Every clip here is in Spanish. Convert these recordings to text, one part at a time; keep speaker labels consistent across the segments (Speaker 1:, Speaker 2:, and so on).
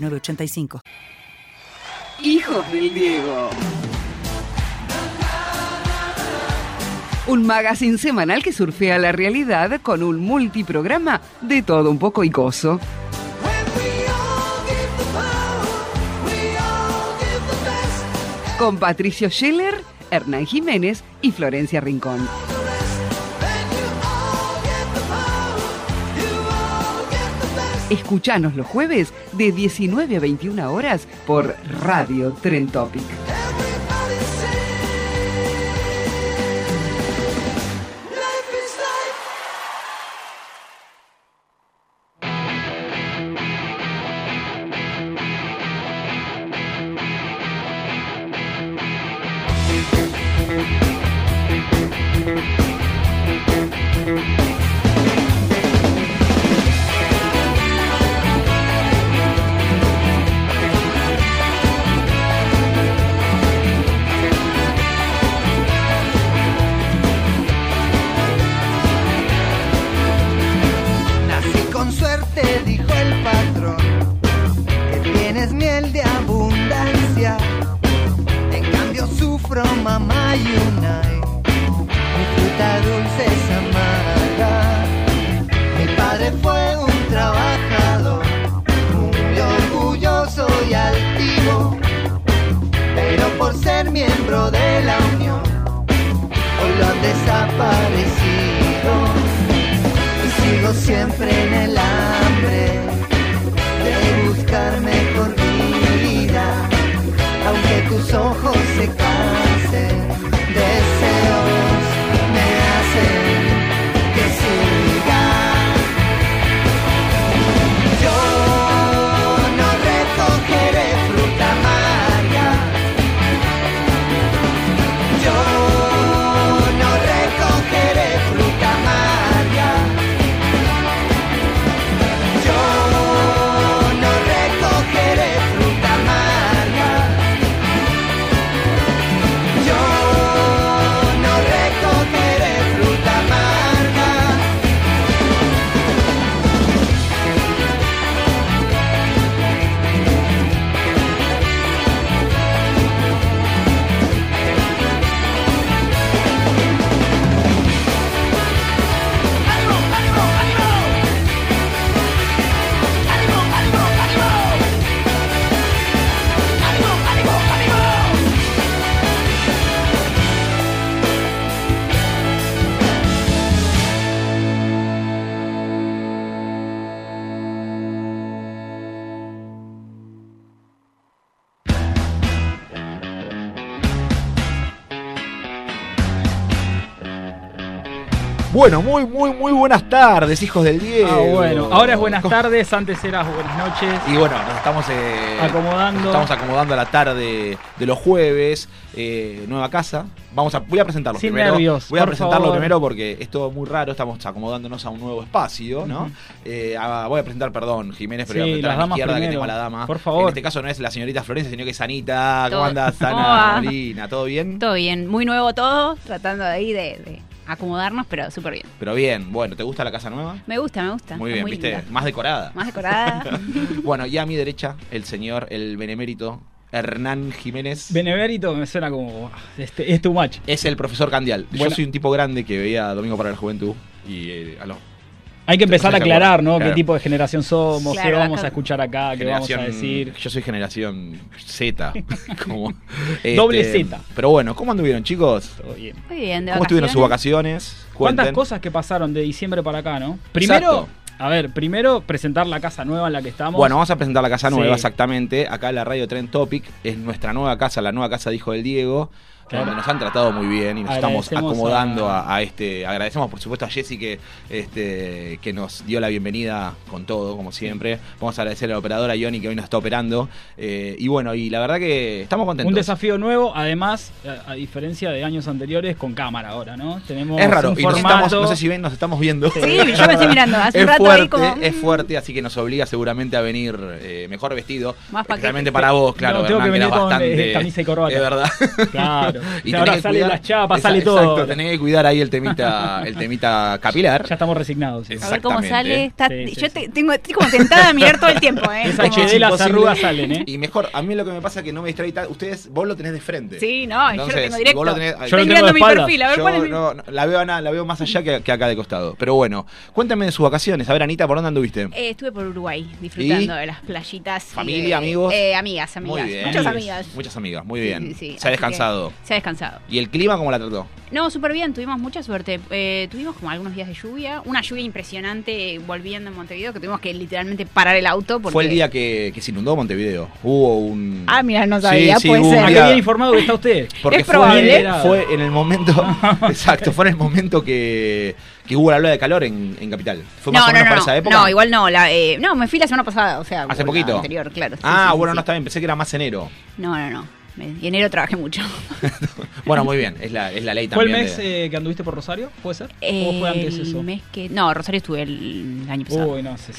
Speaker 1: 906985.
Speaker 2: Hijos del Diego. Un magazine semanal que surfea la realidad con un multiprograma de todo un poco icoso. Con Patricio Scheller, Hernán Jiménez y Florencia Rincón. Escuchanos los jueves de 19 a 21 horas por Radio Tren
Speaker 3: Bueno, muy, muy, muy buenas tardes, hijos del Diego.
Speaker 4: Ah, bueno. Ahora es buenas
Speaker 3: ¿Cómo-
Speaker 4: tardes, antes era buenas noches.
Speaker 3: Y bueno, nos estamos eh,
Speaker 4: Acomodando.
Speaker 3: nos estamos acomodando a la tarde de los jueves. eh, nueva casa. Vamos a, voy a presentarlo
Speaker 4: Sin
Speaker 3: primero.
Speaker 4: nervios,
Speaker 3: voy a presentarlo
Speaker 4: favor.
Speaker 3: primero porque es todo muy raro. Estamos acomodándonos a un nuevo espacio, ¿no? Eh, a- voy a presentar, perdón, Jiménez, pero
Speaker 4: Sí,
Speaker 3: voy a presentar a mi izquierda que tengo a la dama.
Speaker 4: Por favor.
Speaker 3: En este caso no es la señorita Florencia, sino que es Anita. ¿Cómo
Speaker 5: Todo-
Speaker 3: andas,
Speaker 5: ¿Cómo
Speaker 3: Ana
Speaker 5: va?
Speaker 3: Molina? ¿Todo bien?
Speaker 5: Todo bien, muy nuevo todo, tratando de ahí de, de acomodarnos, pero súper bien.
Speaker 3: Pero bien, bueno, ¿te gusta la casa nueva?
Speaker 5: Me gusta, me gusta.
Speaker 3: Muy bien, ¿viste?
Speaker 5: linda.
Speaker 3: Más decorada.
Speaker 5: Más decorada.
Speaker 3: Bueno, y a mi derecha, el señor, el benemérito Hernán Jiménez.
Speaker 4: Benemérito me suena como. Este, es too much.
Speaker 3: es el profesor Candial. Yo soy un tipo grande que veía Domingo para la Juventud y eh, a los-
Speaker 4: Hay que empezar a aclarar, ¿no?
Speaker 3: claro.
Speaker 4: ¿Qué tipo de generación somos?
Speaker 5: Claro,
Speaker 4: ¿Qué vamos
Speaker 5: acá-
Speaker 4: a escuchar acá? ¿Qué vamos a decir?
Speaker 3: Yo soy generación Z. como,
Speaker 4: Doble
Speaker 3: este,
Speaker 4: Z.
Speaker 3: Pero bueno, ¿cómo anduvieron, chicos?
Speaker 4: Todo bien.
Speaker 5: Muy bien, de
Speaker 3: ¿Cómo estuvieron sus
Speaker 5: vacaciones.
Speaker 4: ¿Cuántas cosas que pasaron de diciembre para acá, no? Primero,
Speaker 3: Exacto.
Speaker 4: a ver, primero presentar la casa nueva en la que estamos.
Speaker 3: Bueno, vamos a presentar la casa nueva,
Speaker 4: Sí.
Speaker 3: exactamente. Acá en la radio Tren Topic es nuestra nueva casa, la nueva casa de Hijo del Diego.
Speaker 4: Claro.
Speaker 3: Donde nos han tratado muy bien y nos estamos acomodando
Speaker 4: a-
Speaker 3: a, a este. Agradecemos por supuesto a Jessy que, este, que nos dio la bienvenida con todo, como siempre. Vamos a agradecer a la operadora Ioni que hoy nos está operando. Eh, y bueno, y la verdad que estamos contentos.
Speaker 4: Un desafío nuevo, además, a, a diferencia de años anteriores, con cámara ahora, ¿no? Tenemos
Speaker 3: Es raro,
Speaker 4: un
Speaker 3: y nos estamos, no sé si ven, nos estamos viendo.
Speaker 5: Sí, yo me estoy mirando. Hace un
Speaker 3: es
Speaker 5: rato
Speaker 3: fuerte,
Speaker 5: ahí como.
Speaker 3: es fuerte, así que nos obliga seguramente a venir eh, mejor vestido.
Speaker 5: Más.
Speaker 3: Especialmente para vos, claro.
Speaker 4: No, tengo
Speaker 3: Hernán,
Speaker 4: que venir con,
Speaker 3: bastante,
Speaker 4: eh, camisa y corbata.
Speaker 3: Es verdad.
Speaker 4: Claro.
Speaker 3: Y
Speaker 4: Y ahora
Speaker 3: que
Speaker 4: salen
Speaker 3: cuidar-
Speaker 4: las chapas, sale todo.
Speaker 3: Exacto, tenés que cuidar ahí el temita, el temita capilar.
Speaker 4: Ya estamos resignados. sí.
Speaker 5: A ver cómo sale. Está-
Speaker 4: Sí, sí,
Speaker 5: yo
Speaker 4: sí.
Speaker 5: te- tengo, estoy como tentada a mirar todo el tiempo, ¿eh?
Speaker 4: Esa
Speaker 5: Como-
Speaker 4: las arrugas salen, ¿eh?
Speaker 3: Y mejor, a mí lo que me pasa es que no me distrae tanto. Ustedes, vos lo tenés de frente.
Speaker 5: Sí, no, yo lo tengo directo.
Speaker 3: vos lo tenés-
Speaker 4: Yo lo
Speaker 5: Estoy
Speaker 4: tengo
Speaker 5: mi perfil, a ver
Speaker 3: Yo
Speaker 5: cuál es mi.
Speaker 3: no- no, la, veo, ana- la veo más allá que, que acá de costado. Pero bueno, cuéntame de sus vacaciones. A ver, Anita, ¿por dónde anduviste?
Speaker 5: Eh, estuve por Uruguay disfrutando
Speaker 3: ¿Y?
Speaker 5: de las playitas.
Speaker 3: ¿Familia, amigos?
Speaker 5: Eh, amigas, amigas. Muchas
Speaker 4: Amigas.
Speaker 3: Muchas amigas, muy bien.
Speaker 5: sí, sí.
Speaker 3: Se ha
Speaker 5: Así que
Speaker 3: descansado.
Speaker 5: Se ha descansado.
Speaker 3: ¿Y el clima cómo la trató?
Speaker 5: No, súper bien, tuvimos mucha suerte. Eh, tuvimos como algunos días de lluvia, una lluvia impresionante eh, volviendo en Montevideo, que tuvimos que literalmente parar el auto. Porque...
Speaker 3: Fue el día que, que se inundó Montevideo. Hubo un.
Speaker 5: Ah, mira, no
Speaker 3: Sí,
Speaker 5: sabía,
Speaker 3: sí,
Speaker 5: puede
Speaker 3: hubo un
Speaker 5: ser.
Speaker 4: ¿A qué
Speaker 3: día-
Speaker 4: bien informado que está usted?
Speaker 3: Porque
Speaker 5: Es
Speaker 3: fue,
Speaker 5: probable.
Speaker 3: fue en el momento. exacto, fue en el momento que, que hubo la ola de calor en, en Capital. Fue más
Speaker 5: No,
Speaker 3: o
Speaker 5: no,
Speaker 3: menos
Speaker 5: no,
Speaker 3: para esa época.
Speaker 5: no, igual no. La, eh, no, me fui la semana pasada, o sea,
Speaker 3: Hace poquito.
Speaker 5: anterior, claro. sí,
Speaker 3: Ah,
Speaker 5: sí, sí,
Speaker 3: bueno,
Speaker 5: sí.
Speaker 3: no está bien. Pensé que era más enero.
Speaker 5: No, no, no. Y enero trabajé mucho.
Speaker 3: Bueno, muy bien. Es la, es la ley
Speaker 4: ¿Fue el
Speaker 3: también.
Speaker 4: mes
Speaker 3: de-
Speaker 4: eh, que anduviste por Rosario? ¿Puede ser? ¿O fue antes
Speaker 5: El
Speaker 4: eso?
Speaker 5: mes que... No, Rosario estuve el, el año pasado.
Speaker 4: Uy, no sé.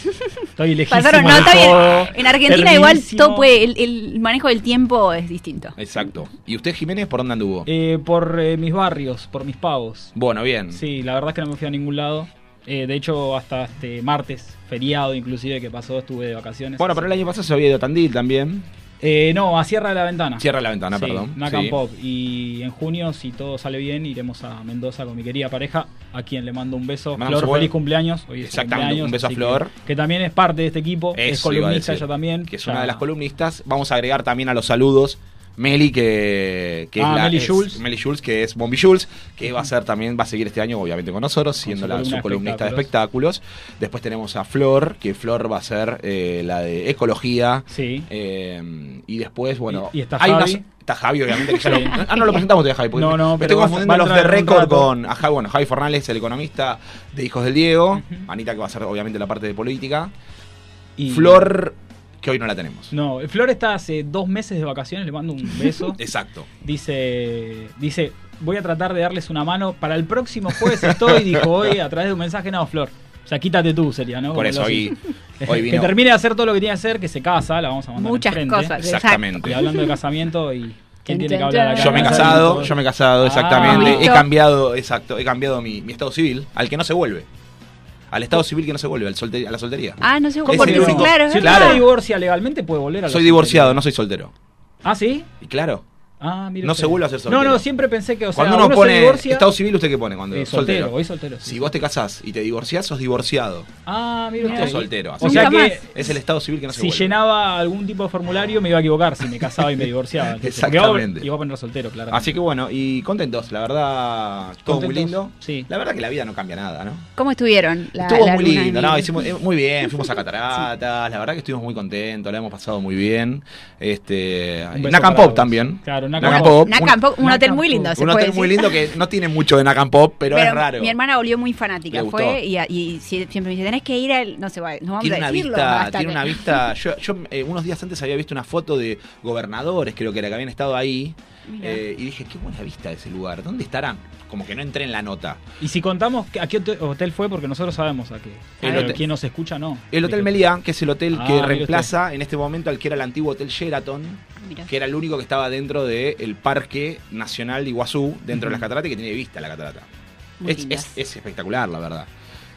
Speaker 4: Estoy lejísimo
Speaker 5: Pasaron, no, está bien. En Argentina igual todo puede, el, el manejo del tiempo es distinto.
Speaker 3: Exacto. ¿Y usted, Jiménez, por dónde anduvo?
Speaker 4: Eh, por eh, mis barrios, por mis pavos.
Speaker 3: Bueno, bien.
Speaker 4: Sí, la verdad es que no me fui a ningún lado. Eh, de hecho, hasta este martes, feriado inclusive que pasó, estuve de vacaciones.
Speaker 3: Bueno, pero el año pasado se había ido a Tandil también.
Speaker 4: Eh, no, a Sierra de la Ventana.
Speaker 3: Cierra la ventana,
Speaker 4: Sí,
Speaker 3: perdón.
Speaker 4: Nacan
Speaker 3: Sí.
Speaker 4: Pop. Y en junio, si todo sale bien, iremos a Mendoza con mi querida pareja, a quien le mando un beso. Flor, feliz cumpleaños. Hoy es
Speaker 3: Exactamente,
Speaker 4: cumpleaños,
Speaker 3: un beso a Flor.
Speaker 4: Que, que también es parte de este equipo, es
Speaker 3: Eso
Speaker 4: columnista ella también.
Speaker 3: Que es
Speaker 4: Ya-
Speaker 3: una de las columnistas. Vamos a agregar también a los saludos. Meli, que, que
Speaker 4: Ah,
Speaker 3: es la
Speaker 4: Meli
Speaker 3: es-
Speaker 4: Jules.
Speaker 3: Meli Jules, que es Bombi Jules, que va a ser también, va a seguir este año, obviamente, con nosotros, siendo
Speaker 4: su
Speaker 3: la,
Speaker 4: columna
Speaker 3: su
Speaker 4: de
Speaker 3: columnista de espectáculos. Después tenemos a Flor, que Flor va a ser eh, la de ecología.
Speaker 4: Sí.
Speaker 3: Eh, y después, bueno.
Speaker 4: Y- y está
Speaker 3: hay
Speaker 4: Javi.
Speaker 3: unas- está Javi, obviamente. Que ya
Speaker 4: Sí.
Speaker 3: lo- ah, no lo presentamos todavía, Javi.
Speaker 4: No, no,
Speaker 3: me
Speaker 4: pero
Speaker 3: estoy confundiendo los de récord con a Javi, bueno, Javi Fornales, el economista de Hijos del Diego. Anita, que va a ser, obviamente, la parte de política.
Speaker 4: Y-
Speaker 3: Flor, que hoy no la tenemos.
Speaker 4: No, Flor está hace dos meses de vacaciones, le mando un beso.
Speaker 3: Exacto.
Speaker 4: dice, dice, voy a tratar de darles una mano. Para el próximo jueves estoy, dijo hoy, a través de un mensaje, no, Flor. O sea, quítate tú, sería, ¿no?
Speaker 3: Por
Speaker 4: Como
Speaker 3: eso hoy,
Speaker 4: Que termine de hacer todo lo que tiene que hacer, que se casa, la vamos a mandar
Speaker 5: Muchas
Speaker 4: enfrente.
Speaker 5: cosas.
Speaker 3: Exactamente.
Speaker 4: Y hablando de casamiento y quién tiene que hablar acá.
Speaker 3: Yo me he
Speaker 5: Ah,
Speaker 3: casado, yo me he casado,
Speaker 4: Ah,
Speaker 3: exactamente. he
Speaker 5: ¿listo?
Speaker 3: cambiado, exacto, he cambiado mi, mi estado civil al que no se vuelve. Al estado civil que no se vuelve, al solte- a la soltería.
Speaker 5: Ah, no sé,
Speaker 3: Ese
Speaker 5: porque
Speaker 3: único-
Speaker 5: claro.
Speaker 4: Si se divorcia legalmente, puede volver a la
Speaker 3: soy divorciado,
Speaker 4: soltería.
Speaker 3: no soy soltero.
Speaker 4: Ah, ¿sí?
Speaker 3: Y claro,
Speaker 4: Ah, mire
Speaker 3: No
Speaker 4: usted.
Speaker 3: se vuelve a ser soltero.
Speaker 4: No, no, siempre pensé que, o sea,
Speaker 3: cuando uno
Speaker 4: se
Speaker 3: pone
Speaker 4: divorcia-
Speaker 3: estado civil, ¿usted qué pone? Cuando
Speaker 4: Eh,
Speaker 3: soltero.
Speaker 4: soltero, hoy soltero. sí,
Speaker 3: Si
Speaker 4: sí.
Speaker 3: vos te casás y te divorciás, sos divorciado.
Speaker 4: Ah,
Speaker 5: Mira.
Speaker 4: usted.
Speaker 3: Sos soltero. así
Speaker 4: O sea que
Speaker 3: es el estado civil que no se
Speaker 4: si
Speaker 3: vuelve.
Speaker 4: llenaba algún tipo de formulario me iba a equivocar si me casaba y me divorciaba.
Speaker 3: Exactamente.
Speaker 4: Iba, iba a poner soltero, claro.
Speaker 3: Así que bueno, y contentos, la verdad, todo muy lindo.
Speaker 4: Sí.
Speaker 3: La verdad que la vida no cambia nada, ¿no?
Speaker 5: ¿Cómo estuvieron? La,
Speaker 3: Estuvo
Speaker 5: la
Speaker 3: muy lindo, no, hicimos, eh, muy bien, fuimos a Cataratas, la verdad que estuvimos muy contentos, la hemos pasado muy bien. Este, Nacan Pop también.
Speaker 4: Claro, Nakam
Speaker 3: Nakam
Speaker 4: Pop.
Speaker 3: Pop.
Speaker 5: Nakam Pop, un hotel muy lindo, se
Speaker 3: Un hotel muy lindo que no tiene mucho de Nakam Pop, pero, es raro.
Speaker 5: Mi hermana volvió muy fanática, fue y, y si- siempre me dice, tenés que ir al, no sé, no vamos
Speaker 3: tiene
Speaker 5: a
Speaker 3: una
Speaker 5: decirlo.
Speaker 3: vista, tiene una vista. Yo, yo, eh, unos días antes había visto una foto de gobernadores, creo que era que habían estado ahí. Eh, y dije, qué buena vista de ese lugar. ¿Dónde estarán? Como que no entré en la nota.
Speaker 4: Y si contamos que- a qué hotel- fue, porque nosotros sabemos a qué.
Speaker 3: El hotel-
Speaker 4: quien nos escucha, no.
Speaker 3: El Hotel Meliá, que es el hotel
Speaker 4: Ah,
Speaker 3: que reemplaza en este momento al que era el antiguo Hotel Sheraton, que era el único que estaba dentro del Parque Nacional de Iguazú, dentro de las cataratas, y que tiene vista a la catarata. Es- es espectacular, la verdad.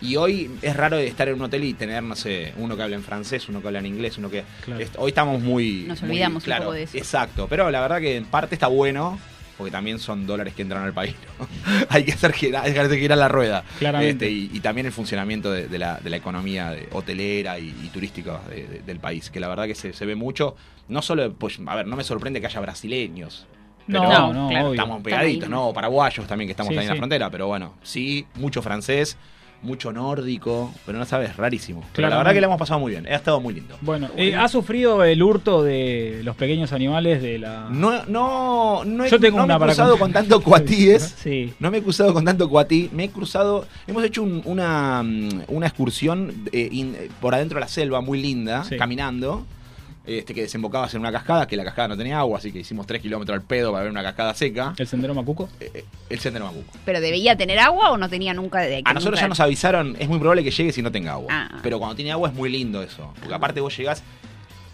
Speaker 3: Y hoy es raro estar en un hotel y tener, no sé, uno que habla en francés, uno que habla en inglés, uno que...
Speaker 4: Claro.
Speaker 3: est- hoy estamos muy...
Speaker 5: Nos
Speaker 3: muy-
Speaker 5: olvidamos un
Speaker 3: claro,
Speaker 5: poco de eso.
Speaker 3: Exacto, pero la verdad que en parte está bueno, porque también son dólares que entran al país. ¿no? hay que hacer girar, hay que hacer girar la rueda.
Speaker 4: Claramente.
Speaker 3: Este, y, y también el funcionamiento de, de la, de la economía de- hotelera y, y turística de- de- del país, que la verdad que se, se ve mucho. No solo, pues, a ver, no me sorprende que haya brasileños.
Speaker 4: No,
Speaker 3: pero
Speaker 4: no,
Speaker 5: claro,
Speaker 4: obvio.
Speaker 3: estamos pegaditos. ¿no? O paraguayos también, que estamos
Speaker 4: Sí,
Speaker 3: ahí en la
Speaker 4: sí.
Speaker 3: frontera, pero bueno, sí, mucho francés, mucho nórdico, pero no sabes, rarísimo. Pero la verdad que le hemos pasado muy bien, ha estado muy lindo.
Speaker 4: Bueno, eh, ¿ha sufrido el hurto de los pequeños animales de la.
Speaker 3: No, no, no he,
Speaker 4: Yo tengo
Speaker 3: no me he
Speaker 4: para
Speaker 3: cruzado
Speaker 4: contar.
Speaker 3: con tanto cuatíes.
Speaker 4: Sí.
Speaker 3: No me he cruzado con tanto cuatí, me he cruzado, hemos hecho un- una, mm, una excursión eh, in- eh, por adentro de la selva muy linda,
Speaker 4: Sí.
Speaker 3: caminando, este, que desembocabas en una cascada, que la cascada no tenía agua, así que hicimos 3 kilómetros al pedo para ver una cascada seca,
Speaker 4: ¿El sendero Macuco?
Speaker 3: Eh, eh, el sendero Macuco.
Speaker 5: ¿Pero debía tener agua o no tenía nunca de
Speaker 3: A nosotros ya nos avisaron, es muy probable que llegue si no tenga agua,
Speaker 5: Ah.
Speaker 3: pero cuando tiene agua es muy lindo eso, porque aparte vos llegás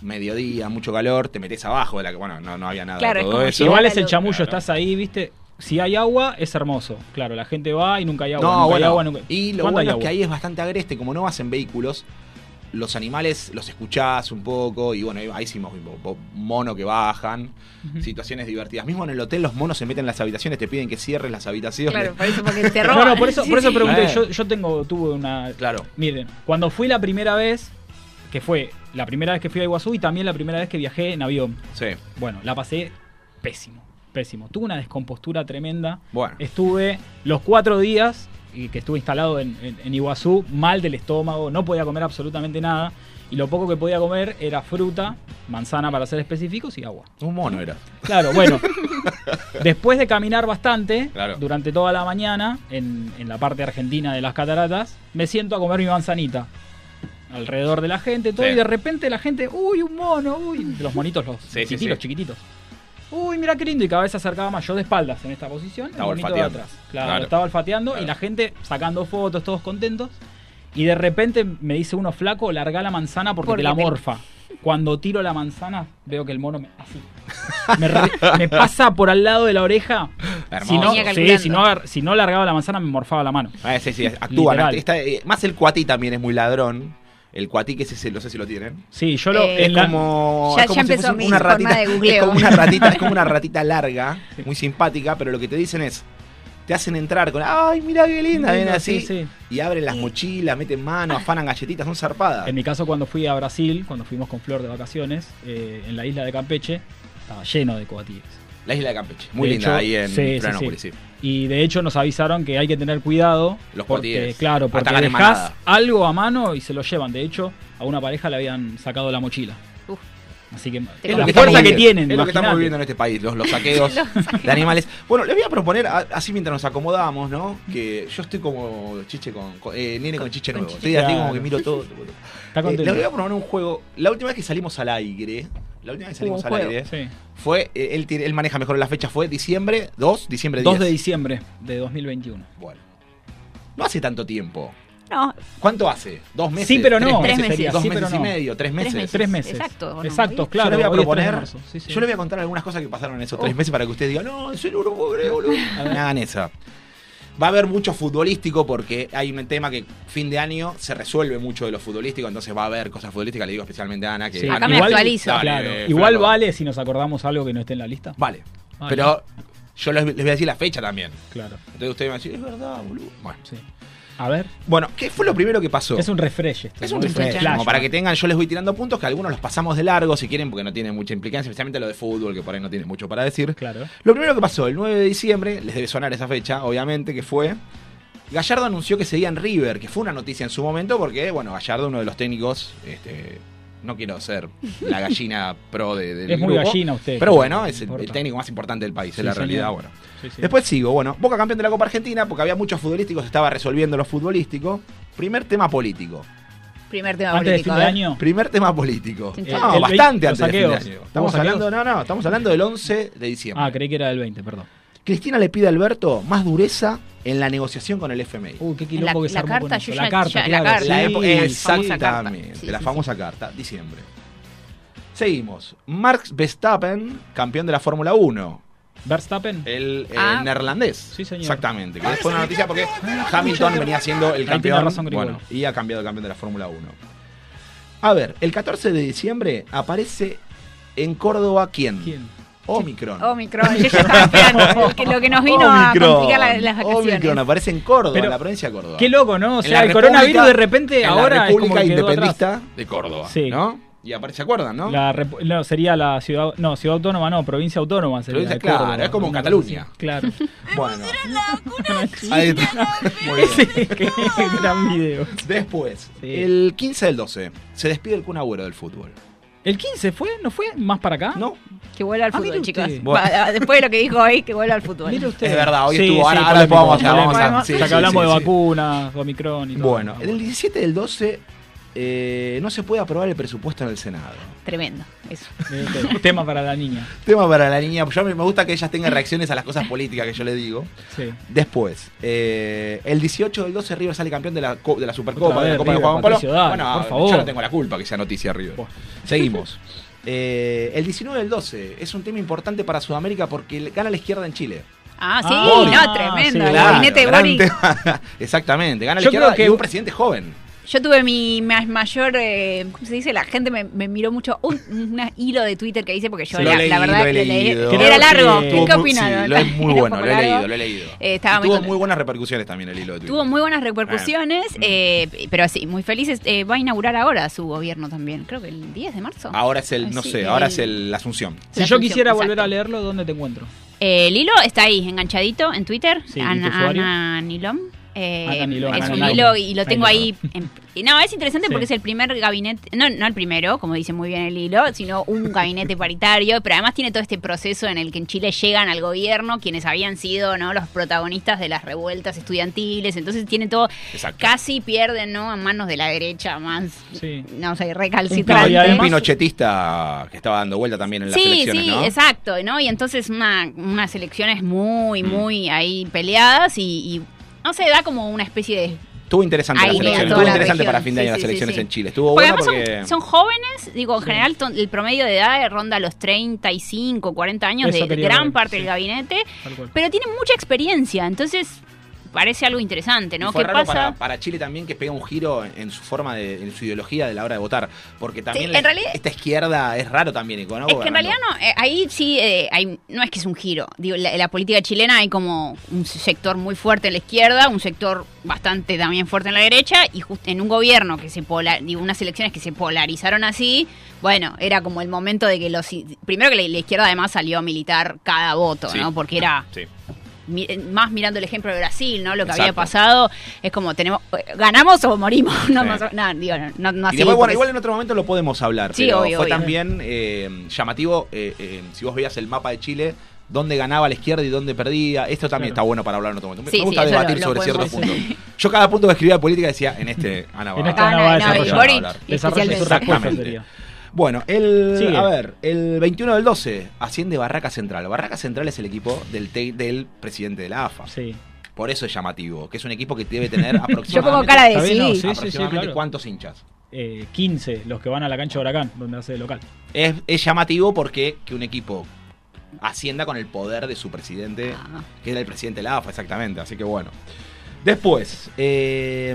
Speaker 3: mediodía, mucho calor, te metes abajo de la que, bueno, no, no había nada
Speaker 5: Claro,
Speaker 3: de
Speaker 5: es
Speaker 3: todo
Speaker 5: como
Speaker 3: eso.
Speaker 4: Igual es el chamullo,
Speaker 3: Claro.
Speaker 4: estás ahí, ¿viste? Si hay agua, es hermoso. Claro, la gente va y nunca hay agua.
Speaker 3: No,
Speaker 4: nunca
Speaker 3: bueno,
Speaker 4: hay agua, nunca-
Speaker 3: y lo
Speaker 4: ¿Cuándo
Speaker 3: bueno
Speaker 4: hay
Speaker 3: es
Speaker 4: agua?
Speaker 3: que ahí es bastante agreste, como no vas en vehículos, los animales los escuchás un poco y bueno, ahí hicimos mono que bajan, situaciones divertidas. Mismo en el hotel los monos se meten en las habitaciones, te piden que cierres las habitaciones.
Speaker 5: Claro, por eso porque te roban.
Speaker 4: no, por eso,
Speaker 5: Sí,
Speaker 4: por eso
Speaker 5: sí.
Speaker 4: pregunté.
Speaker 3: Eh.
Speaker 4: Yo, yo tengo, tuve una.
Speaker 3: Claro.
Speaker 4: Miren, cuando fui la primera vez, que fue la primera vez que fui a Iguazú y también la primera vez que viajé en avión.
Speaker 3: Sí.
Speaker 4: Bueno, la pasé pésimo, pésimo. Tuve una descompostura tremenda.
Speaker 3: Bueno.
Speaker 4: Estuve los cuatro días y que estuve instalado en, en- en Iguazú, mal del estómago, no podía comer absolutamente nada. Y lo poco que podía comer era fruta, manzana para ser específicos y agua.
Speaker 3: Un mono era.
Speaker 4: Claro, bueno. después de caminar bastante,
Speaker 3: Claro.
Speaker 4: durante toda la mañana, en, en la parte argentina de las cataratas, me siento a comer mi manzanita. Alrededor de la gente, todo,
Speaker 3: Sí.
Speaker 4: y de repente la gente, uy, un mono, uy, los monitos, los
Speaker 3: sí,
Speaker 4: chiquititos,
Speaker 3: sí.
Speaker 4: chiquititos. Uy, mira qué lindo, y cada vez se acercaba más, yo de espaldas en esta posición,
Speaker 3: Estaba olfateando.
Speaker 4: atrás. Claro,
Speaker 3: Claro.
Speaker 4: estaba olfateando,
Speaker 3: Claro.
Speaker 4: y la gente sacando fotos, todos contentos. Y de repente me dice uno flaco, larga la manzana porque,
Speaker 5: Porque
Speaker 4: te la
Speaker 5: te-
Speaker 4: morfa. Cuando tiro la manzana, veo que el mono me, así, me, re- me pasa por al lado de la oreja.
Speaker 3: Hermoso.
Speaker 4: Si no, sí, si, no, agar- si no largaba la manzana, me morfaba la mano.
Speaker 3: Ah, sí, sí, actúan. Está, eh, más el cuatí también es muy ladrón. El cuatí que es ese, no sé si lo tienen.
Speaker 4: Sí, yo lo.
Speaker 5: Eh,
Speaker 3: Es
Speaker 4: la-
Speaker 3: como,
Speaker 5: Ya-
Speaker 3: es como
Speaker 5: ya
Speaker 3: si
Speaker 5: empezó
Speaker 3: fuese
Speaker 5: mi
Speaker 3: una
Speaker 5: forma
Speaker 3: ratita,
Speaker 5: de
Speaker 3: es como una ratita, es como una ratita larga, muy simpática, pero lo que te dicen es, te hacen entrar con, ay, mira qué linda, ven así,
Speaker 4: sí, sí.
Speaker 3: y abren las mochilas, meten mano, afanan galletitas, son zarpadas.
Speaker 4: En mi caso, cuando fui a Brasil, cuando fuimos con Flor de vacaciones, eh, en la isla de Campeche, estaba lleno de coatíes.
Speaker 3: La isla de Campeche, muy
Speaker 4: De
Speaker 3: linda
Speaker 4: hecho,
Speaker 3: ahí en
Speaker 4: sí,
Speaker 3: Florianópolis,
Speaker 4: sí.
Speaker 3: sí.
Speaker 4: Y de hecho nos avisaron que hay que tener cuidado.
Speaker 3: Los
Speaker 4: porque, claro, porque dejás
Speaker 3: manada.
Speaker 4: algo a mano y se lo llevan. De hecho, a una pareja le habían sacado la mochila.
Speaker 5: Uf.
Speaker 4: Así que
Speaker 5: Es
Speaker 4: la
Speaker 5: que
Speaker 4: fuerza que tienen.
Speaker 3: Es lo que estamos viviendo en este país, los, los saqueos de animales. Bueno, les voy a proponer, así mientras nos acomodamos, ¿no? Que yo estoy como chiche con, con- eh, nene con chiche
Speaker 5: con
Speaker 3: nuevo.
Speaker 5: chiche.
Speaker 3: Estoy así
Speaker 4: Claro.
Speaker 3: como que miro todo.
Speaker 4: Está
Speaker 3: Eh,
Speaker 4: contento.
Speaker 3: les voy a proponer un juego. La última vez que salimos al aire, la última vez que salimos al
Speaker 5: juego.
Speaker 3: aire,
Speaker 4: Sí.
Speaker 3: fue, eh, él, él maneja mejor la fecha, fue diciembre 2, diciembre 10.
Speaker 4: 2 de diciembre de 2021.
Speaker 3: Bueno. No hace tanto tiempo.
Speaker 5: No,
Speaker 3: ¿Cuánto hace? ¿Dos meses?
Speaker 4: Sí, pero
Speaker 3: ¿Tres
Speaker 4: no.
Speaker 5: Tres
Speaker 3: meses?
Speaker 5: meses.
Speaker 3: ¿Dos
Speaker 4: Sí,
Speaker 3: meses
Speaker 4: pero
Speaker 3: y
Speaker 4: no.
Speaker 3: medio? ¿Tres meses?
Speaker 5: meses.
Speaker 4: Tres meses.
Speaker 5: Exacto, ¿o no?
Speaker 4: Exacto,
Speaker 5: Sí.
Speaker 4: claro.
Speaker 3: yo le voy a
Speaker 4: hoy es 3 de
Speaker 3: proponer.
Speaker 4: Sí, sí.
Speaker 3: yo le voy a contar algunas cosas que pasaron en esos tres meses para que ustedes digan, no, en serio no hagan esa. Va a haber mucho futbolístico porque hay un tema que fin de año se resuelve mucho de lo futbolístico, entonces va a haber cosas futbolísticas, le digo especialmente a Ana que
Speaker 4: Sí.
Speaker 5: Acá me actualizo.
Speaker 3: Dale,
Speaker 4: Claro.
Speaker 3: eh,
Speaker 4: Igual
Speaker 3: flaco.
Speaker 4: vale si nos acordamos algo que no esté en la lista.
Speaker 3: Vale.
Speaker 4: Vale.
Speaker 3: Pero yo les, les voy a decir la fecha también.
Speaker 4: Claro.
Speaker 3: Entonces ustedes van a decir, es verdad, boludo. Bueno.
Speaker 4: Sí. A ver.
Speaker 3: Bueno, ¿qué fue lo primero que pasó?
Speaker 4: Es un refresh. esto,
Speaker 3: Es un refresh, como para que tengan, yo les voy tirando puntos que algunos los pasamos de largo si quieren porque no tiene mucha implicancia, especialmente lo de fútbol que por ahí no tiene mucho para decir.
Speaker 4: Claro.
Speaker 3: Lo primero que pasó, el 9 de diciembre, les debe sonar esa fecha, obviamente, que fue. Gallardo anunció que seguía en River, que fue una noticia en su momento porque, bueno, Gallardo, uno de los técnicos este, No quiero ser la gallina pro de, del
Speaker 4: Es muy
Speaker 3: grupo,
Speaker 4: gallina usted.
Speaker 3: Pero bueno, es el, técnico más importante del país,
Speaker 4: Sí,
Speaker 3: es la realidad. Bueno.
Speaker 4: Sí, sí.
Speaker 3: Después sigo, bueno, Boca campeón de la Copa Argentina porque había muchos futbolísticos, se estaba resolviendo lo futbolístico. Primer tema político.
Speaker 5: Primer tema
Speaker 4: Antes de
Speaker 5: político.
Speaker 4: fin de
Speaker 5: ¿eh?
Speaker 4: año.
Speaker 3: Primer tema político.
Speaker 5: El-
Speaker 3: No,
Speaker 4: el
Speaker 3: bastante antes de fin de año. Estamos
Speaker 4: ¿Hubo
Speaker 3: hablando, no, no, estamos hablando del 11 de diciembre.
Speaker 4: Ah, creí que era del 20, perdón.
Speaker 3: Cristina le pide a Alberto más dureza en la negociación con el FMI.
Speaker 4: Uy, qué
Speaker 5: La,
Speaker 4: quilombo que se
Speaker 5: la
Speaker 4: armó con
Speaker 5: carta,
Speaker 4: eso.
Speaker 5: yo
Speaker 4: La
Speaker 5: ya,
Speaker 4: carta,
Speaker 5: ya-
Speaker 4: claro.
Speaker 5: la carta.
Speaker 3: La
Speaker 4: sí,
Speaker 3: época-
Speaker 5: sí,
Speaker 3: exactamente,
Speaker 5: famosa carta. Sí,
Speaker 3: la
Speaker 5: sí,
Speaker 3: famosa carta, diciembre. Seguimos. Max Verstappen, campeón de la Fórmula 1.
Speaker 4: Verstappen.
Speaker 3: El
Speaker 5: Ah.
Speaker 3: neerlandés.
Speaker 4: Sí, señor.
Speaker 3: Exactamente. Que fue una noticia porque Hamilton venía siendo el campeón.
Speaker 4: tiene razón, Grigol.
Speaker 3: bueno, y ha cambiado el campeón de la Fórmula 1. A ver, el 14 de diciembre aparece en Córdoba quién?
Speaker 4: ¿Quién?
Speaker 3: Omicron.
Speaker 5: Omicron, yo ya estaba esperando. que lo que nos vino a complicar la- las vacaciones.
Speaker 3: Omicron aparece en Córdoba,
Speaker 4: Pero-
Speaker 3: en la provincia de Córdoba.
Speaker 4: Qué loco, ¿no? O sea, el
Speaker 3: República-
Speaker 4: coronavirus de repente
Speaker 3: en
Speaker 4: ahora
Speaker 3: la
Speaker 4: es como
Speaker 3: República
Speaker 4: que quedó atrás.
Speaker 3: Independentista de Córdoba,
Speaker 4: Sí.
Speaker 3: ¿no? Y aparece, ¿se acuerdan, no?
Speaker 4: La no, sería la ciudad, no, ciudad autónoma, no, provincia autónoma sería.
Speaker 3: Provincia, claro,
Speaker 4: Córdoba,
Speaker 3: es como Cataluña.
Speaker 4: Claro.
Speaker 3: Bueno. Ahí está. Muy bien.
Speaker 4: sí, qué gran video.
Speaker 3: Después,
Speaker 4: Sí.
Speaker 3: el 15 del 12, se despide el Kun Agüero del fútbol.
Speaker 4: ¿El 15 fue? ¿No fue más para acá?
Speaker 3: ¿No?
Speaker 5: Que vuelva al
Speaker 4: Ah,
Speaker 5: fútbol,
Speaker 4: mire
Speaker 5: chicos.
Speaker 4: usted.
Speaker 3: Bueno.
Speaker 5: Va, después de lo que dijo hoy, que vuelva al fútbol.
Speaker 4: Mire usted.
Speaker 3: Es verdad, hoy
Speaker 4: Sí,
Speaker 3: estuvo. Ahora,
Speaker 4: sí,
Speaker 3: ahora vamos a-
Speaker 4: polémico.
Speaker 3: sí,
Speaker 4: Ya que
Speaker 3: sí,
Speaker 4: hablamos
Speaker 3: sí,
Speaker 4: de
Speaker 3: sí.
Speaker 4: vacunas, Omicron y todo.
Speaker 3: Bueno, el 17 del 12 eh, no se puede aprobar el presupuesto en el Senado.
Speaker 5: Tremendo, eso.
Speaker 4: Tema para la niña.
Speaker 3: Tema para la niña. Yo me gusta que ellas tengan reacciones a las cosas políticas que yo le digo.
Speaker 4: Sí.
Speaker 3: Después, eh, el 18 del 12 River sale campeón de la, de la Supercopa, de la Copa de Juan Pablo. Bueno,
Speaker 4: por favor.
Speaker 3: yo no tengo la culpa que sea noticia River.
Speaker 4: Buah.
Speaker 3: Seguimos. Eh, el 19 del 12 es un tema importante para Sudamérica porque gana la izquierda en Chile.
Speaker 5: Ah, sí,
Speaker 4: Ah,
Speaker 5: no,
Speaker 4: sí,
Speaker 5: tremendo. el
Speaker 4: claro,
Speaker 5: gabinete de Boric.
Speaker 3: Exactamente, gana la
Speaker 4: Yo
Speaker 3: izquierda
Speaker 4: creo que-
Speaker 3: y un presidente joven.
Speaker 5: Yo tuve mi ma- mayor, eh, ¿cómo se dice? La gente me, me miró mucho un, un hilo de Twitter que hice porque yo,
Speaker 3: Sí,
Speaker 5: la,
Speaker 3: he
Speaker 5: la verdad,
Speaker 3: lo he
Speaker 5: lo leí. Era largo.
Speaker 4: que-
Speaker 5: ¿Qué, opinaron?
Speaker 3: sí, lo es muy bueno, lo he leído, lo he leído.
Speaker 5: Eh, estaba
Speaker 3: Y
Speaker 5: muy
Speaker 3: tuvo muy buenas repercusiones también el hilo de Twitter.
Speaker 5: Tuvo muy buenas repercusiones,
Speaker 3: Mm.
Speaker 5: eh, pero sí, muy felices. Eh, va a inaugurar ahora su gobierno también, creo que el 10 de marzo.
Speaker 3: Ahora es el, no
Speaker 5: Sí,
Speaker 3: sé, ahora
Speaker 5: el-
Speaker 3: es el, la Asunción.
Speaker 4: Si
Speaker 5: La
Speaker 4: yo quisiera volver a leerlo, ¿dónde te encuentro?
Speaker 5: Eh, el hilo está ahí, enganchadito en Twitter.
Speaker 4: Sí, ¿y tu
Speaker 5: Ana? Ana Nilom. Eh, es un hilo y lo tengo
Speaker 4: Ahí
Speaker 5: ahí. en- y no, es interesante
Speaker 4: Sí.
Speaker 5: porque es el primer gabinete, no, no el primero, como dice muy bien el hilo, sino un gabinete paritario, pero además tiene todo este proceso en el que en Chile llegan al gobierno quienes habían sido no los protagonistas de las revueltas estudiantiles, entonces tiene todo,
Speaker 3: Exacto.
Speaker 5: casi pierden no en manos de la derecha más,
Speaker 4: Sí.
Speaker 5: no sé, recalcitrante.
Speaker 3: un pinochetista que estaba dando vuelta también en las
Speaker 5: Sí,
Speaker 3: elecciones,
Speaker 5: sí,
Speaker 3: ¿no?
Speaker 5: exacto, ¿no? Y entonces una, unas elecciones muy, muy ahí peleadas y, y, no sé, da como una especie de...
Speaker 3: Estuvo interesante
Speaker 5: Ahí
Speaker 3: elecciones.
Speaker 5: toda
Speaker 3: Estuvo
Speaker 5: la
Speaker 3: interesante
Speaker 5: región.
Speaker 3: para fin de año
Speaker 5: sí,
Speaker 3: las
Speaker 5: sí,
Speaker 3: elecciones
Speaker 5: sí.
Speaker 3: en Chile. Estuvo
Speaker 5: Porque
Speaker 3: bueno
Speaker 5: además
Speaker 3: porque...
Speaker 5: son, son jóvenes, digo, en
Speaker 4: Sí.
Speaker 5: general ton- el promedio de edad ronda los 35, 40 años
Speaker 4: Eso
Speaker 5: de gran
Speaker 4: ver,
Speaker 5: parte
Speaker 4: sí.
Speaker 5: del gabinete, pero tienen mucha experiencia, entonces parece algo interesante,
Speaker 3: Y
Speaker 5: ¿no?
Speaker 3: fue
Speaker 5: ¿Qué
Speaker 3: raro
Speaker 5: pasa?
Speaker 3: para, para Chile también que pega un giro en, en su forma de, en su ideología de la hora de votar. Porque también
Speaker 5: Sí,
Speaker 3: la-
Speaker 5: realidad-
Speaker 3: esta izquierda es raro también, ¿no?
Speaker 5: Es que en realidad no, eh, ahí sí, eh, hay, no es que es un giro. Digo, la, la política chilena hay como un sector muy fuerte en la izquierda, un sector bastante también fuerte en la derecha, y just- en un gobierno que se pola, digo, unas elecciones que se polarizaron así, bueno, era como el momento de que los primero que la, la izquierda además salió a militar cada voto,
Speaker 3: Sí.
Speaker 5: ¿no? Porque era
Speaker 3: Sí.
Speaker 5: Mi- más mirando el ejemplo de Brasil, ¿no? Lo que había pasado es como tenemos ganamos o morimos, no,
Speaker 3: Sí.
Speaker 5: no, digo, no, no, así,
Speaker 3: después, bueno, igual en otro momento lo podemos hablar.
Speaker 5: Sí,
Speaker 3: pero
Speaker 5: obvio,
Speaker 3: fue
Speaker 5: obvio.
Speaker 3: también eh, llamativo, eh, eh, si vos veías el mapa de Chile, dónde ganaba la izquierda y dónde perdía. Esto también
Speaker 4: Claro.
Speaker 3: está bueno para hablar en otro momento. Me-
Speaker 5: Sí,
Speaker 3: me gusta
Speaker 5: sí,
Speaker 3: debatir
Speaker 5: lo- lo
Speaker 3: sobre ciertos puntos. Yo cada punto que escribía de política decía, en este, Ana va
Speaker 4: En
Speaker 3: a-
Speaker 4: va a desarrollar. Desarrolla su respuesta.
Speaker 3: Bueno, el,
Speaker 4: Sigue.
Speaker 3: a ver, el 21 del 12 asciende Barraca Central. Barraca Central es el equipo del, del presidente de la AFA.
Speaker 4: Sí.
Speaker 3: Por eso es llamativo, que es un equipo que debe tener
Speaker 5: Yo pongo
Speaker 3: aproximadamente,
Speaker 5: cara de
Speaker 4: no,
Speaker 5: sí.
Speaker 3: aproximadamente
Speaker 4: claro.
Speaker 3: cuántos hinchas.
Speaker 4: Eh, 15 los que van a la cancha de Huracán, donde hace de local.
Speaker 3: Es, es llamativo porque que un equipo ascienda con el poder de su presidente,
Speaker 5: Ah.
Speaker 3: que era el presidente de la AFA, exactamente. Así que bueno. Después, eh,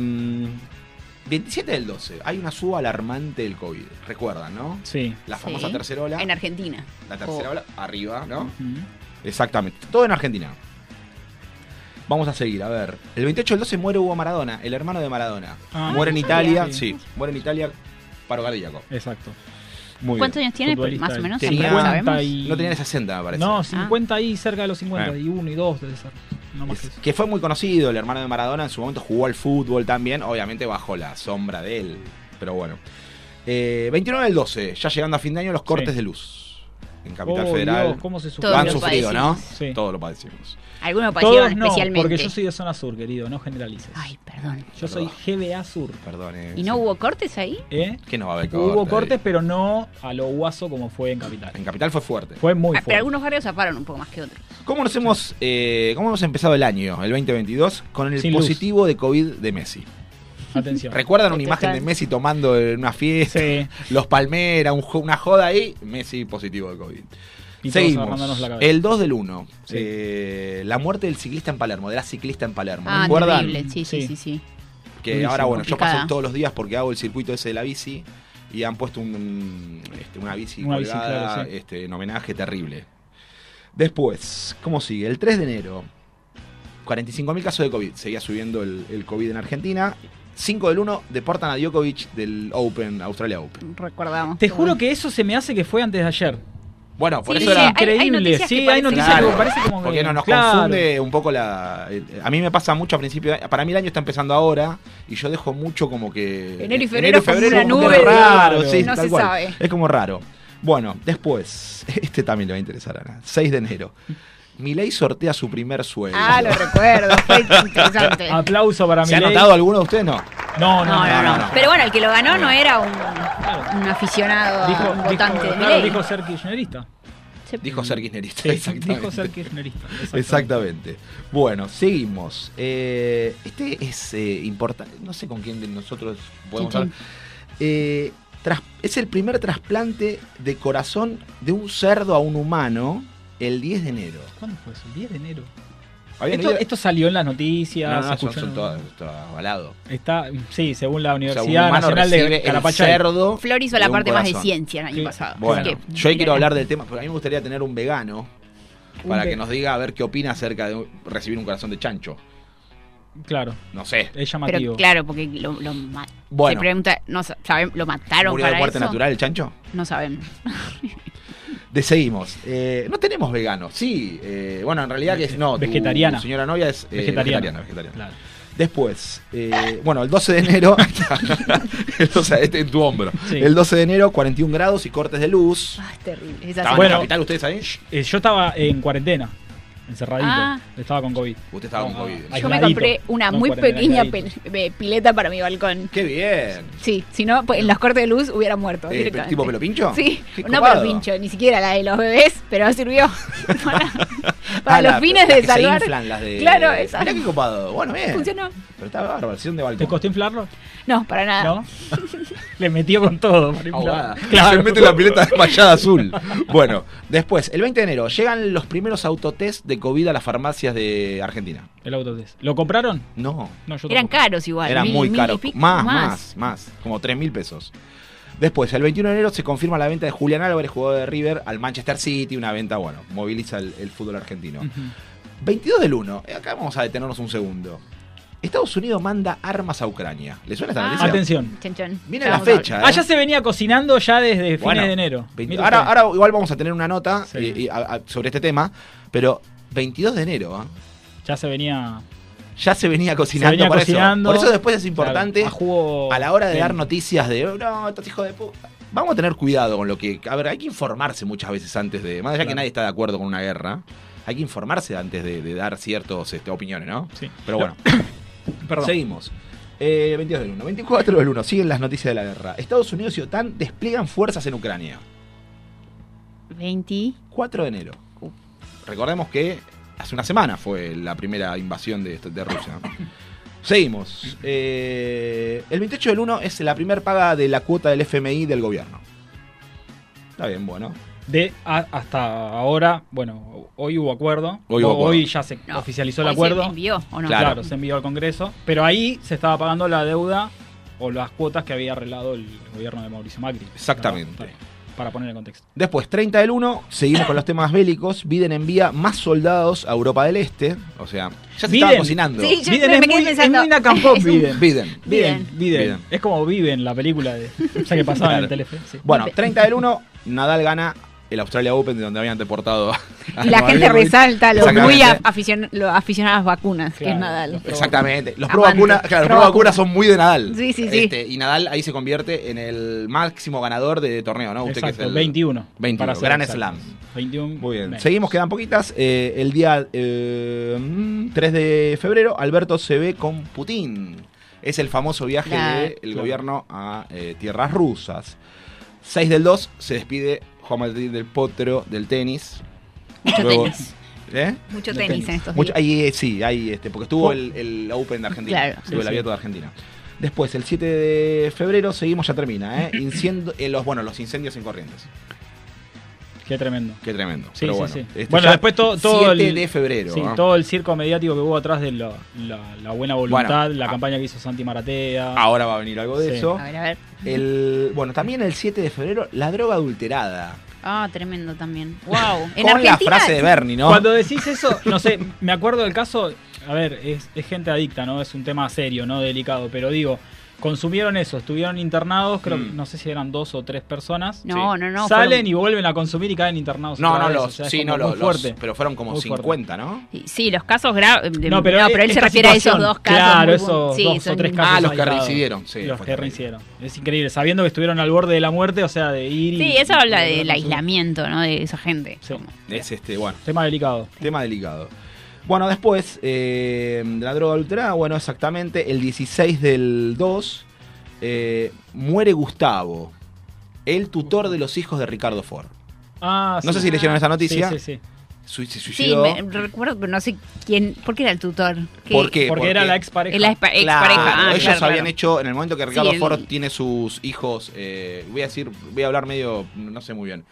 Speaker 3: 27 del 12, hay una suba alarmante del COVID. Recuerdan, ¿no?
Speaker 4: Sí.
Speaker 3: La famosa
Speaker 5: Sí.
Speaker 3: tercera ola.
Speaker 5: En Argentina.
Speaker 3: La tercera
Speaker 5: Oh.
Speaker 3: ola, arriba, ¿no? Exactamente. Todo en Argentina. Vamos a seguir, a ver. El 28 del 12 muere Hugo Maradona, el hermano de Maradona.
Speaker 4: Ah,
Speaker 3: muere en Italia, sí, muere en Italia, paro cardíaco.
Speaker 4: Exacto.
Speaker 3: Muy
Speaker 5: ¿Cuántos
Speaker 3: bien.
Speaker 5: años tiene?
Speaker 4: Futbolista
Speaker 5: Más o menos,
Speaker 3: Tenía-
Speaker 5: ¿siempre lo sabemos?
Speaker 4: 50 y-
Speaker 3: No tenía ni 60, me parece.
Speaker 4: No, 50 y cerca de los 50.
Speaker 3: Eh.
Speaker 4: Y 1 y 2 debe ser. No más que
Speaker 3: Es-
Speaker 4: eso.
Speaker 3: que fue muy conocido, el hermano de Maradona en su momento jugó al fútbol también, obviamente bajo la sombra de él, pero bueno. Eh, 29 del 12, ya llegando a fin de año, los cortes
Speaker 4: Sí.
Speaker 3: de luz. En Capital
Speaker 4: Oh,
Speaker 3: Federal.
Speaker 4: Dios, ¿cómo se
Speaker 5: Todo
Speaker 4: sufrió?
Speaker 3: lo han
Speaker 5: lo
Speaker 3: sufrido, ¿no?
Speaker 5: padecimos.
Speaker 4: Sí.
Speaker 3: Todo lo padecimos.
Speaker 5: Algunos padecieron
Speaker 4: Todos no,
Speaker 5: especialmente.
Speaker 4: porque yo soy de zona sur, querido, no generalices.
Speaker 5: Ay, perdón.
Speaker 4: yo soy GBA Sur.
Speaker 3: Perdone.
Speaker 5: ¿Y no hubo cortes ahí?
Speaker 4: ¿eh?
Speaker 3: ¿Qué no va a haber
Speaker 4: Hubo
Speaker 3: corte
Speaker 4: cortes, pero no a lo guaso como fue en Capital.
Speaker 3: En Capital fue fuerte.
Speaker 4: Fue muy
Speaker 5: Ah,
Speaker 4: fuerte.
Speaker 5: pero algunos barrios zaparon un poco más que otros.
Speaker 3: ¿Cómo nos hemos, eh, cómo hemos empezado el año, el 2022, con el
Speaker 4: Sin luz.
Speaker 3: positivo de COVID de Messi?
Speaker 4: Atención.
Speaker 3: ¿Recuerdan una
Speaker 5: Esto
Speaker 3: imagen de Messi tomando en una fiesta?
Speaker 4: Sí.
Speaker 3: Los Palmera, un una joda ahí, Messi positivo de COVID.
Speaker 4: Y
Speaker 3: Seguimos.
Speaker 4: la cabeza.
Speaker 3: El 2 del 1.
Speaker 4: Sí.
Speaker 3: eh, la muerte del ciclista en Palermo, de la ciclista en Palermo.
Speaker 5: Ah,
Speaker 3: ¿Recuerdan?
Speaker 5: terrible. Sí, sí,
Speaker 4: Sí.
Speaker 5: sí, sí.
Speaker 3: Que ahora, bueno, yo paso todos los días porque hago el circuito ese de la bici y han puesto un, este, una bici
Speaker 4: Una bici,
Speaker 3: colgada
Speaker 4: claro, sí.
Speaker 3: este, en homenaje terrible. Después, ¿cómo sigue? El 3 de enero, 45.000 casos de COVID. Seguía subiendo el, el COVID en Argentina. 5 del 1, deportan a Djokovic del Open, Australia Open.
Speaker 5: Recordamos.
Speaker 4: Te juro que eso se me hace que fue antes de ayer.
Speaker 3: Bueno, por
Speaker 5: Sí,
Speaker 3: eso
Speaker 5: sí,
Speaker 3: era...
Speaker 5: hay- hay
Speaker 4: Increíble.
Speaker 5: noticias que
Speaker 4: sí, hay noticias
Speaker 3: Claro,
Speaker 4: que parece como que.
Speaker 3: porque no nos
Speaker 4: claro.
Speaker 3: confunde un poco la. eh, A mí me pasa mucho a principio. de- Para mí el año está empezando ahora y yo dejo mucho como que.
Speaker 5: Enero y febrero como una
Speaker 3: como que
Speaker 5: nube,
Speaker 3: es raro,
Speaker 4: claro.
Speaker 3: sí,
Speaker 5: No
Speaker 3: tal
Speaker 5: se
Speaker 3: cual.
Speaker 5: sabe.
Speaker 3: Es como raro. Bueno, después, este también le va a interesar a Ana. 6 de enero. Milei sortea su primer sueldo.
Speaker 5: Ah, lo recuerdo. Fue interesante.
Speaker 4: Aplauso para
Speaker 3: ¿Se ha
Speaker 4: Milei.
Speaker 3: notado alguno de ustedes? No.
Speaker 4: No, no,
Speaker 5: No, no,
Speaker 3: no,
Speaker 5: no,
Speaker 3: no.
Speaker 5: Pero bueno, el que lo ganó no era un, un aficionado,
Speaker 4: Dijo,
Speaker 5: un votante
Speaker 4: dijo,
Speaker 5: de
Speaker 4: claro,
Speaker 5: Milei.
Speaker 4: Dijo ser kirchnerista.
Speaker 3: Dijo ser kirchnerista.
Speaker 4: Sí,
Speaker 3: exactamente.
Speaker 4: dijo ser kirchnerista. exactamente.
Speaker 3: Exactamente. Bueno, seguimos. Eh, este es eh, importante. No sé con quién de nosotros podemos hablar. Eh, es el primer trasplante de corazón de un cerdo a un humano el 10 de enero.
Speaker 4: ¿Cuándo fue eso? El 10 de enero.
Speaker 3: ¿Habían
Speaker 4: Esto, salió en las noticias.
Speaker 3: no, no,
Speaker 4: se
Speaker 3: son,
Speaker 4: escuchó
Speaker 3: son
Speaker 4: en-
Speaker 3: todo, todo avalado.
Speaker 4: Está, sí, según la
Speaker 3: O sea,
Speaker 4: Universidad Nacional de Carapachay.
Speaker 3: cerdo.
Speaker 5: Flor hizo la
Speaker 3: de
Speaker 5: parte más de ciencia el año
Speaker 4: Sí.
Speaker 5: pasado.
Speaker 3: Bueno,
Speaker 5: así que,
Speaker 3: yo ahí quiero hablar del tema, porque a mí me gustaría tener un vegano para
Speaker 4: ve-
Speaker 3: que nos diga a ver qué opina acerca de recibir un corazón de chancho.
Speaker 4: Claro,
Speaker 3: No sé.
Speaker 4: es llamativo.
Speaker 5: Pero claro, porque lo, lo ma-
Speaker 3: Bueno.
Speaker 5: se pregunta, no sa- saben, lo mataron
Speaker 3: ¿Murió de
Speaker 5: para
Speaker 3: muerte
Speaker 5: eso.
Speaker 3: natural el chancho?
Speaker 5: No sabemos.
Speaker 3: De seguimos. Eh, no tenemos veganos, sí. eh, bueno, en realidad que es no.
Speaker 4: Vegetariana.
Speaker 3: Tu señora novia es eh,
Speaker 4: Vegetariana.
Speaker 3: vegetariana. vegetariana.
Speaker 4: Claro.
Speaker 3: Después, eh, bueno, el 12 de enero. el 12, este en tu hombro.
Speaker 4: Sí.
Speaker 3: El 12 de enero, 41 grados y cortes de luz.
Speaker 5: Ah, es terrible. Es así.
Speaker 3: ¿Estaban
Speaker 4: Bueno.
Speaker 3: en la capital ustedes ahí?
Speaker 4: Eh, yo estaba en cuarentena, encerradito.
Speaker 5: Ah.
Speaker 4: Estaba con COVID.
Speaker 3: Usted estaba con COVID.
Speaker 5: Yo me compré una muy pequeña pileta para mi balcón.
Speaker 3: ¡Qué bien!
Speaker 5: Sí, si no, pues, en los cortes de luz hubiera muerto.
Speaker 3: Eh. ¿Tipo pelo pincho?
Speaker 5: Sí, no pelo pincho, ni siquiera la de los bebés, pero sirvió para, para
Speaker 3: Ah,
Speaker 5: los
Speaker 3: la-
Speaker 5: fines de
Speaker 3: que
Speaker 5: salvar.
Speaker 3: Se inflan las de.
Speaker 5: Claro, esa.
Speaker 3: Mirá qué copado. Bueno, bien.
Speaker 5: Funcionó.
Speaker 3: Pero está bárbaro, de balcón.
Speaker 4: ¿Te costó inflarlo?
Speaker 5: No, para nada.
Speaker 4: ¿No? Le metió con todo.
Speaker 3: Ahogada.
Speaker 4: Claro.
Speaker 3: Se mete la pileta desmayada azul. Bueno, después, el 20 de enero, llegan los primeros autotest de COVID a las farmacias de Argentina.
Speaker 4: El autotest. ¿Lo compraron?
Speaker 3: No,
Speaker 4: No, yo
Speaker 5: Eran caros igual.
Speaker 3: eran
Speaker 5: mil-
Speaker 3: muy
Speaker 5: mil
Speaker 3: caros. Más, más, más, Como 3 mil pesos. Después, el 21 de enero se confirma la venta de Julián Álvarez, jugador de River, al Manchester City. Una venta, bueno, moviliza el, el fútbol argentino.
Speaker 4: Ujú.
Speaker 3: 22 del 1. eh, Acá vamos a detenernos un segundo. Estados Unidos manda armas a Ucrania. ¿Le suena esta
Speaker 5: Ah.
Speaker 3: noticia?
Speaker 4: Atención.
Speaker 3: Viene la fecha. ¿eh?
Speaker 4: Ah, ya se venía cocinando ya desde
Speaker 3: Bueno,
Speaker 4: fines de enero.
Speaker 3: 20
Speaker 4: Mire
Speaker 3: ahora, ahora igual vamos a tener una nota
Speaker 4: Sí.
Speaker 3: eh, y a- a- sobre este tema, pero 22 de enero, ¿ah?
Speaker 4: Ya se venía.
Speaker 3: ya se venía cocinando,
Speaker 4: venía
Speaker 3: por,
Speaker 4: cocinando.
Speaker 3: Eso. por eso después es importante
Speaker 4: claro, a, jugo
Speaker 3: a la hora de dar noticias de, "Oh, no, estos hijos de puta. Vamos a tener cuidado con lo que... A ver, hay que informarse muchas veces antes de... Más allá que nadie está de acuerdo con una guerra, hay que informarse antes de, de dar ciertas opiniones, ¿no?
Speaker 4: Sí.
Speaker 3: Pero bueno,
Speaker 4: Perdón.
Speaker 3: seguimos. Eh, 22 del 1. 24 del 1. Siguen las noticias de la guerra. Estados Unidos y OTAN despliegan fuerzas en Ucrania.
Speaker 5: 20.
Speaker 3: 4 de enero.
Speaker 5: Uh.
Speaker 3: Recordemos que hace una semana fue la primera invasión de, de Rusia. Seguimos. Eh, el 28 del 1 es la primera paga de la cuota del FMI del gobierno. Está bien, bueno.
Speaker 4: De a- hasta ahora, bueno, hoy hubo acuerdo.
Speaker 3: Hoy hubo
Speaker 4: O-
Speaker 3: acuerdo.
Speaker 4: hoy ya se
Speaker 5: No,
Speaker 4: oficializó el
Speaker 5: hoy
Speaker 4: acuerdo.
Speaker 5: Se envió, ¿o no?
Speaker 3: Claro.
Speaker 4: Claro. se envió al Congreso. Pero ahí se estaba pagando la deuda o las cuotas que había arreglado el gobierno de Mauricio Macri.
Speaker 3: Exactamente.
Speaker 4: Para poner en contexto.
Speaker 3: Después, 30 del 1, seguimos con los temas bélicos. Biden envía más soldados a Europa del Este. O sea, ya se
Speaker 4: Biden.
Speaker 3: estaba cocinando.
Speaker 5: Sí, yo
Speaker 4: Biden
Speaker 5: me
Speaker 4: es muy,
Speaker 5: pensando,
Speaker 4: es muy
Speaker 5: es un-
Speaker 4: Biden.
Speaker 3: Biden.
Speaker 4: Biden,
Speaker 5: Biden.
Speaker 4: Biden.
Speaker 3: Biden.
Speaker 4: Es como Viven, la película de. O sea, que pasaba en el Telefe. sí.
Speaker 3: Bueno, 30 del 1, Nadal gana el Australia Open, de donde habían deportado a
Speaker 5: Y la gente resalta lo muy aficion- lo aficionado a las vacunas, que es. Nadal.
Speaker 3: Exactamente. Los pro vacunas, claro, los
Speaker 5: Pro
Speaker 3: pro vacunas son muy de Nadal.
Speaker 5: Sí, sí, sí.
Speaker 3: Este, y Nadal ahí se convierte en el máximo ganador de torneo, ¿no? Usted que es
Speaker 4: Exacto,
Speaker 3: el
Speaker 4: 21.
Speaker 3: 21,
Speaker 4: para ser
Speaker 3: Gran. Slam.
Speaker 4: 21.
Speaker 3: Muy bien.
Speaker 4: menos.
Speaker 3: Seguimos, quedan poquitas. Eh, el día eh, mm, 3 de febrero, Alberto se ve con Putin. Es el famoso viaje del gobierno a eh, tierras rusas. 6 del 2 se despide Juan Martín del Potro del tenis.
Speaker 5: Mucho
Speaker 3: Luego-
Speaker 5: tenis.
Speaker 3: ¿Eh?
Speaker 5: Mucho tenis,
Speaker 4: tenis.
Speaker 5: en estos
Speaker 3: Mucho-
Speaker 5: días.
Speaker 3: ahí, eh, sí, ahí, este, porque estuvo el, el Open de Argentina.
Speaker 5: Claro.
Speaker 3: Estuvo
Speaker 4: Sí,
Speaker 3: el
Speaker 4: sí.
Speaker 3: abierto de Argentina. Después, el 7 de febrero, seguimos, ya termina, ¿eh? Incendio- eh, los, bueno, los incendios en Corrientes.
Speaker 4: Qué tremendo.
Speaker 3: Qué tremendo.
Speaker 4: Sí,
Speaker 3: Pero
Speaker 4: sí,
Speaker 3: bueno,
Speaker 4: sí.
Speaker 3: este
Speaker 4: Bueno, después todo- todo
Speaker 3: 7
Speaker 4: el-
Speaker 3: de febrero.
Speaker 4: Sí,
Speaker 3: ¿no?
Speaker 4: todo el circo mediático que hubo atrás de la, la- la buena voluntad,
Speaker 3: Bueno,
Speaker 4: la
Speaker 3: ah.
Speaker 4: campaña que hizo Santi Maratea.
Speaker 3: Ahora va a venir algo de
Speaker 4: Sí.
Speaker 3: eso.
Speaker 5: A ver, a ver.
Speaker 3: El, bueno, también el 7 de febrero, la droga adulterada.
Speaker 5: Ah, tremendo también. Wow. En
Speaker 3: Con la frase de Bernie, ¿no?
Speaker 4: Cuando decís eso, no sé, me acuerdo del caso, a ver, es, es gente adicta, ¿no? Es un tema serio, ¿no? Delicado, pero digo, consumieron eso, estuvieron internados, creo
Speaker 3: Mm.
Speaker 4: no sé si eran dos o tres personas.
Speaker 5: No, no, no.
Speaker 4: Salen
Speaker 5: fueron-
Speaker 4: y vuelven a consumir y caen internados.
Speaker 3: no, no,
Speaker 4: vez,
Speaker 3: los,
Speaker 4: o sea, es
Speaker 3: sí, no, los,
Speaker 4: fuerte.
Speaker 3: los- pero fueron como
Speaker 4: Muy fuerte.
Speaker 3: 50, ¿no?
Speaker 5: Sí, los casos graves.
Speaker 4: No, pero,
Speaker 5: él
Speaker 4: esta
Speaker 5: se refiere a esos dos casos.
Speaker 4: Claro, esos
Speaker 5: sí,
Speaker 4: dos o tres casos.
Speaker 3: Ah, los que
Speaker 4: aislados.
Speaker 3: reincidieron, sí,
Speaker 4: Los que reincidieron. Es increíble, sabiendo que estuvieron al borde de la muerte, o sea, de ir y.
Speaker 5: Sí, eso habla
Speaker 4: y volver a
Speaker 5: del aislamiento, ¿no? De esa gente.
Speaker 4: Sí.
Speaker 3: Es este, bueno,
Speaker 4: Tema delicado.
Speaker 3: tema delicado. Bueno, después eh, de la droga adulterada, bueno, exactamente, el 16 del 2 eh, muere Gustavo, el tutor de los hijos de Ricardo Ford.
Speaker 4: Ah,
Speaker 3: No sé si leyeron esa noticia.
Speaker 4: Sí, sí, sí.
Speaker 3: Sui- Se
Speaker 5: Sí,
Speaker 3: suicidó.
Speaker 5: me recuerdo, pero no sé quién. ¿Por qué era el tutor? ¿Qué-
Speaker 3: ¿Por qué?
Speaker 4: Porque era la expareja.
Speaker 5: La expa- expareja.
Speaker 3: Claro,
Speaker 5: ah,
Speaker 3: ellos
Speaker 5: claro,
Speaker 3: habían
Speaker 5: claro.
Speaker 3: hecho, en el momento que Ricardo
Speaker 5: Sí, el-
Speaker 3: Ford tiene sus hijos, eh, voy a decir, voy a hablar medio, no sé muy bien.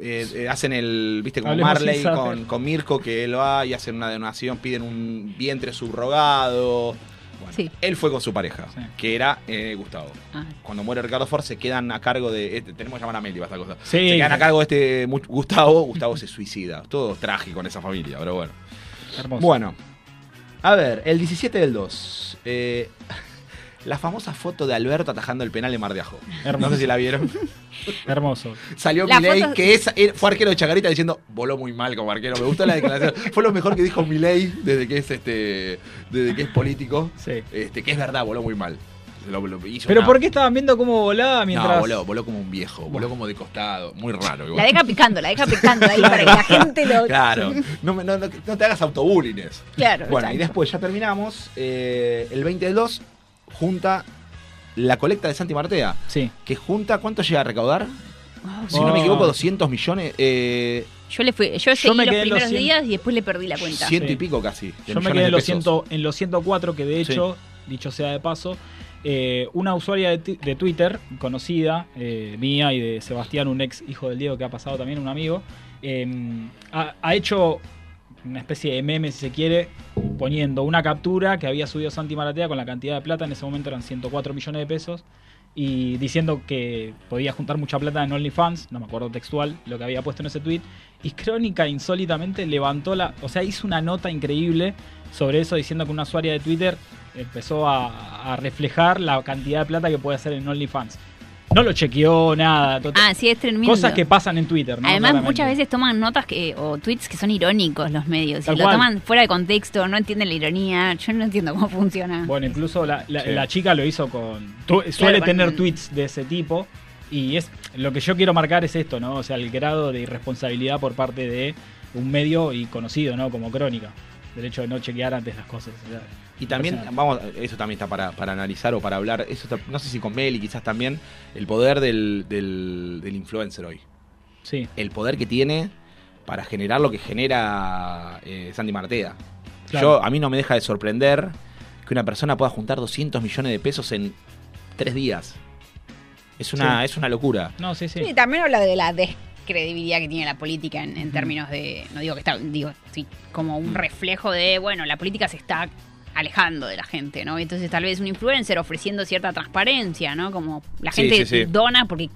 Speaker 3: Eh, eh, hacen el, viste, como
Speaker 4: Hablemos
Speaker 3: Marley con, con Mirko, que él va y hacen una donación, piden un vientre subrogado. Bueno,
Speaker 5: Sí.
Speaker 3: Él fue con su pareja,
Speaker 4: Sí.
Speaker 3: que era eh, Gustavo.
Speaker 5: Ah,
Speaker 3: Cuando muere Ricardo Ford se quedan a cargo de... este- tenemos que llamar a Meli para esta cosa.
Speaker 4: Sí.
Speaker 3: Se quedan a cargo de este Gustavo. Gustavo se suicida. Todo trágico en esa familia, pero bueno.
Speaker 4: Hermoso.
Speaker 3: Bueno, a ver, el 17 del 2. eh, la famosa foto de Alberto atajando el penal de Mar de Ajó.
Speaker 4: Hermoso.
Speaker 3: No sé si la vieron.
Speaker 4: Hermoso.
Speaker 3: Salió
Speaker 5: La
Speaker 3: Milei,
Speaker 5: foto-
Speaker 3: que es, eh, fue arquero de Chacarita diciendo, voló muy mal como arquero. Me gustó la declaración. fue lo mejor que dijo Milei desde que es este desde que es político.
Speaker 4: Sí.
Speaker 3: Este, que es verdad, voló muy mal. Lo- lo hizo
Speaker 4: Pero
Speaker 3: una-
Speaker 4: ¿por qué estaban viendo cómo volaba mientras.?
Speaker 3: No, voló, voló como un viejo, voló como de costado, muy raro. igual.
Speaker 5: La deja picando, la deja picando ahí para que la gente lo.
Speaker 3: Claro, no, me- no, no- no te hagas autobullying.
Speaker 5: Claro,
Speaker 3: Bueno, y después ya terminamos. eh, el 20 del 2 junta la colecta de Santi Martea.
Speaker 4: Sí.
Speaker 3: Que junta, ¿cuánto llega a recaudar?
Speaker 5: Oh,
Speaker 3: Si no me equivoco, 200 millones. Eh,
Speaker 5: Yo le fui, yo seguí
Speaker 4: me
Speaker 5: los
Speaker 4: los
Speaker 5: primeros
Speaker 4: 100.
Speaker 5: días y después le perdí la cuenta.
Speaker 3: ciento y pico casi.
Speaker 4: Yo me quedé en los,
Speaker 3: pesos.
Speaker 4: 100 en los 104, que de hecho, dicho sea de paso, eh, una usuaria de, de Twitter, conocida, eh, mía y de Sebastián, un ex hijo del Diego que ha pasado también, un amigo, eh, ha, ha hecho una especie de meme, si se quiere, poniendo una captura que había subido Santi Maratea con la cantidad de plata, en ese momento eran 104 millones de pesos, y diciendo que podía juntar mucha plata en OnlyFans, no me acuerdo textual lo que había puesto en ese tweet, y Crónica insólitamente levantó la, o sea, hizo una nota increíble sobre eso diciendo que una usuaria de Twitter empezó a, a reflejar la cantidad de plata que puede hacer en OnlyFans. No lo chequeó nada, total-
Speaker 5: Ah, sí, es tremendo.
Speaker 4: cosas que pasan en Twitter, ¿no?
Speaker 5: Además,
Speaker 4: Claramente.
Speaker 5: muchas veces toman notas que, o tweets que son irónicos los medios.
Speaker 4: Tal
Speaker 5: y lo toman fuera de contexto, no entienden la ironía. Yo no entiendo cómo funciona.
Speaker 4: Bueno, incluso la, la-
Speaker 3: Sí.
Speaker 4: la chica lo hizo con. tu- suele tener tweets de ese tipo. Y es lo que yo quiero marcar es esto, ¿no? O sea, el grado de irresponsabilidad por parte de un medio y conocido, ¿no? Como crónica. Del hecho de no chequear antes las cosas.
Speaker 3: Y también, vamos, eso también está para, para analizar o para hablar, eso está- no sé si con Meli quizás también, el poder del, del, del influencer hoy.
Speaker 4: sí.
Speaker 3: El poder que tiene para generar lo que genera eh, Sandy Martea.
Speaker 4: Claro.
Speaker 3: Yo, a mí no me deja de sorprender que una persona pueda juntar 200 millones de pesos en tres días. Es una,
Speaker 4: Sí.
Speaker 3: es una locura.
Speaker 4: No, sí, sí.
Speaker 5: Sí, también habla de la descredibilidad que tiene la política en, en términos de, no digo que está, digo, sí, como
Speaker 3: Mm.
Speaker 5: un reflejo de, bueno, la política se está alejando de la gente, ¿no? Entonces tal vez un influencer ofreciendo cierta transparencia, ¿no? Como la gente
Speaker 3: sí, sí.
Speaker 5: dona porque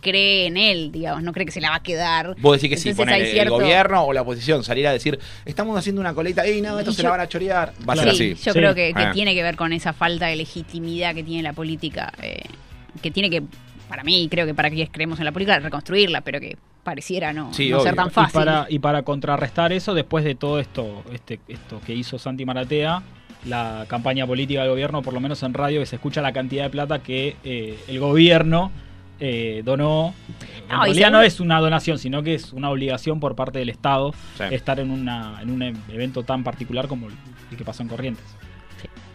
Speaker 5: cree en él, digamos, no cree que se la va a quedar.
Speaker 3: Vos decís que sí, poner el
Speaker 5: cierto-
Speaker 3: gobierno o la oposición, salir a decir, estamos haciendo una colecta, ey, no, esto
Speaker 5: Y
Speaker 3: se
Speaker 5: yo-
Speaker 3: la van a chorear. Va a ser
Speaker 5: Sí,
Speaker 3: así.
Speaker 5: yo
Speaker 4: Sí.
Speaker 5: creo que, que
Speaker 3: Ah.
Speaker 5: tiene que ver con esa falta de legitimidad que tiene la política, eh, que tiene que para mí, creo que para quienes creemos en la política, reconstruirla, pero que pareciera no,
Speaker 3: Sí,
Speaker 5: no ser tan
Speaker 4: Y
Speaker 5: fácil.
Speaker 4: para, y para contrarrestar eso, después de todo esto, este, esto que hizo Santi Maratea, la campaña política del gobierno, por lo menos en radio, que se escucha la cantidad de plata que eh, el gobierno eh, donó. En
Speaker 5: No,
Speaker 4: realidad no es una donación, sino que es una obligación por parte del Estado
Speaker 3: Sí.
Speaker 4: estar en, una, en un evento tan particular como el que pasó en Corrientes.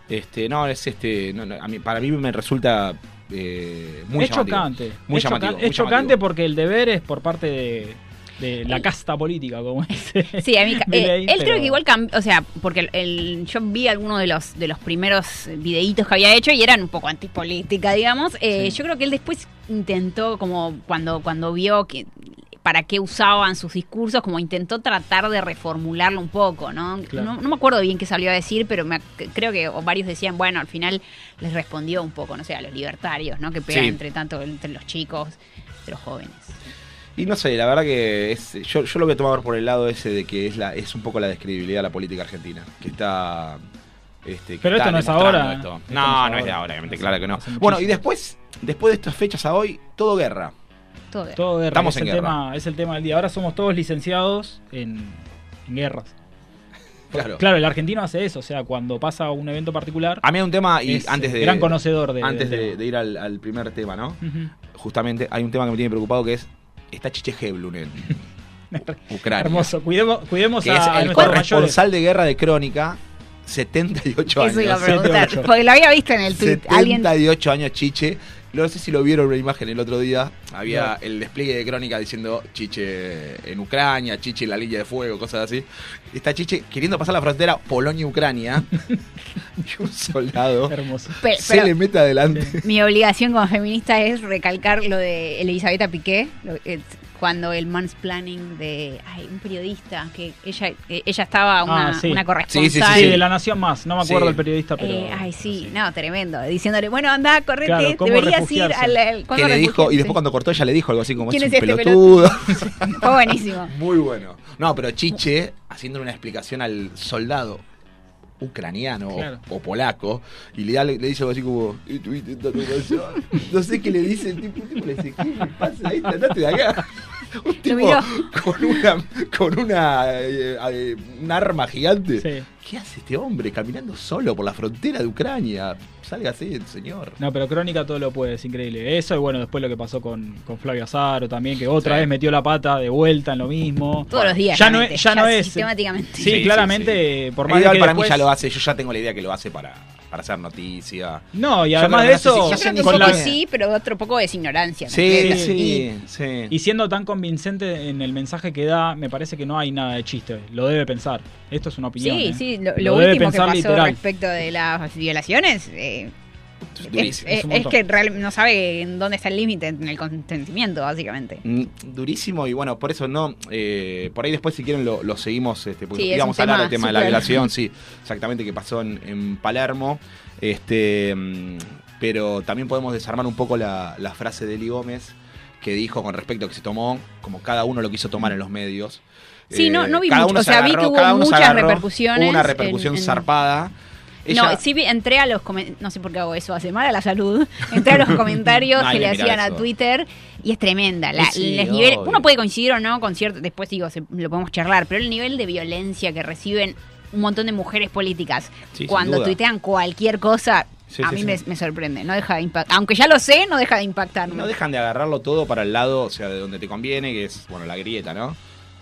Speaker 3: Este, no, es este. no, no, a mí, para mí me resulta eh, muy
Speaker 4: es
Speaker 3: llamativo.
Speaker 4: chocante.
Speaker 3: Muy
Speaker 4: es
Speaker 3: llamativo,
Speaker 4: chocan-
Speaker 3: muy
Speaker 4: es chocante porque el deber es por parte de, de la casta política, como dice.
Speaker 5: Sí, a mí, eh, él creo que igual cambió, o sea, porque el, el- yo vi algunos de los de los primeros videitos que había hecho y eran un poco antipolítica, digamos. Eh,
Speaker 4: Sí.
Speaker 5: Yo creo que él después intentó, como cuando, cuando vio que para qué usaban sus discursos, como intentó tratar de reformularlo un poco, ¿no?
Speaker 4: Claro.
Speaker 5: No, no me acuerdo bien qué salió a decir, pero me creo que varios decían, bueno, al final les respondió un poco, no sé, a los libertarios, ¿no? Que pegan
Speaker 3: Sí.
Speaker 5: entre tanto entre los chicos, entre los jóvenes.
Speaker 3: Y no sé, la verdad que es, yo, yo lo voy a tomar por el lado ese de que es la es un poco la descredibilidad de la política argentina, que está... Este, que
Speaker 4: Pero
Speaker 3: está
Speaker 4: esto no es ahora,
Speaker 3: esto.
Speaker 4: ¿eh? Esto
Speaker 3: No,
Speaker 4: no es
Speaker 3: de
Speaker 4: ahora.
Speaker 3: obviamente, claro que no. Bueno, y después, después de estas fechas a hoy, todo guerra.
Speaker 5: Todo
Speaker 4: guerra,
Speaker 3: Estamos
Speaker 4: es,
Speaker 3: en
Speaker 4: el
Speaker 3: guerra.
Speaker 4: Tema, es el tema del día. Ahora somos todos licenciados en, en guerras.
Speaker 3: Claro.
Speaker 4: Claro, el argentino hace eso, o sea, cuando pasa un evento particular,
Speaker 3: A mí hay un tema, y
Speaker 4: es
Speaker 3: antes de...
Speaker 4: gran conocedor de...
Speaker 3: Antes de, ir al, al primer tema, ¿no? Justamente hay un tema que me tiene preocupado que es... Está Chiche Heblun en Ucrania.
Speaker 4: Hermoso, cuidemos, cuidemos
Speaker 3: Que
Speaker 4: a,
Speaker 3: es el corresponsal de guerra de Crónica, 78 años.
Speaker 5: Eso iba a preguntar, porque lo había visto en el tweet. Alguien
Speaker 3: 78 años Chiche. No sé si lo vieron una imagen el otro día. Había
Speaker 4: No.
Speaker 3: el despliegue de crónica diciendo Chiche en Ucrania, Chiche en la línea de fuego, cosas así. Está Chiche queriendo pasar la frontera Polonia-Ucrania. y un soldado
Speaker 4: Hermoso.
Speaker 5: Pe-
Speaker 3: se
Speaker 5: pero
Speaker 3: le mete adelante.
Speaker 5: mi obligación como feminista es recalcar lo de Elisabetta Piqué, lo- eh, cuando el mansplaining de ay, un periodista, que ella eh, ella estaba una,
Speaker 4: Ah, sí.
Speaker 5: una
Speaker 3: Sí,
Speaker 5: corresponsal.
Speaker 3: sí,
Speaker 4: Sí, de la Nación Más, no me acuerdo
Speaker 3: Sí.
Speaker 4: el periodista, pero...
Speaker 5: Eh, ay, sí,
Speaker 4: sí.
Speaker 5: no, tremendo. Diciéndole, bueno, anda, correte,
Speaker 4: Claro, ¿cómo
Speaker 5: deberías ir al. al- ¿cuándo
Speaker 3: Que le dijo, y después cuando cortó ella le dijo algo así como
Speaker 5: ¿Quién
Speaker 3: es un
Speaker 5: este
Speaker 3: pelotudo.
Speaker 5: Fue buenísimo.
Speaker 3: Muy bueno. No, pero Chiche, haciendo una explicación al soldado ucraniano o-
Speaker 4: Claro.
Speaker 3: o, polaco, y le, da- le dice algo así como, no sé qué le dice el tipo, el tipo le dice, ¿qué le pasa ahí? Andate de acá. Un tipo con una, con una, eh, eh, un arma gigante.
Speaker 4: Sí.
Speaker 3: ¿Qué hace este hombre caminando solo por la frontera de Ucrania? Salga así, señor.
Speaker 4: No, pero Crónica todo lo puede, es increíble. Eso y bueno, después lo que pasó con, con Flavio Azaro también, que otra
Speaker 3: Sí.
Speaker 4: vez metió la pata de vuelta en lo mismo.
Speaker 5: Todos los días.
Speaker 4: Ya no es- ya no es-
Speaker 5: Sistemáticamente.
Speaker 4: Sí,
Speaker 3: Sí, sí,
Speaker 4: claramente, por más de
Speaker 3: Igual
Speaker 4: que
Speaker 3: para
Speaker 4: después-
Speaker 3: mí ya lo hace, yo ya tengo la idea que lo hace para, para hacer noticia.
Speaker 4: No, y además de eso,
Speaker 5: Yo creo que un
Speaker 3: con
Speaker 5: poco
Speaker 3: la-
Speaker 5: sí, pero otro poco es ignorancia.
Speaker 3: Sí,
Speaker 5: ¿no?
Speaker 3: sí, sí.
Speaker 4: y siendo tan convincente en el mensaje que da, me parece que no hay nada de chiste. Lo debe pensar. Esto es una opinión.
Speaker 5: Sí,
Speaker 4: ¿eh?
Speaker 5: sí, lo,
Speaker 4: Lo
Speaker 5: lo
Speaker 4: debe
Speaker 5: último que pasó
Speaker 4: literal.
Speaker 5: respecto de las violaciones eh, es,
Speaker 3: Durísimo.
Speaker 5: es- que real- no sabe en dónde está el límite en el consentimiento, básicamente.
Speaker 3: Mm, Durísimo y bueno, por eso no, eh, por ahí después si quieren lo, lo seguimos, este, porque
Speaker 5: Sí,
Speaker 3: íbamos a hablar del tema de la violación, sí, exactamente que pasó en, en Palermo, este, mm, pero también podemos desarmar un poco la, la frase de Eli Gómez que dijo con respecto a que se tomó, como cada uno lo quiso tomar en los medios. Eh,
Speaker 5: Sí, no- no vi
Speaker 3: cada
Speaker 5: mucho,
Speaker 3: uno
Speaker 5: o
Speaker 3: se
Speaker 5: sea, vi que hubo muchas repercusiones
Speaker 3: Hubo una repercusión
Speaker 5: en- en-
Speaker 3: zarpada. Ella-
Speaker 5: No, sí entré a los comen- no sé por qué hago eso, hace mal a la salud. Entré a los comentarios que le hacían a. Twitter y es tremenda. La-
Speaker 3: Sí, obvio.
Speaker 5: uno puede coincidir o no con cierto, después digo, se- lo podemos charlar, pero el nivel de violencia que reciben un montón de mujeres políticas
Speaker 3: Sí,
Speaker 5: cuando tuitean cualquier cosa,
Speaker 3: Sí,
Speaker 5: a
Speaker 3: sí,
Speaker 5: mí
Speaker 3: sí.
Speaker 5: Me, me sorprende, no deja de impactar. Aunque ya lo sé, no deja de impactar.
Speaker 3: No dejan de agarrarlo todo para el lado, o sea, de donde te conviene, que es, bueno, la grieta, ¿no?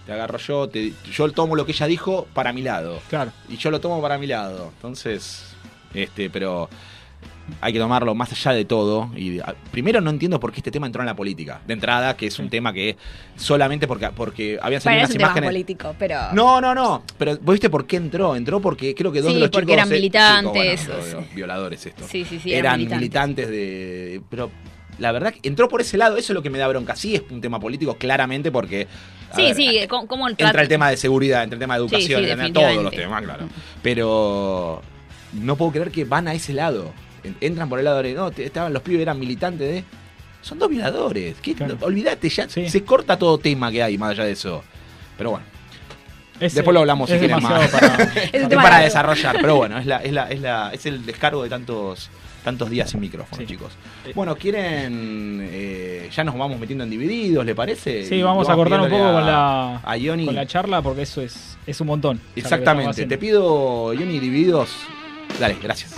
Speaker 3: Te agarro yo, te- yo tomo lo que ella dijo para mi lado.
Speaker 4: Claro.
Speaker 3: Y yo lo tomo para mi lado. Entonces, este, pero hay que tomarlo más allá de todo. Y primero no entiendo por qué este tema entró en la política. De entrada, que es un tema que solamente porque, porque habían salido
Speaker 5: Bueno, es
Speaker 3: unas
Speaker 5: un tema
Speaker 3: imágenes.
Speaker 5: político, pero...
Speaker 3: No, no, no. Pero ¿vos viste por qué entró? Entró porque creo que dos
Speaker 5: Sí,
Speaker 3: de los
Speaker 5: porque
Speaker 3: chicos.
Speaker 5: eran
Speaker 3: eh,
Speaker 5: militantes,
Speaker 3: chicos, bueno, violadores estos.
Speaker 5: Sí, sí, sí,
Speaker 3: Eran
Speaker 5: eran
Speaker 3: militantes. de. Pero la verdad que entró por ese lado. Eso es lo que me da bronca. Sí, es un tema político, claramente, porque.
Speaker 5: Sí,
Speaker 3: ver,
Speaker 5: sí, como, como el
Speaker 3: Entra el tema de seguridad, entra el tema de educación,
Speaker 5: sí,
Speaker 3: todos los temas, claro. Pero no puedo creer que van a ese lado. En- Entran por el lado de, no, estaban los pibes, eran militantes de... Son dos violadores. ¿Qué?
Speaker 4: Claro.
Speaker 3: No, olvídate, ya
Speaker 4: Sí.
Speaker 3: se corta todo tema que hay más allá de eso. Pero bueno,
Speaker 4: Es,
Speaker 3: Después lo hablamos, si
Speaker 4: es
Speaker 3: quieren
Speaker 4: demasiado
Speaker 3: más.
Speaker 4: para-
Speaker 5: Es
Speaker 3: para desarrollar. Pero bueno, es, la, es, la, es, la, es el descargo de tantos
Speaker 6: Tantos días sin micrófono,
Speaker 4: Sí.
Speaker 6: chicos. Bueno, ¿quieren. eh, ya nos vamos metiendo en divididos, ¿le parece?
Speaker 4: Sí, vamos a cortar un poco
Speaker 6: a-
Speaker 4: con la,
Speaker 6: A Ioni.
Speaker 4: con la charla porque eso es, es un montón.
Speaker 6: Exactamente. Te pido, Ioni, divididos. Dale, gracias.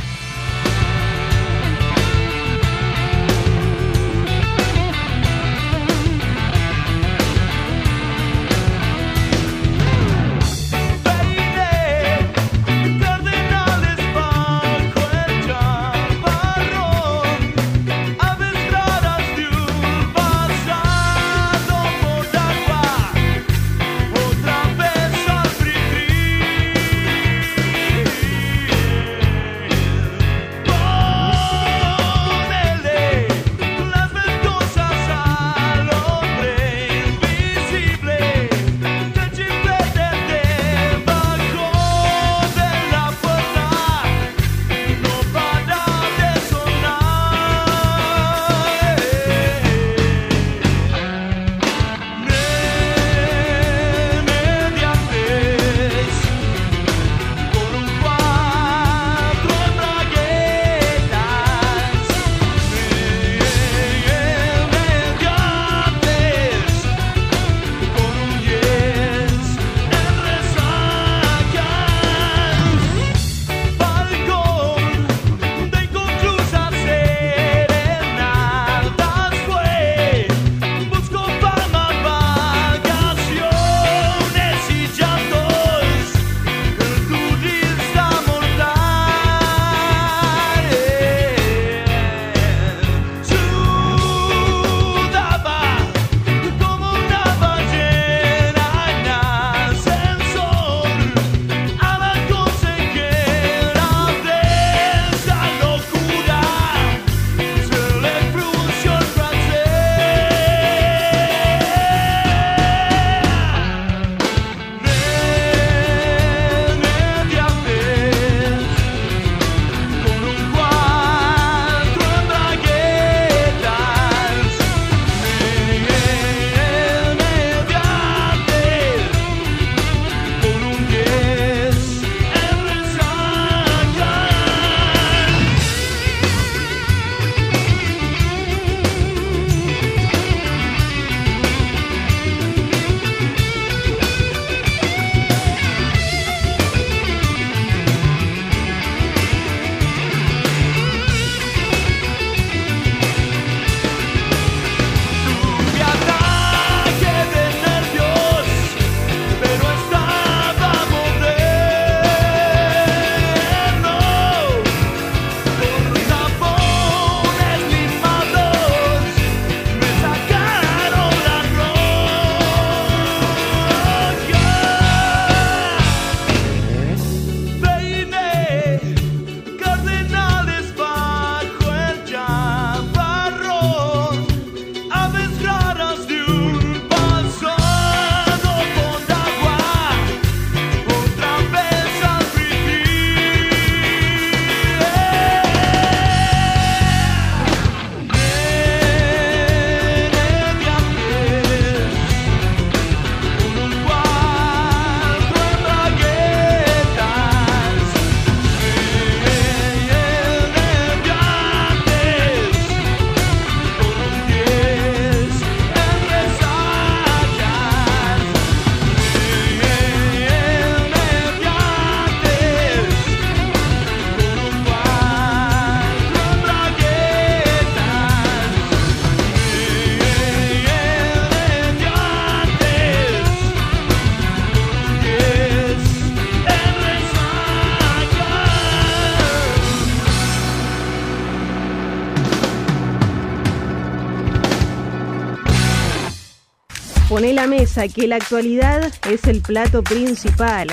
Speaker 7: Poné la mesa que la actualidad es el plato principal.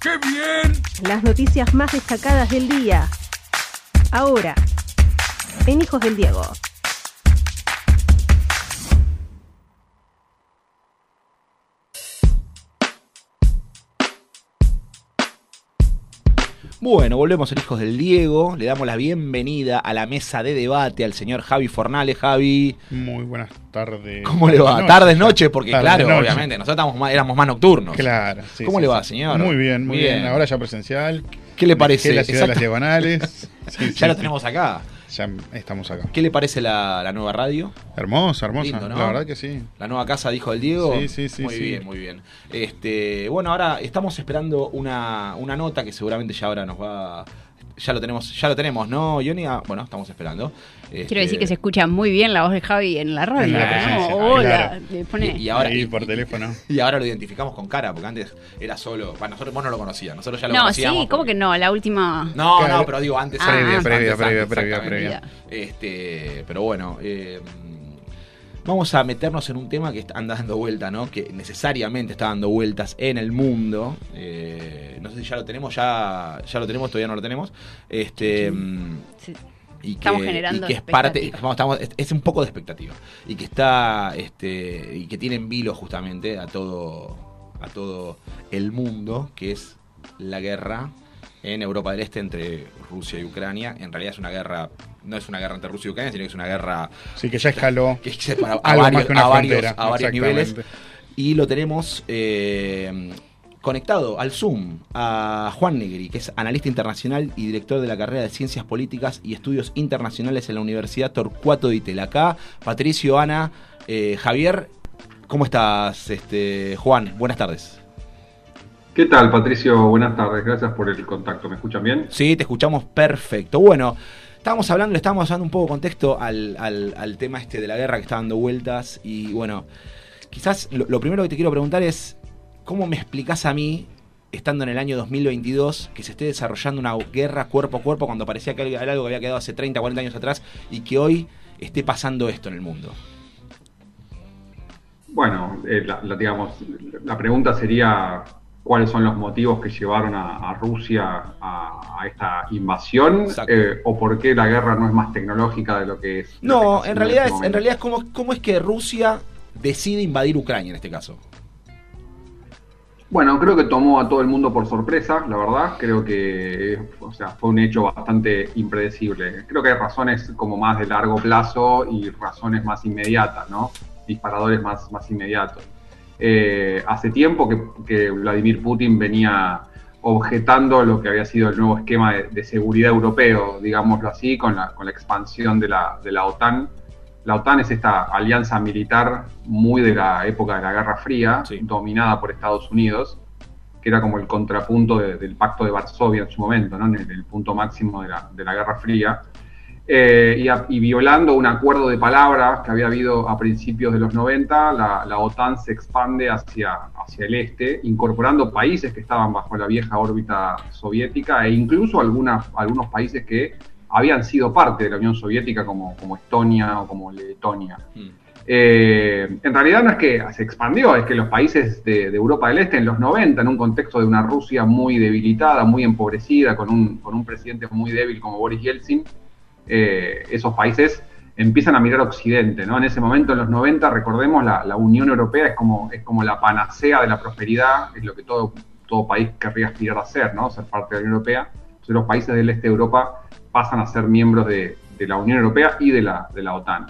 Speaker 8: ¡Qué bien!
Speaker 7: Las noticias más destacadas del día. Ahora, en Hijos del Diego.
Speaker 6: Bueno, volvemos a Hijos del Diego. Le damos la bienvenida a la mesa de debate al señor Javi Fornales. Javi,
Speaker 9: Muy buenas tardes.
Speaker 6: ¿cómo le va?
Speaker 9: Noches.
Speaker 6: Tardes, noches, porque claro, obviamente, nosotros estamos más- éramos más nocturnos.
Speaker 9: Claro. sí,
Speaker 6: ¿Cómo
Speaker 9: sí,
Speaker 6: le va,
Speaker 9: sí.
Speaker 6: señor?
Speaker 9: Muy bien, muy
Speaker 6: Bien.
Speaker 9: bien. Ahora ya presencial.
Speaker 6: ¿Qué le parece?
Speaker 9: La ciudad de las
Speaker 6: Exacto.
Speaker 9: diagonales. Sí,
Speaker 6: Ya lo tenemos acá.
Speaker 9: Ya estamos acá.
Speaker 3: ¿Qué le parece la, la nueva radio?
Speaker 9: Hermosa, hermosa.
Speaker 3: Lindo, ¿no?
Speaker 9: La verdad que sí.
Speaker 3: La nueva casa, dijo el Diego.
Speaker 9: Sí, sí, sí,
Speaker 3: Muy
Speaker 9: sí.
Speaker 3: bien, muy bien. Este, bueno, ahora estamos esperando una, una nota que seguramente ya ahora nos va. Ya lo tenemos, ya lo tenemos, ¿no, Johnny? Ah, bueno, estamos esperando. Este,
Speaker 5: Quiero decir que se escucha muy bien la voz de Javi en la radio.
Speaker 9: La
Speaker 5: ¿no? Hola.
Speaker 9: claro.
Speaker 5: Le pone-
Speaker 3: Y, y ahora, y-
Speaker 9: por teléfono.
Speaker 3: y ahora lo identificamos con cara, porque antes era solo. Bueno, nosotros vos no lo conocías, nosotros ya lo
Speaker 5: no,
Speaker 3: conocíamos.
Speaker 5: sí, ¿cómo
Speaker 3: porque-
Speaker 5: que no? La última.
Speaker 3: No,
Speaker 9: Claro.
Speaker 3: no, pero digo antes.
Speaker 5: Ah,
Speaker 9: previa,
Speaker 3: antes,
Speaker 9: previa,
Speaker 3: antes,
Speaker 9: previa,
Speaker 3: exactamente.
Speaker 5: previa.
Speaker 3: Este, pero bueno, eh, vamos a meternos en un tema que anda dando vuelta, ¿no? Que necesariamente está dando vueltas en el mundo. Eh, no sé si ya lo tenemos, ya, ya lo tenemos, todavía no lo tenemos. Este. mm,
Speaker 5: Sí.
Speaker 3: Y que,
Speaker 5: Estamos generando
Speaker 3: y que es parte
Speaker 5: expectativa.
Speaker 3: vamos, estamos- es, es un poco de expectativa y que está este y que tiene en vilo justamente a todo a todo el mundo que es la guerra en Europa del Este entre Rusia y Ucrania en realidad es una guerra no es una guerra entre Rusia y Ucrania sino que es una guerra
Speaker 9: Sí, que ya escaló.
Speaker 3: que a
Speaker 9: Algo más
Speaker 3: varios,
Speaker 9: que una
Speaker 3: a varios, a varios niveles y lo tenemos eh, conectado al Zoom a Juan Negri, que es analista internacional y director de la carrera de Ciencias Políticas y Estudios Internacionales en la Universidad Torcuato de Itela. Acá, Patricio, Ana, eh, Javier, ¿cómo estás, este, Juan? Buenas tardes.
Speaker 10: ¿Qué tal, Patricio? Buenas tardes. Gracias por el contacto. ¿Me escuchan bien?
Speaker 3: Sí, te escuchamos perfecto. Bueno, estábamos hablando, le estábamos dando un poco de contexto al, al- al tema este de la guerra que está dando vueltas. Y bueno, quizás lo, lo primero que te quiero preguntar es, ¿cómo me explicás a mí, estando en el año 2022, que se esté desarrollando una guerra cuerpo a cuerpo cuando parecía que era algo que había quedado hace 30, 40 años atrás y que hoy esté pasando esto en el mundo?
Speaker 10: Bueno, eh, la, la- digamos, la pregunta sería cuáles son los motivos que llevaron a, a Rusia a, a esta invasión eh, o por qué la guerra no es más tecnológica de lo que es. que
Speaker 3: No, en
Speaker 10: haciendo
Speaker 3: realidad,
Speaker 10: este
Speaker 3: es, en realidad es cómo, cómo es que Rusia decide invadir Ucrania en este caso.
Speaker 10: Bueno, creo que tomó a todo el mundo por sorpresa, la verdad. Creo que o sea, fue un hecho bastante impredecible. Creo que hay razones como más de largo plazo y razones más inmediatas, ¿no? Disparadores más, más inmediatos. Eh, hace tiempo que, que Vladimir Putin venía objetando lo que había sido el nuevo esquema de, de seguridad europeo, digámoslo así, con la, con la expansión de la, de la OTAN. La OTAN es esta alianza militar muy de la época de la Guerra Fría,
Speaker 3: Sí.
Speaker 10: dominada por Estados Unidos, que era como el contrapunto de- del Pacto de Varsovia en su momento, ¿no? en el, el punto máximo de la, de la Guerra Fría, Eh, y, a- y violando un acuerdo de palabras que había habido a principios de los 90, la, la OTAN se expande hacia, hacia el este, incorporando países que estaban bajo la vieja órbita soviética e incluso algunas, algunos países que habían sido parte de la Unión Soviética como, como Estonia o como Letonia.
Speaker 3: Mm.
Speaker 10: Eh, en realidad no es que se expandió, es que los países de, de Europa del Este en los 90, en un contexto de una Rusia muy debilitada, muy empobrecida, con un, con un presidente muy débil como Boris Yeltsin, eh, esos países empiezan a mirar a Occidente. ¿no? En ese momento, en los 90, recordemos, la, la Unión Europea es como, es como la panacea de la prosperidad, es lo que todo, todo país querría aspirar a ser, ¿no? ser parte de la Unión Europea. Entonces los países del este de Europa pasan a ser miembros de, de la Unión Europea y de la, de la OTAN.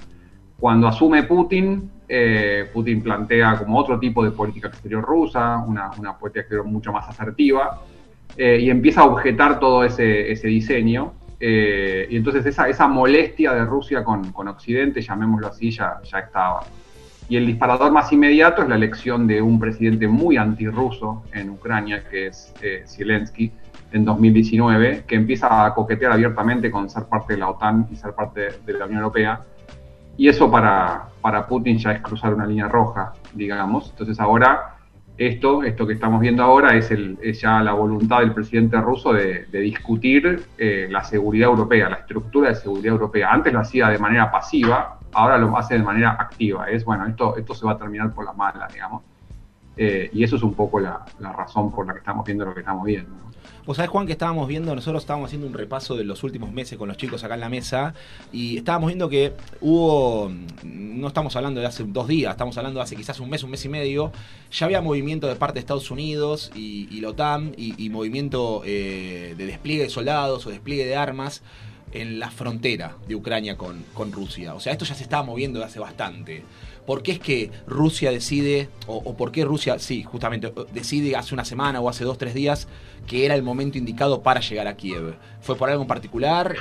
Speaker 10: Cuando asume Putin, eh, Putin plantea como otro tipo de política exterior rusa, una, una política exterior mucho más asertiva, eh, y empieza a objetar todo ese, ese diseño. eh, y entonces esa, esa molestia de Rusia con, con Occidente, llamémoslo así, ya, ya estaba. Y el disparador más inmediato es la elección de un presidente muy antirruso en Ucrania, que es eh, Zelensky, en 2019, que empieza a coquetear abiertamente con ser parte de la OTAN y ser parte de la Unión Europea. Y eso para, para Putin ya es cruzar una línea roja, digamos. Entonces ahora esto, esto que estamos viendo ahora es, el, es ya la voluntad del presidente ruso de, de discutir eh, la seguridad europea, la estructura de seguridad europea. Antes lo hacía de manera pasiva, ahora lo hace de manera activa. Es bueno, esto, esto se va a terminar por la mala, digamos. Eh, y eso es un poco la, la razón por la que estamos viendo lo que estamos viendo.
Speaker 3: Vos sabés, Juan, que estábamos viendo, nosotros estábamos haciendo un repaso de los últimos meses con los chicos acá en la mesa y estábamos viendo que hubo, no estamos hablando de hace dos días, estamos hablando de hace quizás un mes, un mes y medio, ya había movimiento de parte de Estados Unidos y, y la OTAN y, y movimiento eh, de despliegue de soldados o despliegue de armas en la frontera de Ucrania con, con Rusia. O sea, esto ya se estaba moviendo de hace bastante. ¿Por qué es que Rusia decide, o, por qué Rusia, sí, justamente, decide hace una semana o hace dos, tres días que era el momento indicado para llegar a Kiev? ¿Fue por algo en particular?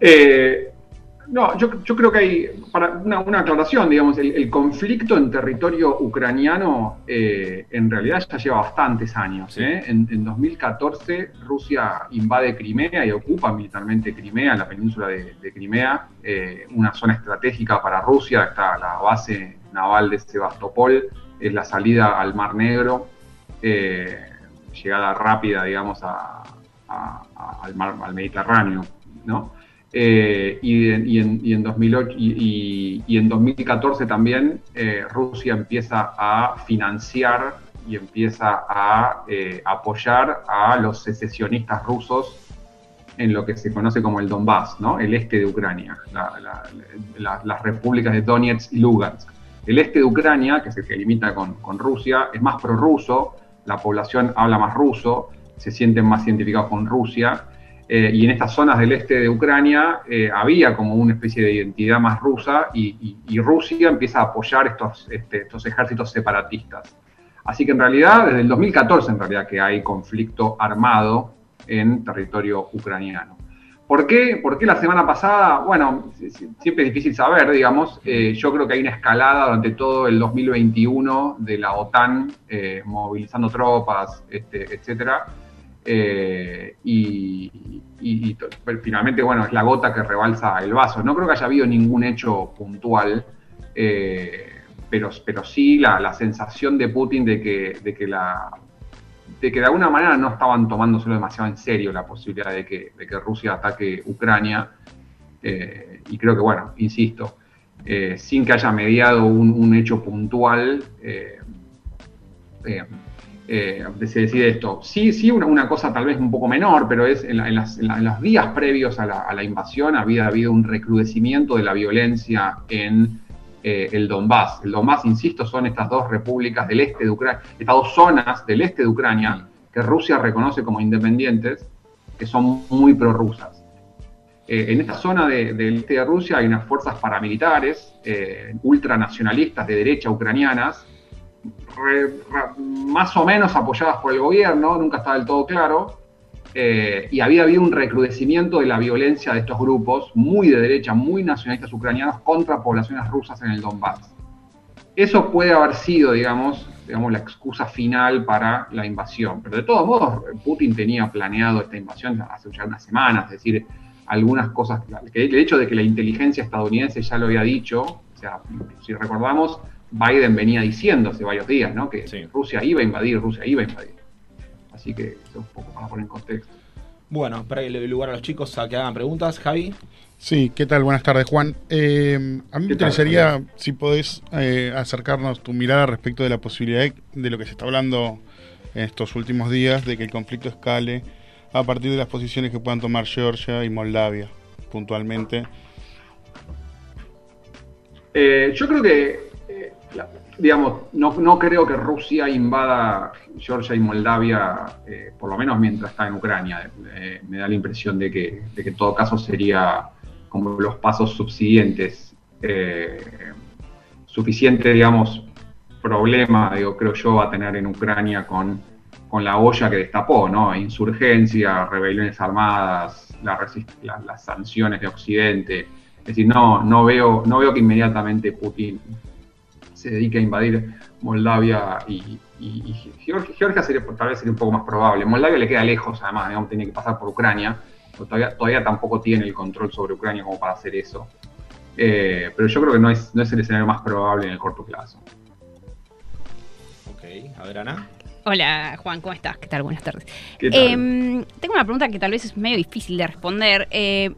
Speaker 10: Eh, no, yo, yo creo que hay, para una, una aclaración, digamos, el, el conflicto en territorio ucraniano eh, en realidad ya lleva bastantes años.
Speaker 3: Sí.
Speaker 10: ¿eh? En, en 2014 Rusia invade Crimea y ocupa militarmente Crimea, la península de, de Crimea, eh, una zona estratégica para Rusia, está la base naval de Sebastopol, es la salida al Mar Negro, eh, llegada rápida, digamos, a- a- a- al, mar, al Mediterráneo, ¿no? Eh, y, en, y en- y en 2008 y, y- y en 2014 también eh, Rusia empieza a financiar y empieza a eh, apoyar a los secesionistas rusos en lo que se conoce como el Donbass, ¿no? el este de Ucrania, la- la- la- las repúblicas de Donetsk y Lugansk. El este de Ucrania, que es el que limita con, con Rusia, es más prorruso, la población habla más ruso, se sienten más identificados con Rusia, eh, y en estas zonas del este de Ucrania eh, había como una especie de identidad más rusa y, Rusia empieza a apoyar estos, este, estos ejércitos separatistas. Así que en realidad, desde el 2014 en realidad que hay conflicto armado en territorio ucraniano. ¿Por qué? ¿Por qué la semana pasada? Bueno, si- si- siempre es difícil saber, digamos. Eh, yo creo que hay una escalada durante todo el 2021 de la OTAN movilizando tropas, este, etcétera. Eh, y, pero finalmente, bueno, es la gota que rebalsa el vaso. No creo que haya habido ningún hecho puntual, eh, pero, pero sí la, la sensación de Putin de que, de que la de que de alguna manera no estaban tomándoselo demasiado en serio la posibilidad de que, de que Rusia ataque Ucrania. Eh, y creo que, bueno, insisto, sin que haya mediado un hecho puntual, eh, se decide esto. Sí, sí, una, una cosa tal vez un poco menor, pero es en, en las- en los días previos a la, a la invasión había habido un recrudecimiento de la violencia en eh, el Donbass. El Donbass, insisto, son estas dos repúblicas del este de Ucrania, estas dos zonas del este de Ucrania que Rusia reconoce como independientes, que son muy prorrusas. Eh, en esta zona de- del este de Rusia hay unas fuerzas paramilitares eh, ultranacionalistas de derecha ucranianas, re- más o menos apoyadas por el gobierno, nunca está del todo claro, eh, y había habido un recrudecimiento de la violencia de estos grupos, muy de derecha, muy nacionalistas ucranianos, contra poblaciones rusas en el Donbass. Eso puede haber sido, digamos, digamos, la excusa final para la invasión. Pero de todos modos, Putin tenía planeado esta invasión hace ya unas semanas, es decir, algunas cosas, el hecho de que la inteligencia estadounidense ya lo había dicho, o sea, si recordamos, Biden venía diciendo hace varios días, ¿no? Que
Speaker 3: Sí.
Speaker 10: Rusia iba a invadir, Rusia iba a invadir. Así que eso es un poco para poner en contexto.
Speaker 3: Bueno, para que le dé lugar a los chicos a que hagan preguntas, Javi.
Speaker 9: Sí, ¿qué tal? Buenas tardes, Juan. Eh, a mí me
Speaker 10: ¿Qué tal,
Speaker 9: interesaría si podés eh, acercarnos tu mirada respecto de la posibilidad de, de lo que se está hablando en estos últimos días, de que el conflicto escale a partir de las posiciones que puedan tomar Georgia y Moldavia, puntualmente.
Speaker 10: Eh, yo creo que, digamos, no, no creo que Rusia invada Georgia y Moldavia, eh, por lo menos mientras está en Ucrania. Eh, me da la impresión de que, de que en todo caso sería como los pasos subsiguientes. eh, suficiente, digamos, problema, digo, creo yo, va a tener en Ucrania con, con la olla que destapó, ¿no? Insurgencia, rebeliones armadas, las sanciones de Occidente. Es decir, no, no, veo, no veo que inmediatamente Putin se dedique a invadir Moldavia y, y- y Georgia, Georgia sería, tal vez sería un poco más probable. Moldavia le queda lejos, además, digamos, tiene que pasar por Ucrania, todavía, todavía tampoco tiene el control sobre Ucrania como para hacer eso. Eh, pero yo creo que no es, no es el escenario más probable en el corto plazo.
Speaker 3: Ok, a ver, Ana.
Speaker 5: Hola Juan, ¿cómo estás? ¿Qué tal? Buenas tardes.
Speaker 10: ¿Qué tal?
Speaker 5: Em, tengo una pregunta que tal vez es medio difícil de responder, eh,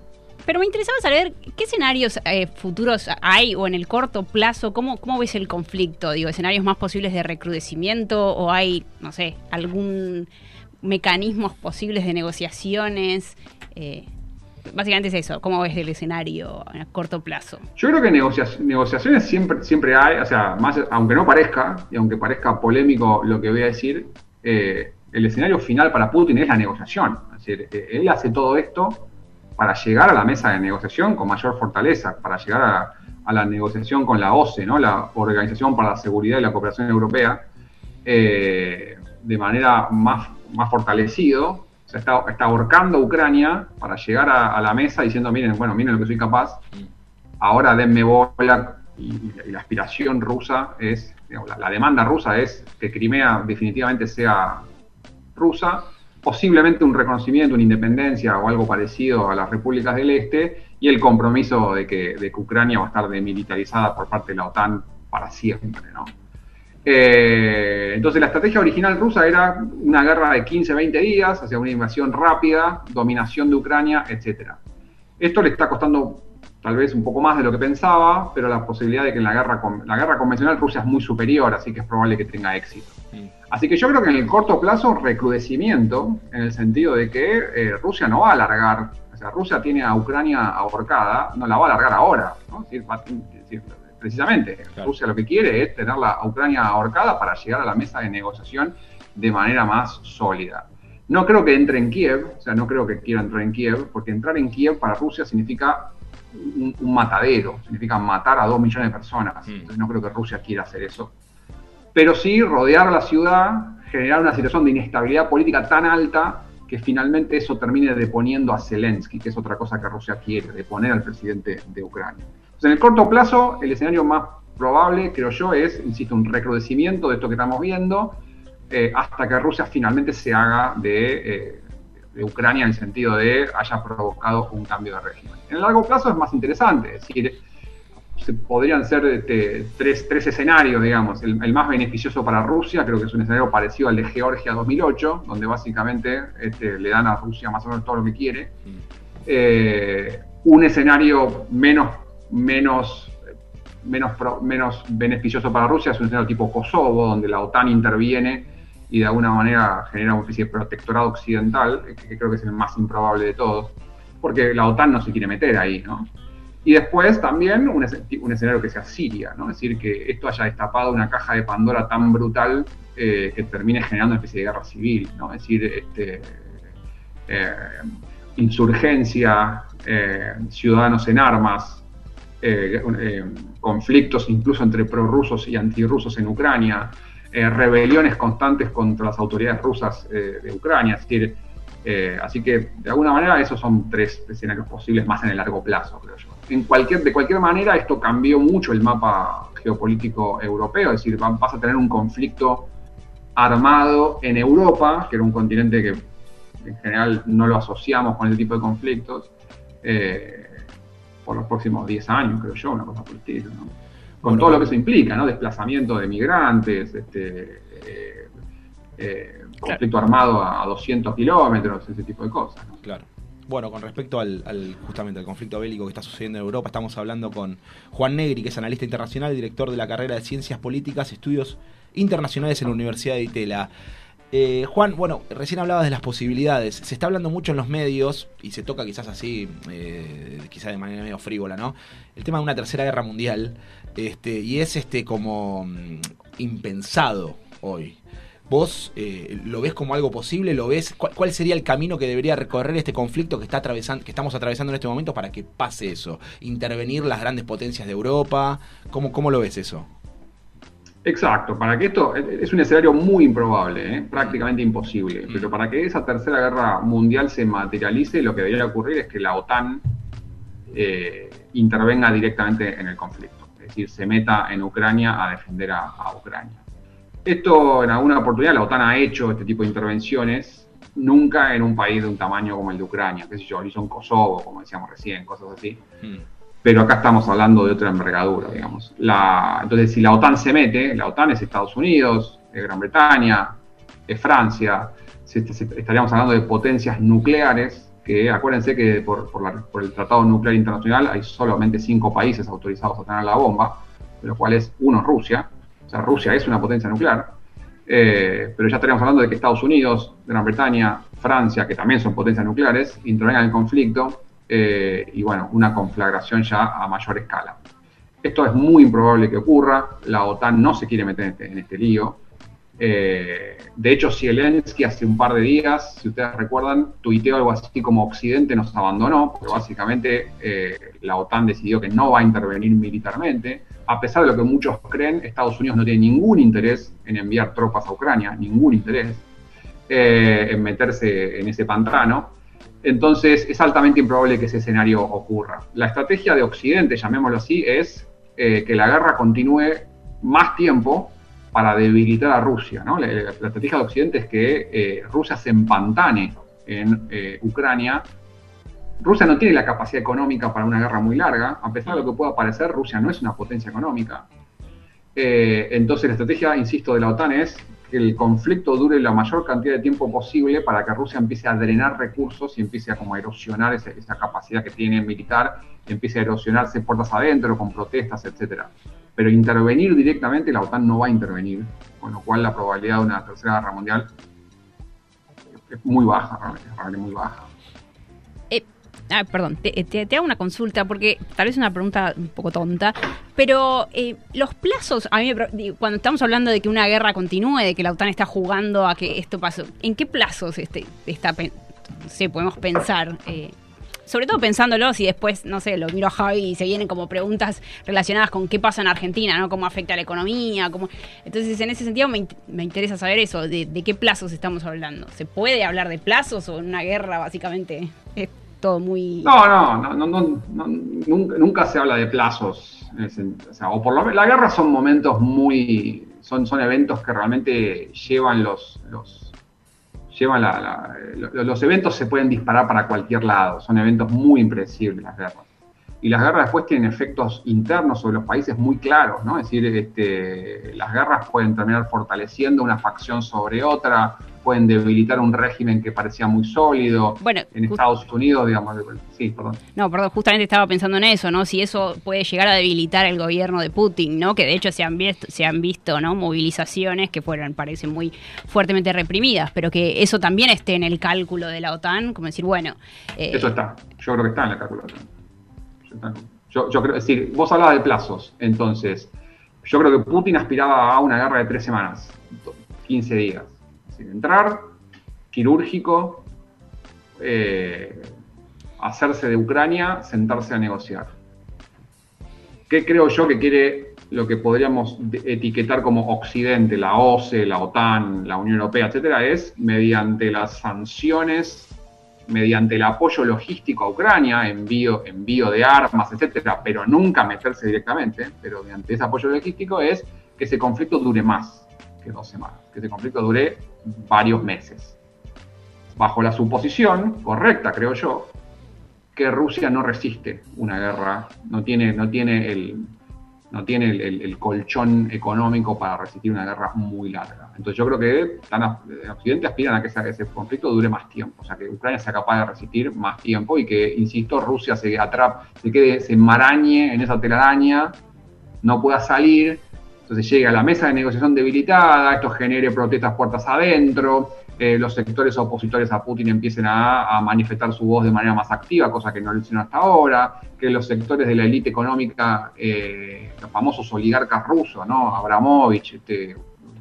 Speaker 5: pero me interesaba saber qué escenarios eh, futuros hay o en el corto plazo, ¿cómo, ¿cómo ves el conflicto? Digo, ¿escenarios más posibles de recrudecimiento o hay, no sé, algún mecanismos posibles de negociaciones? Eh, básicamente es eso, ¿cómo ves el escenario a corto plazo?
Speaker 10: Yo creo que negocia- negociaciones siempre, siempre hay, o sea, más, aunque no parezca, y aunque parezca polémico lo que voy a decir, eh, el escenario final para Putin es la negociación. Es decir, él hace todo esto para llegar a la mesa de negociación con mayor fortaleza, para llegar a, a la negociación con la OCE, ¿no? la Organización para la Seguridad y la Cooperación Europea, eh, de manera más, más fortalecido, O sea, está, está ahorcando a Ucrania para llegar a, a la mesa diciendo, miren, bueno, miren lo que soy capaz, ahora denme bola. Y, y la aspiración rusa es, digamos, la, la demanda rusa es que Crimea definitivamente sea rusa, posiblemente un reconocimiento, una independencia o algo parecido a las repúblicas del Este, y el compromiso de que, de que Ucrania va a estar demilitarizada por parte de la OTAN para siempre, ¿no? Eh, entonces la estrategia original rusa era una guerra de 15-20 días, hacia una invasión rápida, dominación de Ucrania, etc. Esto le está costando tal vez un poco más de lo que pensaba, pero la posibilidad de que en la guerra, la guerra convencional Rusia es muy superior, así que es probable que tenga éxito. Así que yo creo que en el corto plazo recrudecimiento, en el sentido de que eh, Rusia no va a alargar, o sea, Rusia tiene a Ucrania ahorcada, no la va a alargar ahora, ¿no? Es decir, va- es decir, precisamente, Rusia lo que quiere es tenerla a Ucrania ahorcada para llegar a la mesa de negociación de manera más sólida. No creo que entre en Kiev, o sea, no creo que quiera entrar en Kiev, porque entrar en Kiev para Rusia significa un, un matadero, significa matar a dos millones de personas. Entonces no creo que Rusia quiera hacer eso pero sí rodear la ciudad, generar una situación de inestabilidad política tan alta que finalmente eso termine deponiendo a Zelensky, que es otra cosa que Rusia quiere, deponer al presidente de Ucrania. Entonces, en el corto plazo, el escenario más probable, creo yo, es, insisto, un recrudecimiento de esto que estamos viendo, eh, hasta que Rusia finalmente se haga de, eh, de Ucrania en el sentido de haya provocado un cambio de régimen. En el largo plazo es más interesante, es decir, podrían ser este, tres, tres escenarios, digamos. El, más beneficioso para Rusia, creo que es un escenario parecido al de Georgia 2008, donde básicamente este, le dan a Rusia más o menos todo lo que quiere. Eh, un escenario menos, menos, menos, menos beneficioso para Rusia es un escenario tipo Kosovo, donde la OTAN interviene y de alguna manera genera una especie de protectorado occidental, que, creo que es el más improbable de todos, porque la OTAN no se quiere meter ahí, ¿no? Y después también un, escen- un escenario que sea Siria, ¿no? Es decir, que esto haya destapado una caja de Pandora tan brutal eh, que termine generando una especie de guerra civil, ¿no? Es decir, este, eh, insurgencia, eh, ciudadanos en armas, conflictos incluso entre prorrusos y antirrusos en Ucrania, eh, rebeliones constantes contra las autoridades rusas eh, de Ucrania, decir, eh, así que de alguna manera esos son tres escenarios posibles más en el largo plazo, creo yo. En cualquier, de cualquier manera esto cambió mucho el mapa geopolítico europeo, es decir, va- vas a tener un conflicto armado en Europa, que era un continente que en general no lo asociamos con ese tipo de conflictos, eh, por los próximos 10 años, creo yo, una cosa por el. Con
Speaker 3: Bueno,
Speaker 10: todo lo que eso implica, ¿no? Desplazamiento de migrantes, este, eh, eh, conflicto armado a, a 200 kilómetros, ese tipo de cosas. ¿no?
Speaker 3: Claro. Bueno, con respecto al, al- justamente al conflicto bélico que está sucediendo en Europa, estamos hablando con Juan Negri, que es analista internacional, director de la carrera de Ciencias Políticas, Estudios Internacionales en la Universidad de Itela. Eh, Juan, bueno, recién hablabas de las posibilidades. Se está hablando mucho en los medios, y se toca quizás así, eh, quizás de manera medio frívola, ¿no? El tema de una tercera guerra mundial, este, y es este como mm, impensado hoy. ¿Vos eh, lo ves como algo posible? ¿Lo ves? ¿Cuál, cuál sería el camino que debería recorrer este conflicto que, está atravesando, que estamos atravesando en este momento para que pase eso? ¿Intervenir las grandes potencias de Europa? ¿Cómo, cómo lo ves eso?
Speaker 10: Exacto, para que esto es un escenario muy improbable, ¿eh? prácticamente imposible, pero para que esa tercera guerra mundial se materialice, lo que debería ocurrir es que la OTAN eh, intervenga directamente en el conflicto, decir, se meta en Ucrania a defender a, a Ucrania. Esto en alguna oportunidad la OTAN ha hecho este tipo de intervenciones, nunca en un país de un tamaño como el de Ucrania, qué sé yo, lo hizo en Kosovo, como decíamos recién, cosas así pero acá estamos hablando de otra envergadura, digamos. La, entonces, si la OTAN se mete, la OTAN es Estados Unidos, es Gran Bretaña, es Francia, se- se- estaríamos hablando de potencias nucleares, que acuérdense que por, por el Tratado Nuclear Internacional hay solamente cinco países autorizados a tener la bomba, de los cuales uno es Rusia, o sea, Rusia es una potencia nuclear, eh, pero ya estaríamos hablando de que Estados Unidos, Gran Bretaña, Francia, que también son potencias nucleares, intervengan en el conflicto eh, y bueno, una conflagración ya a mayor escala. Esto es muy improbable que ocurra, la OTAN no se quiere meter en este, en este lío. Eh, de hecho, Zelensky hace un par de días, si ustedes recuerdan, tuiteó algo así como Occidente nos abandonó, porque básicamente eh, la OTAN decidió que no va a intervenir militarmente. A pesar de lo que muchos creen, Estados Unidos no tiene ningún interés en enviar tropas a Ucrania, ningún interés. eh, en meterse en ese pantano. Entonces es altamente improbable que ese escenario ocurra. La estrategia de Occidente, llamémoslo así, es que la guerra continúe más tiempo para debilitar a Rusia. ¿no? La, estrategia de Occidente es que eh, Rusia se empantane en eh, Ucrania. Rusia no tiene la capacidad económica para una guerra muy larga, a pesar de lo que pueda parecer, Rusia no es una potencia económica. Eh, entonces la estrategia, insisto, de la OTAN es que el conflicto dure la mayor cantidad de tiempo posible para que Rusia empiece a drenar recursos y empiece a como erosionar esa, esa capacidad que tiene militar, empiece a erosionarse puertas adentro con protestas, etcétera. Pero intervenir directamente la OTAN no va a intervenir, con lo cual la probabilidad de una tercera guerra mundial es muy baja, realmente, muy baja.
Speaker 5: Eh, ah, perdón, te, te- te hago una consulta porque tal vez es una pregunta un poco tonta, pero eh, los plazos, a mí me cuando estamos hablando de que una guerra continúe, de que la OTAN está jugando a que esto pase, ¿en qué plazos este, está, sí, podemos pensar? Eh, sobre todo pensándolo, si después, no sé, lo miro a Javi y se vienen como preguntas relacionadas con qué pasa en Argentina, ¿no? Cómo afecta a la economía, cómo... Entonces, en ese sentido me, me interesa saber eso, de, qué plazos estamos hablando. ¿Se puede hablar de plazos o en una guerra básicamente es todo muy...
Speaker 10: No, no, no, no, no, nunca, nunca se habla de plazos. o, sea, o por lo menos, la guerra son momentos muy, son, son eventos que realmente llevan los, los llevan la, lo- los eventos se pueden disparar para cualquier lado. Son eventos muy impredecibles las. Y las guerras después tienen efectos internos sobre los países muy claros, ¿no? Es decir, este, las guerras pueden terminar fortaleciendo una facción sobre otra, pueden debilitar un régimen que parecía muy sólido.
Speaker 5: Bueno,
Speaker 10: en Estados Unidos, digamos, sí, perdón.
Speaker 5: No, perdón, justamente estaba pensando en eso, ¿no? Si eso puede llegar a debilitar el gobierno de Putin, ¿no? Que de hecho se han visto, se han visto ¿no? Movilizaciones que fueron, parece, muy fuertemente reprimidas, pero que eso también esté en el cálculo de la OTAN, como decir, bueno... eh,
Speaker 10: Eso está. Yo creo que está en la calculadora. Yo está- Yo, creo, es decir, vos hablabas de plazos. Entonces, yo creo que Putin aspiraba a una guerra de tres semanas, 15 días. Es decir, entrar, quirúrgico, eh, hacerse de Ucrania, sentarse a negociar. ¿Qué creo yo que quiere lo que podríamos etiquetar como Occidente, la OCE, la OTAN, la Unión Europea, etcétera, es mediante las sanciones mediante el apoyo logístico a Ucrania, envío, envío de armas, etcétera, pero nunca meterse directamente, pero mediante ese apoyo logístico es que ese conflicto dure más que dos semanas, que ese conflicto dure varios meses. Bajo la suposición, correcta creo yo, que Rusia no resiste una guerra, no tiene, no tiene, el, no tiene el, el- el colchón económico para resistir una guerra muy larga. Entonces yo creo que en Occidente aspiran a que ese, conflicto dure más tiempo, o sea, que Ucrania sea capaz de resistir más tiempo y que, insisto, Rusia se atrape, se quede, se enmarañe en esa telaraña, no pueda salir, entonces llega a la mesa de negociación debilitada, esto genere protestas puertas adentro, eh, los sectores opositores a Putin empiecen a, a manifestar su voz de manera más activa, cosa que no lo hicieron hasta ahora, que los sectores de la élite económica, eh, los famosos oligarcas rusos, ¿no? Abramovich, este,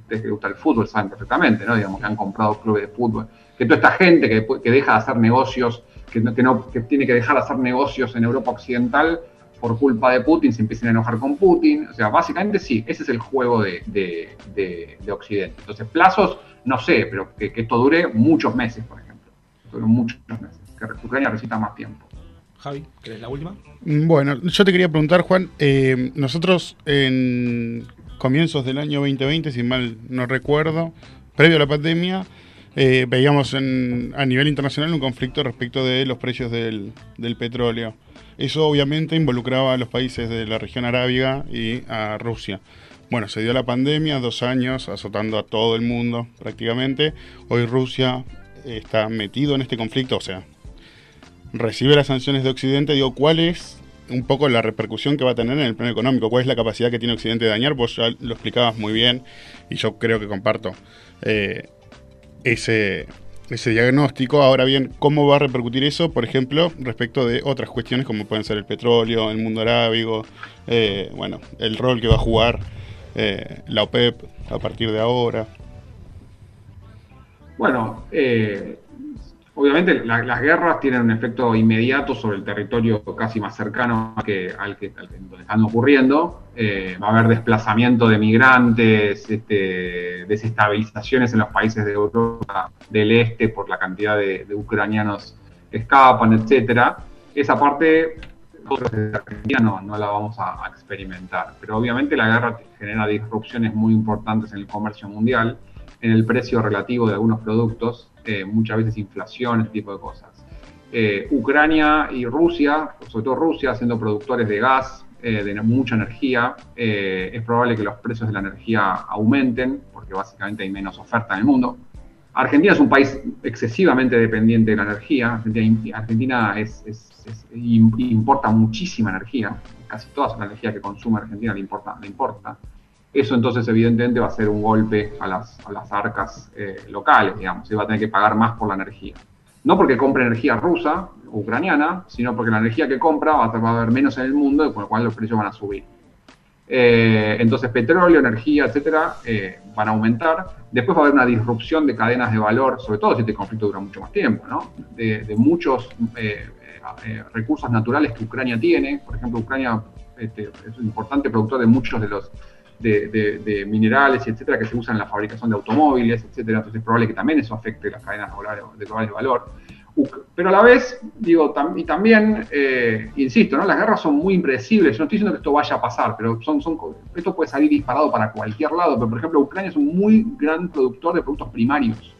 Speaker 10: ustedes que les gusta el fútbol saben perfectamente, ¿no? Digamos que han comprado clubes de fútbol, que toda esta gente que, que deja de hacer negocios, que, no, que, no- que tiene que dejar de hacer negocios en Europa Occidental por culpa de Putin, se empiecen a enojar con Putin. O sea, básicamente sí, ese es el juego de, de- de- de Occidente. Entonces, plazos, no sé, pero que, que esto dure muchos meses, por ejemplo. Dure muchos meses. Que Ucrania necesita más tiempo.
Speaker 3: Javi, ¿querés la última?
Speaker 9: Mm, Bueno, yo te quería preguntar, Juan, eh, nosotros en comienzos del año 2020, si mal no recuerdo, previo a la pandemia, eh, veíamos en- a nivel internacional un conflicto respecto de los precios del, del petróleo. Eso obviamente involucraba a los países de la región arábiga y a Rusia. Bueno, se dio la pandemia, dos años, azotando a todo el mundo prácticamente. Hoy Rusia está metido en este conflicto, o sea, recibe las sanciones de Occidente, digo, ¿cuál es un poco la repercusión que va a tener en el plano económico? ¿Cuál es la capacidad que tiene Occidente de dañar? Vos ya lo explicabas muy bien y yo creo que comparto eh, ese, ese diagnóstico. Ahora bien, ¿cómo va a repercutir eso, por ejemplo, respecto de otras cuestiones como pueden ser el petróleo, el mundo arábigo, eh, bueno, el rol que va a jugar eh, la OPEP a partir de ahora?
Speaker 10: Bueno, eh, obviamente la- las guerras tienen un efecto inmediato sobre el territorio casi más cercano que, al, que, al están ocurriendo. Eh, va a haber desplazamiento de migrantes, este, desestabilizaciones en los países de Europa del Este por la cantidad de, ucranianos que escapan, etcétera. Esa parte no, la vamos a experimentar. Pero obviamente la guerra genera disrupciones muy importantes en el comercio mundial, en el precio relativo de algunos productos, eh, muchas veces inflación, ese tipo de cosas. Eh, Ucrania y Rusia, sobre todo Rusia, siendo productores de gas, eh, de mucha energía, eh, es probable que los precios de la energía aumenten, porque básicamente hay menos oferta en el mundo. Argentina es un país excesivamente dependiente de la energía. Argentina, Argentina es, es- es- im- importa muchísima energía. Casi toda la energía que consume Argentina le importa. Le importa. Eso entonces evidentemente va a ser un golpe a las, a las arcas eh, locales, digamos. Se va a tener que pagar más por la energía. No porque compre energía rusa, ucraniana, sino porque la energía que compra va a, haber menos en el mundo, con lo cual los precios van a subir. Eh, entonces petróleo, energía, etcétera, eh, van a aumentar. Después va a haber una disrupción de cadenas de valor, sobre todo si este conflicto dura mucho más tiempo, ¿no? De, muchos recursos naturales que Ucrania tiene. Por ejemplo, Ucrania este, es un importante productor de muchos de los de, de- de minerales, etcétera, que se usan en la fabricación de automóviles, etcétera. Entonces es probable que también eso afecte las cadenas de globales de valor. Pero a la vez, digo, tam- y también, eh, insisto, ¿no? las guerras son muy impredecibles. Yo no estoy diciendo que esto vaya a pasar, pero son, son, esto puede salir disparado para cualquier lado. Pero, por ejemplo, Ucrania es un muy gran productor de productos primarios,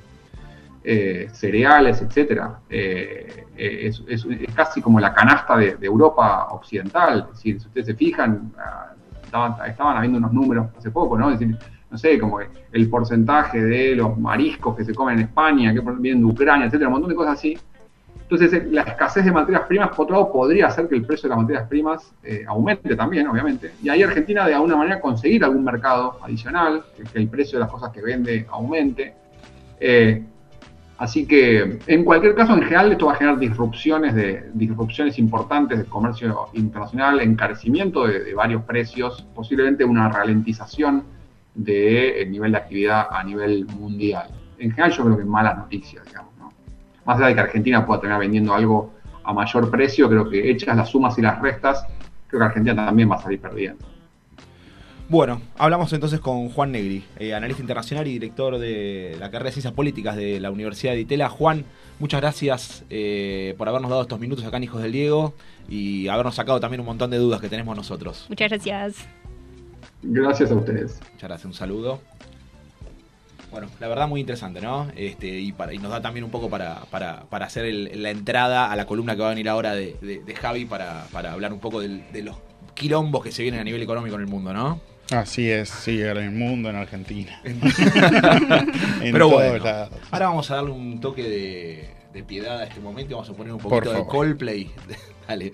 Speaker 10: eh, cereales, etcétera. Eh, eh, es, es- es casi como la canasta de, de Europa occidental. Si ustedes se fijan, ah, estaban, habiendo unos números hace poco, ¿no? Es decir, no sé, como el porcentaje de los mariscos que se comen en España, que vienen de Ucrania, etcétera, un montón de cosas así. Entonces, eh, la escasez de materias primas, por otro lado, podría hacer que el precio de las materias primas eh, aumente también, obviamente. Y ahí Argentina, de alguna manera, conseguir algún mercado adicional, que, que el precio de las cosas que vende aumente. Eh, así que, en cualquier caso, en general, esto va a generar disrupciones, de, disrupciones importantes del comercio internacional, encarecimiento de, de varios precios, posiblemente una ralentización del nivel de actividad a nivel mundial. En general, yo creo que malas noticias, digamos. ¿no? Más allá de que Argentina pueda terminar vendiendo algo a mayor precio, creo que hechas las sumas y las restas, creo que Argentina también va a salir perdiendo.
Speaker 3: Bueno, hablamos entonces con Juan Negri, eh, analista internacional y director de la carrera de Ciencias Políticas de la Universidad de Itela. Juan, muchas gracias eh, por habernos dado estos minutos acá en Hijos del Diego y habernos sacado también un montón de dudas que tenemos nosotros.
Speaker 5: Muchas gracias.
Speaker 10: Gracias a ustedes.
Speaker 3: Muchas gracias, un saludo. Bueno, la verdad muy interesante, ¿no? Este, y, para, y nos da también un poco para, para, para hacer el- la entrada a la columna que va a venir ahora de, de- de Javi para, para hablar un poco del- de los quilombos que se vienen a nivel económico en el mundo, ¿no?
Speaker 9: Así es, sí, en el mundo, en Argentina. en
Speaker 3: Pero bueno,
Speaker 9: lados.
Speaker 3: ahora vamos a darle un toque de, de piedad a este momento y vamos a poner un poquito de. Coldplay. Dale.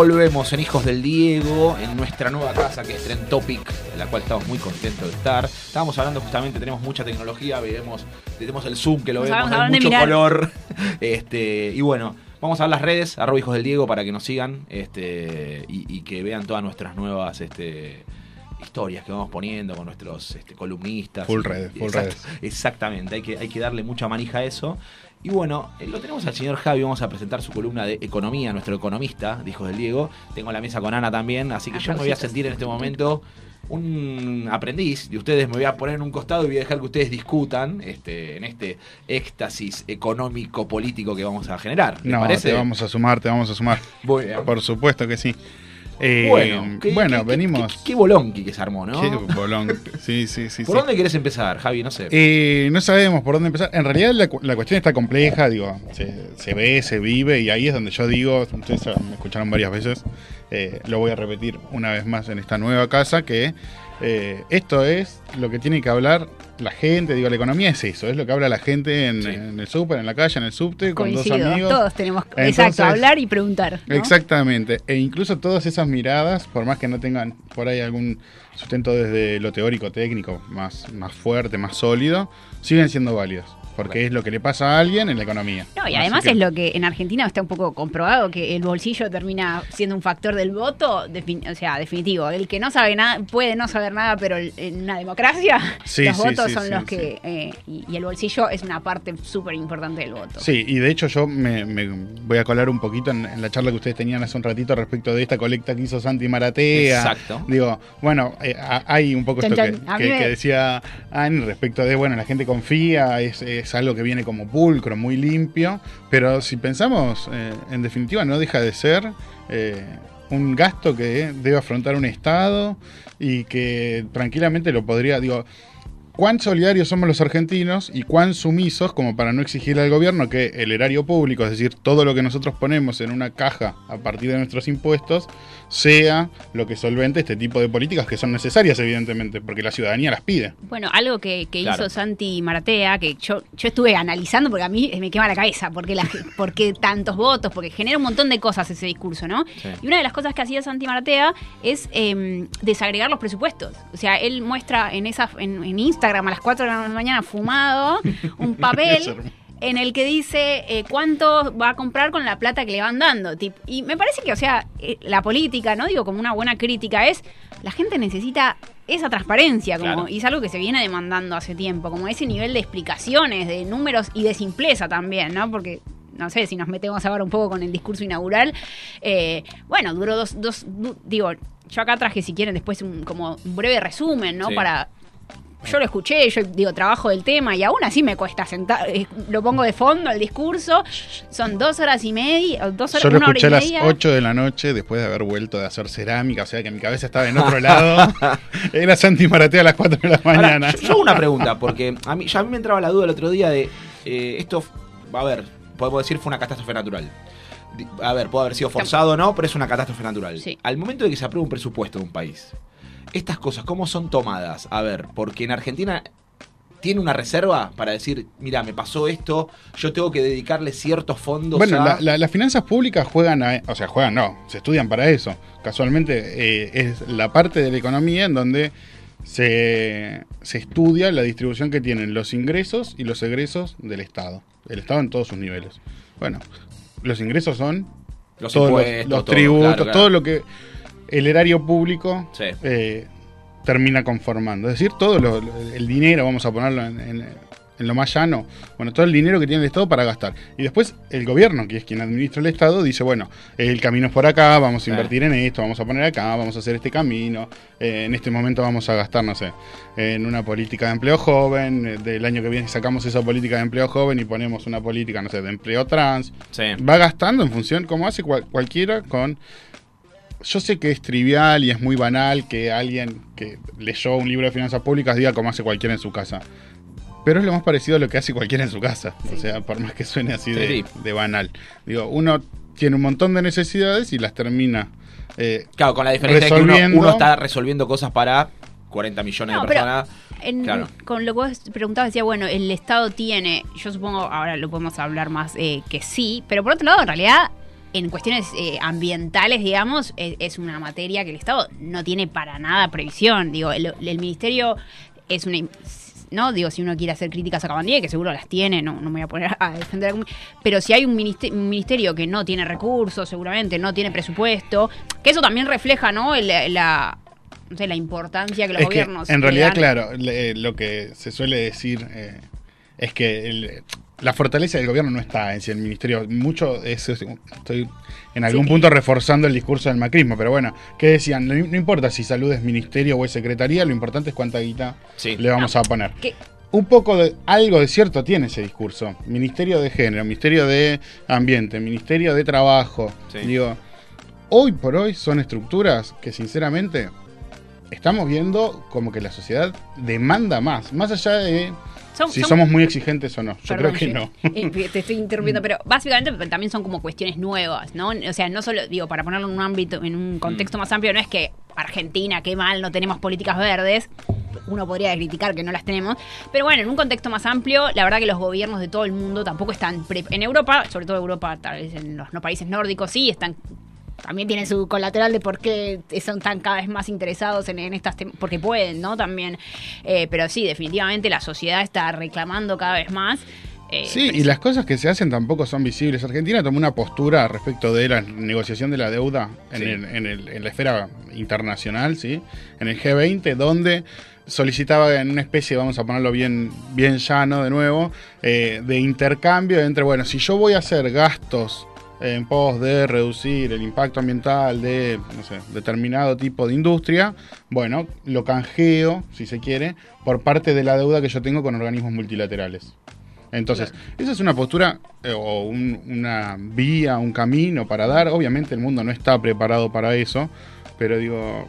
Speaker 3: volvemos en Hijos del Diego, en nuestra nueva casa que es Trend Topic, en la cual estamos muy contentos de estar. Estábamos hablando justamente, tenemos mucha tecnología, vemos, tenemos el Zoom que lo vemos, hay mucho
Speaker 5: mirar.
Speaker 3: color. Este, y bueno, vamos a ver las redes, arroba Hijos del Diego, para que nos sigan este, y, y que vean todas nuestras nuevas este, historias que vamos poniendo con nuestros este, columnistas.
Speaker 9: Full redes, full
Speaker 3: exacto,
Speaker 9: redes.
Speaker 3: Exactamente, hay que, hay que darle mucha manija a eso. Y bueno, eh, lo tenemos al señor Javi, vamos a presentar su columna de economía, nuestro economista, de Hijos del Diego. Tengo la mesa con Ana también, así que yo me voy a sentir en este momento un aprendiz de ustedes, me voy a poner en un costado y voy a dejar que ustedes discutan este, en este éxtasis económico político que vamos a generar. ¿Les
Speaker 9: No,
Speaker 3: parece?
Speaker 9: te vamos a sumar, te vamos a sumar.
Speaker 3: Muy bien.
Speaker 9: Por supuesto que sí. Eh,
Speaker 3: Bueno, ¿qué-
Speaker 9: bueno,
Speaker 3: qué-
Speaker 9: venimos.
Speaker 3: Qué, qué bolonqui que se armó, ¿no?
Speaker 9: Qué bolón. Sí, sí, sí.
Speaker 3: ¿Por
Speaker 9: sí.
Speaker 3: dónde querés empezar, Javi? No sé.
Speaker 9: Eh, no sabemos por dónde empezar. En realidad la, cu- la cuestión está compleja, digo, se, se ve, se vive y ahí es donde yo digo, ustedes me escucharon varias veces, eh, lo voy a repetir una vez más en esta nueva casa, que eh, esto es lo que tiene que hablar la gente, digo, la economía es eso, es lo que habla la gente en, en el súper, en la calle, en el subte, con dos amigos.
Speaker 5: todos tenemos
Speaker 9: Entonces-
Speaker 5: exacto, hablar y preguntar. ¿no?
Speaker 9: Exactamente. E incluso todas esas miradas, por más que no tengan por ahí algún sustento desde lo teórico técnico más, más fuerte, más sólido, siguen siendo válidas. Porque es lo que le pasa a alguien en la economía.
Speaker 5: No, y además
Speaker 9: que-
Speaker 5: es lo que en Argentina está un poco comprobado, que el bolsillo termina siendo un factor del voto, o sea, definitivo. El que no sabe nada, puede no saber nada, pero en una democracia
Speaker 9: Sí,
Speaker 5: los
Speaker 9: sí,
Speaker 5: votos
Speaker 9: sí,
Speaker 5: son
Speaker 9: sí,
Speaker 5: los
Speaker 9: sí.
Speaker 5: que... eh, y, y el bolsillo es una parte súper importante del voto.
Speaker 9: Sí, y de hecho yo me, me voy a colar un poquito en, en la charla que ustedes tenían hace un ratito respecto de esta colecta que hizo Santi Maratea.
Speaker 3: Exacto.
Speaker 9: Digo, bueno, eh, a- hay un poco
Speaker 5: Chan,
Speaker 9: esto
Speaker 5: chan.
Speaker 9: que,
Speaker 5: A
Speaker 9: que-
Speaker 5: mí me-
Speaker 9: que decía Anne respecto de, bueno, la gente confía, es, es algo que viene como pulcro, muy limpio, pero si pensamos, eh, en definitiva no deja de ser eh, un gasto que debe afrontar un Estado y que tranquilamente lo podría, digo, cuán solidarios somos los argentinos y cuán sumisos como para no exigirle al gobierno que el erario público, es decir, todo lo que nosotros ponemos en una caja a partir de nuestros impuestos, sea lo que solvente este tipo de políticas que son necesarias, evidentemente, porque la ciudadanía las pide.
Speaker 5: Bueno, algo que, que
Speaker 9: Claro.
Speaker 5: hizo Santi Maratea, que yo, yo estuve analizando porque a mí me quema la cabeza, porque la, por qué tantos votos, porque genera un montón de cosas ese discurso, ¿no?
Speaker 11: Sí.
Speaker 5: Y una de las cosas que hacía Santi Maratea es eh, desagregar los presupuestos. O sea, él muestra en, esa, en, en Instagram a las 4 de la mañana fumado un papel en el que dice eh, cuánto va a comprar con la plata que le van dando. tip- Y me parece que, o sea, eh, la política, ¿no? Digo, como una buena crítica es, la gente necesita esa transparencia, como,
Speaker 11: Claro.
Speaker 5: y es algo que se viene demandando hace tiempo, como ese nivel de explicaciones, de números y de simpleza también, ¿no? Porque no sé si nos metemos ahora un poco con el discurso inaugural. eh, bueno, duró dos, dos, digo, yo acá traje si quieren después un, como un breve resumen, ¿no?
Speaker 11: Sí.
Speaker 5: Para yo lo escuché, yo digo, trabajo del tema y aún así me cuesta sentar, eh, lo pongo de fondo el discurso, son dos horas y media, o dos horas,
Speaker 9: Yo lo
Speaker 5: una hora
Speaker 9: escuché a
Speaker 5: y
Speaker 9: las
Speaker 5: media.
Speaker 9: 8 de la noche después de haber vuelto de hacer cerámica, o sea que mi cabeza estaba en otro lado. Era Santi Maratea a las 4 de la
Speaker 3: Ahora,
Speaker 9: mañana.
Speaker 3: yo, yo hago una pregunta, porque a mí, ya a mí me entraba la duda el otro día de eh, esto, a ver, podemos decir fue una catástrofe natural. A ver, puede haber sido forzado o no, pero es una catástrofe natural. Al momento de que se apruebe un presupuesto de un país, estas cosas, ¿cómo son tomadas? A ver, porque en Argentina tiene una reserva para decir, mira, me pasó esto, yo tengo que dedicarle ciertos fondos
Speaker 9: Bueno,
Speaker 3: a...
Speaker 9: la- la- las finanzas públicas juegan, a- o sea, juegan no, se estudian para eso. Casualmente eh, es la parte de la economía en donde se, se estudia la distribución que tienen los ingresos y los egresos del Estado. El Estado en todos sus niveles. Bueno, los ingresos son
Speaker 3: Los
Speaker 9: todos los,
Speaker 3: impuestos,
Speaker 9: los
Speaker 3: todo,
Speaker 9: tributos,
Speaker 3: claro, claro.
Speaker 9: todo lo que el erario público
Speaker 3: Sí.
Speaker 9: eh, termina conformando. Es decir, todo lo- el dinero, vamos a ponerlo en, en- en lo más llano, bueno, todo el dinero que tiene el Estado para gastar. Y después el gobierno, que es quien administra el Estado, dice, bueno, el camino es por acá, vamos a invertir en esto, vamos a poner acá, vamos a hacer este camino, eh, en este momento vamos a gastar, no sé, en una política de empleo joven, eh, del año que viene sacamos esa política de empleo joven y ponemos una política, no sé, de empleo trans.
Speaker 3: Sí.
Speaker 9: Va gastando en función, como hace cual- cualquiera con yo sé que es trivial y es muy banal que alguien que leyó un libro de finanzas públicas diga como hace cualquiera en su casa. Pero es lo más parecido a lo que hace cualquiera en su casa. O sea, por más que suene así de,
Speaker 3: Sí.
Speaker 9: de banal. Digo, uno tiene un montón de necesidades y las termina. eh,
Speaker 3: Claro, con la diferencia de que uno, está resolviendo cosas para 40 millones
Speaker 5: No,
Speaker 3: de personas.
Speaker 5: en-
Speaker 3: Claro.
Speaker 5: con lo que vos preguntabas, decía, bueno, el Estado tiene, yo supongo, ahora lo podemos hablar más, eh, que sí, pero por otro lado, en realidad, en cuestiones eh, ambientales, digamos, es, es una materia que el Estado no tiene para nada previsión. Digo, el, el Ministerio es una... ¿no? Digo, si uno quiere hacer críticas a Cabandier, que seguro las tiene, no, no me voy a poner a defender a Pero si hay un ministerio, un ministerio que no tiene recursos, seguramente, no tiene presupuesto, que eso también refleja, ¿no? El- la, no sé, la importancia que los
Speaker 9: es que,
Speaker 5: gobiernos.
Speaker 9: en realidad,
Speaker 5: dan.
Speaker 9: claro, le- lo que se suele decir eh, es que el- la fortaleza del gobierno no está en si el ministerio. Mucho es, es- estoy en algún
Speaker 5: Sí.
Speaker 9: punto reforzando el discurso del macrismo, pero bueno, ¿qué decían? No, no importa si salud es ministerio o es secretaría, lo importante es cuánta guita
Speaker 3: Sí.
Speaker 9: le vamos a poner. Un poco de algo de cierto tiene ese discurso. Ministerio de Género, Ministerio de Ambiente, Ministerio de Trabajo.
Speaker 3: Sí.
Speaker 9: Digo, hoy por hoy son estructuras que sinceramente estamos viendo como que la sociedad demanda más, más allá de
Speaker 5: Son-
Speaker 9: si
Speaker 5: son-
Speaker 9: somos muy exigentes o no. Yo
Speaker 5: Perdón,
Speaker 9: creo que no.
Speaker 5: Eh, Te estoy interrumpiendo, pero básicamente también son como cuestiones nuevas, ¿no? O sea, no solo, digo, para ponerlo en un ámbito, en un contexto
Speaker 9: Mm.
Speaker 5: más amplio, no es que Argentina, qué mal, no tenemos políticas verdes. Uno podría criticar que no las tenemos. Pero bueno, en un contexto más amplio, la verdad que los gobiernos de todo el mundo tampoco están. pre- En Europa, sobre todo Europa, tal vez en los no países nórdicos, sí, están también tienen su colateral de por qué son tan cada vez más interesados en, en estas porque pueden, ¿no? También, Eh, pero sí, definitivamente la sociedad está reclamando cada vez más. eh,
Speaker 9: Sí, y las cosas que se hacen tampoco son visibles. Argentina tomó una postura respecto de la negociación de la deuda en,
Speaker 3: Sí.
Speaker 9: el- en el- en la esfera internacional, ¿sí? En el G20, donde solicitaba en una especie, vamos a ponerlo bien, bien llano de nuevo, eh, de intercambio entre, bueno, si yo voy a hacer gastos en pos de reducir el impacto ambiental de, no sé, determinado tipo de industria, bueno, lo canjeo, si se quiere, por parte de la deuda que yo tengo con organismos multilaterales. Entonces, esa es una postura eh, o un- una vía, un camino para dar. Obviamente el mundo no está preparado para eso, pero digo,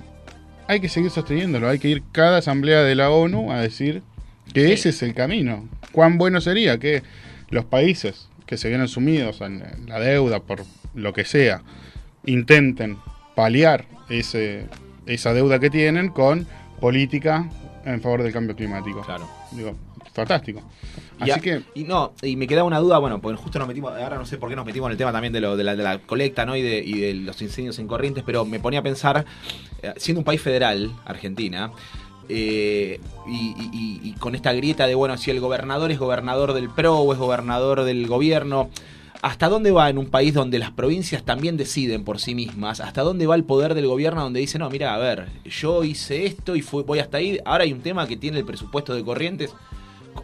Speaker 9: hay que seguir sosteniéndolo. Hay que ir cada asamblea de la ONU a decir que ese es el camino. ¿Cuán bueno sería que los países que se vienen sumidos en la deuda por lo que sea intenten paliar ese, esa deuda que tienen con política en favor del cambio climático?
Speaker 3: Claro.
Speaker 9: Digo, fantástico.
Speaker 3: Y,
Speaker 9: Así
Speaker 3: a-
Speaker 9: que
Speaker 3: y no, y me queda una duda, bueno, porque justo nos metimos, ahora no sé por qué nos metimos en el tema también de, lo, de, la, de la colecta, ¿no? Y de, y de los incendios en corrientes, pero me ponía a pensar, eh, siendo un país federal, Argentina, eh, y, con esta grieta de, bueno, si el gobernador es gobernador del PRO o es gobernador del gobierno, ¿hasta dónde va en un país donde las provincias también deciden por sí mismas? ¿Hasta dónde va el poder del gobierno donde dice, no, mira, a ver, yo hice esto y fui, voy hasta ahí, ahora hay un tema que tiene el presupuesto de corrientes?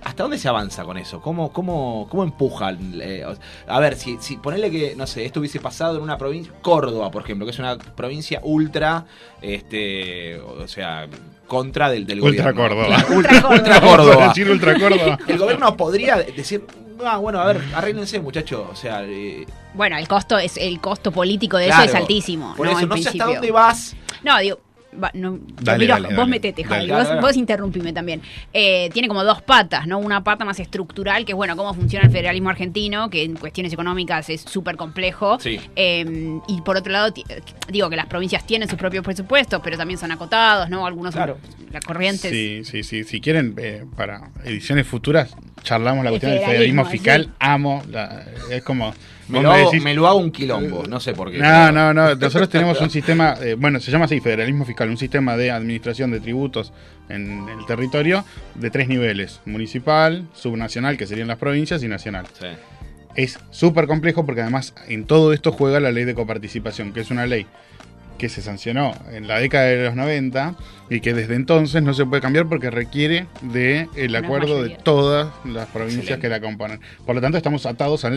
Speaker 3: ¿Hasta dónde se avanza con eso? ¿Cómo, cómo, cómo empujan? Eh, a ver, si, si ponerle que, no sé, esto hubiese pasado en una provincia, Córdoba, por ejemplo, que es una provincia ultra, este, o sea, contra del, del
Speaker 9: Ultra
Speaker 3: gobierno.
Speaker 9: Córdoba.
Speaker 3: Ultra, ultra Córdoba.
Speaker 9: Decir Ultra Córdoba.
Speaker 3: El gobierno podría decir, ah, bueno, a ver, arréglense, muchachos. O sea, eh,
Speaker 5: Bueno, el costo es el costo político de
Speaker 3: Claro.
Speaker 5: eso es altísimo.
Speaker 3: por
Speaker 5: ¿no?
Speaker 3: eso,
Speaker 5: En
Speaker 3: no sé hasta dónde vas.
Speaker 5: No, digo, va, no,
Speaker 9: Dale,
Speaker 5: miro-
Speaker 9: dale,
Speaker 5: vos
Speaker 9: dale.
Speaker 5: metete, Javi,
Speaker 9: Dale.
Speaker 5: vos,
Speaker 9: Dale.
Speaker 5: vos interrumpime también. Eh, tiene como dos patas, ¿no? Una pata más estructural, que es bueno, cómo funciona el federalismo argentino, que en cuestiones económicas es súper complejo.
Speaker 3: Sí.
Speaker 5: Eh, y por otro lado, ti- digo que las provincias tienen sus propios presupuestos, pero también son acotados, ¿no? Algunos
Speaker 3: Claro.
Speaker 5: son las corrientes.
Speaker 9: Sí, sí, sí. Si quieren, eh, para ediciones futuras, charlamos la cuestión del federalismo
Speaker 5: federalismo,
Speaker 9: fiscal.
Speaker 5: sí.
Speaker 9: Amo. la- es como.
Speaker 3: Me lo, hago,
Speaker 9: decís-
Speaker 3: me lo hago un quilombo, no sé por qué.
Speaker 9: No, no, no. Nosotros tenemos un sistema, eh, bueno, se llama así, federalismo fiscal, un sistema de administración de tributos en el territorio de tres niveles: municipal, subnacional, que serían las provincias, y nacional.
Speaker 3: Sí.
Speaker 9: Es súper complejo porque además en todo esto juega la ley de coparticipación, que es una ley que se sancionó en la década de los 90 y que desde entonces no se puede cambiar porque requiere de el
Speaker 5: Una
Speaker 9: acuerdo de todas las provincias
Speaker 3: Excelente.
Speaker 9: que la componen. Por lo tanto, estamos atados a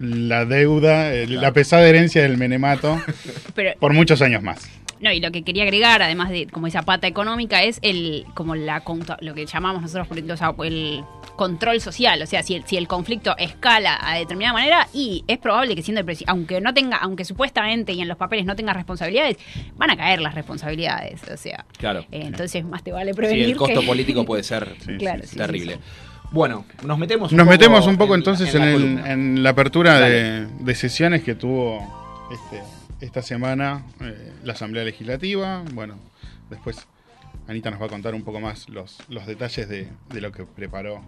Speaker 9: la deuda, el- la pesada herencia del menemato
Speaker 5: Pero
Speaker 9: por muchos años más.
Speaker 5: No, y lo que quería agregar, además de como esa pata económica, es el como la lo que llamamos nosotros sea, el control social. O sea, si el, si el conflicto escala a determinada manera, y es probable que siendo el presidente, aunque no tenga, aunque supuestamente y en los papeles no tenga responsabilidades, van a caer las responsabilidades. O sea,
Speaker 3: Claro.
Speaker 5: eh, entonces más te vale
Speaker 3: Sí,
Speaker 5: prevenir.
Speaker 3: el costo
Speaker 5: que-
Speaker 3: político puede ser
Speaker 5: Claro, sí, sí,
Speaker 3: terrible.
Speaker 5: sí.
Speaker 3: Bueno, nos metemos un
Speaker 9: Nos
Speaker 3: poco
Speaker 9: metemos un poco
Speaker 3: en-
Speaker 9: entonces
Speaker 3: en
Speaker 9: en,
Speaker 3: la
Speaker 9: el-
Speaker 3: columna.
Speaker 9: en la apertura de, de sesiones que tuvo este, esta semana eh, la Asamblea Legislativa. Bueno, después Anita nos va a contar un poco más los, los detalles de, de lo que preparó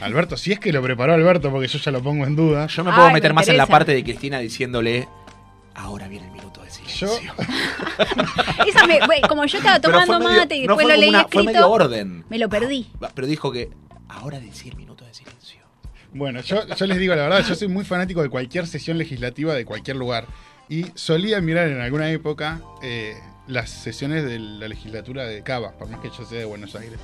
Speaker 9: Alberto. Si es que lo preparó Alberto, porque yo ya lo pongo en duda.
Speaker 3: Yo me puedo
Speaker 5: Ay, me
Speaker 3: meter más en la parte de Cristina diciéndole, ahora viene el minuto de silencio.
Speaker 9: Yo,
Speaker 5: Esa me- como yo estaba tomando
Speaker 3: medio-
Speaker 5: mate y después lo leí
Speaker 3: una- fue
Speaker 5: escrito,
Speaker 3: medio orden.
Speaker 5: me lo perdí.
Speaker 3: Pero dijo que ahora decía el minuto de silencio.
Speaker 9: Bueno, yo, yo les digo la verdad, yo soy muy fanático de cualquier sesión legislativa de cualquier lugar. Y solía mirar en alguna época eh, las sesiones de la legislatura de Cava, por más que yo sea de Buenos Aires.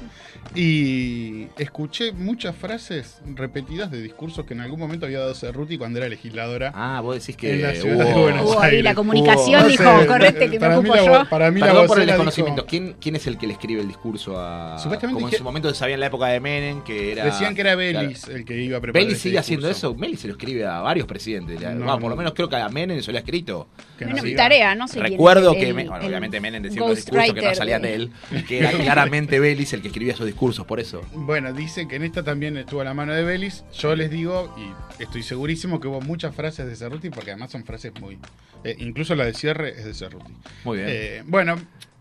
Speaker 9: Y escuché muchas frases repetidas de discursos que en algún momento había dado Cerruti cuando era legisladora.
Speaker 3: Ah, vos decís que
Speaker 9: En la ciudad
Speaker 3: hubo-
Speaker 9: de Buenos Aires.
Speaker 5: la comunicación,
Speaker 9: No
Speaker 5: dijo,
Speaker 9: sé,
Speaker 5: correte que me
Speaker 9: para mí
Speaker 5: ocupo
Speaker 9: la
Speaker 5: yo.
Speaker 9: Para mí la
Speaker 3: por el desconocimiento.
Speaker 9: dijo-
Speaker 3: ¿Quién, ¿Quién es el que le escribe el discurso a.?
Speaker 9: Supuestamente
Speaker 3: como en su momento se sabía en la época de Menem que era.
Speaker 9: Decían que era
Speaker 3: Claro.
Speaker 9: Belis el que iba a preparar.
Speaker 3: Belis sigue haciendo eso. Belis se lo escribe a varios presidentes.
Speaker 9: No,
Speaker 3: por
Speaker 9: no.
Speaker 3: lo menos creo que a Menem se lo ha escrito.
Speaker 9: Que
Speaker 5: Bueno,
Speaker 9: no
Speaker 5: tarea, no sé quién
Speaker 3: Recuerdo que,
Speaker 5: el-
Speaker 3: Obviamente Menem decía unos discursos que no salían de él, que era claramente Belis el que escribía esos discursos, por eso.
Speaker 9: Bueno, dice que en esta también estuvo a la mano de Belis. Yo les digo, y estoy segurísimo que hubo muchas frases de Cerruti, porque además son frases muy. eh, incluso la de cierre es de Cerruti.
Speaker 3: Muy bien.
Speaker 9: Eh, bueno,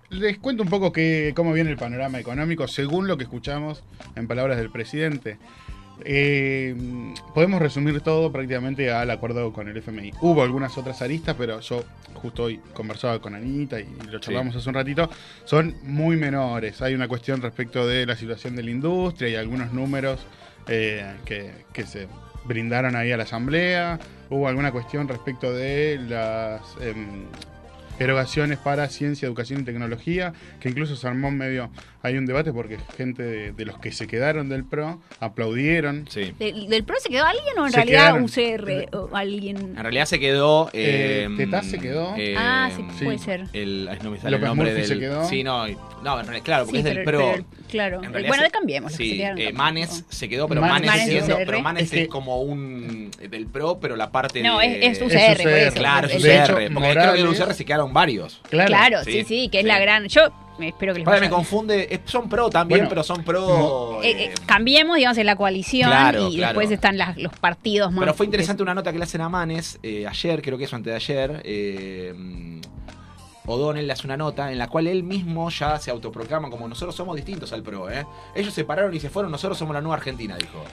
Speaker 9: les cuento un poco que, cómo viene el panorama económico según lo que escuchamos en palabras del presidente. Eh, podemos resumir todo prácticamente al acuerdo con el FMI. Hubo algunas otras aristas, pero yo justo hoy conversaba con Anita y lo charlamos hace un ratito. Son muy menores. Hay una cuestión respecto de la situación de la industria y algunos números eh, que, que se brindaron ahí a la asamblea. Hubo alguna cuestión respecto de las em, erogaciones para ciencia, educación y tecnología, que incluso se armó medio, hay un debate porque gente de, de los que se quedaron del PRO aplaudieron.
Speaker 3: Sí.
Speaker 5: ¿Del, del PRO se quedó alguien o en
Speaker 9: Se
Speaker 5: realidad
Speaker 9: quedaron.
Speaker 5: UCR o alguien?
Speaker 3: En realidad se quedó.
Speaker 9: Eh,
Speaker 3: Eh,
Speaker 9: Tetaz se quedó.
Speaker 3: eh,
Speaker 5: ah, sí,
Speaker 9: sí.
Speaker 5: puede ser.
Speaker 3: El, no me sale
Speaker 9: López
Speaker 3: el nombre
Speaker 9: Murphy
Speaker 3: del.
Speaker 9: se quedó.
Speaker 3: Sí, no, en realidad, claro, porque
Speaker 5: Sí,
Speaker 3: es del
Speaker 5: pero-
Speaker 3: PRO.
Speaker 5: pero, claro.
Speaker 3: Realidad
Speaker 5: Bueno, de cambiemos. que
Speaker 3: eh. Manes se quedó, pero
Speaker 9: Manes
Speaker 3: siendo- pero Manes
Speaker 9: Es
Speaker 3: como un del PRO, pero la parte
Speaker 5: No,
Speaker 3: de
Speaker 5: es, es UCR, por eso.
Speaker 3: Claro, es UCR,
Speaker 9: hecho,
Speaker 3: porque creo que en
Speaker 9: Morales-
Speaker 3: UCR se quedaron varios.
Speaker 9: Claro.
Speaker 5: Claro,
Speaker 3: Sí,
Speaker 5: sí, que es la gran. Yo espero que les
Speaker 3: Ahora
Speaker 5: vaya
Speaker 3: me confunde, es- son pro también,
Speaker 9: Bueno,
Speaker 3: pero son pro
Speaker 5: Eh,
Speaker 3: eh,
Speaker 5: eh, cambiemos, digamos, en la coalición
Speaker 3: Claro,
Speaker 5: y
Speaker 3: claro.
Speaker 5: después están las- los partidos más.
Speaker 3: Pero fue interesante una nota que le hacen a Manes eh, ayer, creo que es antes de ayer. Eh, O'Donnell le hace una nota en la cual él mismo ya se autoproclama como nosotros somos distintos al PRO. ¿eh? Ellos se pararon y se fueron, nosotros somos la nueva Argentina, dijo.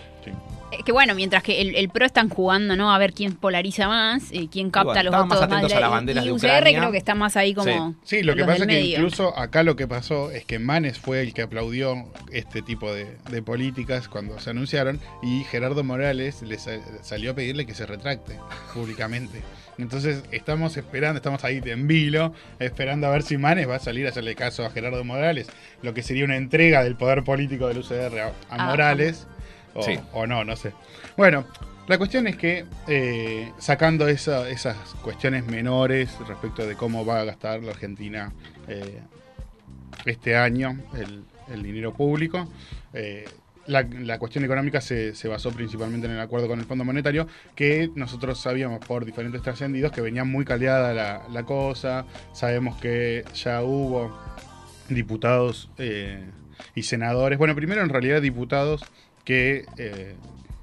Speaker 5: Eh, que bueno, mientras que el, el PRO están jugando, ¿no? A ver quién polariza más, eh, quién capta
Speaker 3: bueno,
Speaker 5: los votos
Speaker 3: más atentos
Speaker 5: de
Speaker 3: a
Speaker 5: la-
Speaker 3: las banderas
Speaker 5: y
Speaker 3: de
Speaker 5: UCR
Speaker 3: Ucrania.
Speaker 5: creo que está más ahí como.
Speaker 9: Sí, lo que
Speaker 5: los
Speaker 9: pasa es que
Speaker 5: medio.
Speaker 9: incluso acá lo que pasó es que Manes fue el que aplaudió este tipo de, de políticas cuando se anunciaron y Gerardo Morales le sa- salió a pedirle que se retracte públicamente. Entonces estamos esperando, estamos ahí en vilo, esperando a ver si Manes va a salir a hacerle caso a Gerardo Morales, lo que sería una entrega del poder político del UCR a, a
Speaker 5: Ah,
Speaker 9: Morales, o,
Speaker 3: Sí.
Speaker 9: o no, no sé. Bueno, la cuestión es que eh, sacando esa- esas cuestiones menores respecto de cómo va a gastar la Argentina eh, este año el, el dinero público, eh, la, la cuestión económica se, se basó principalmente en el acuerdo con el Fondo Monetario, que nosotros sabíamos por diferentes trascendidos que venía muy caldeada la, la cosa, sabemos que ya hubo diputados eh, y senadores. Bueno, primero en realidad diputados que eh,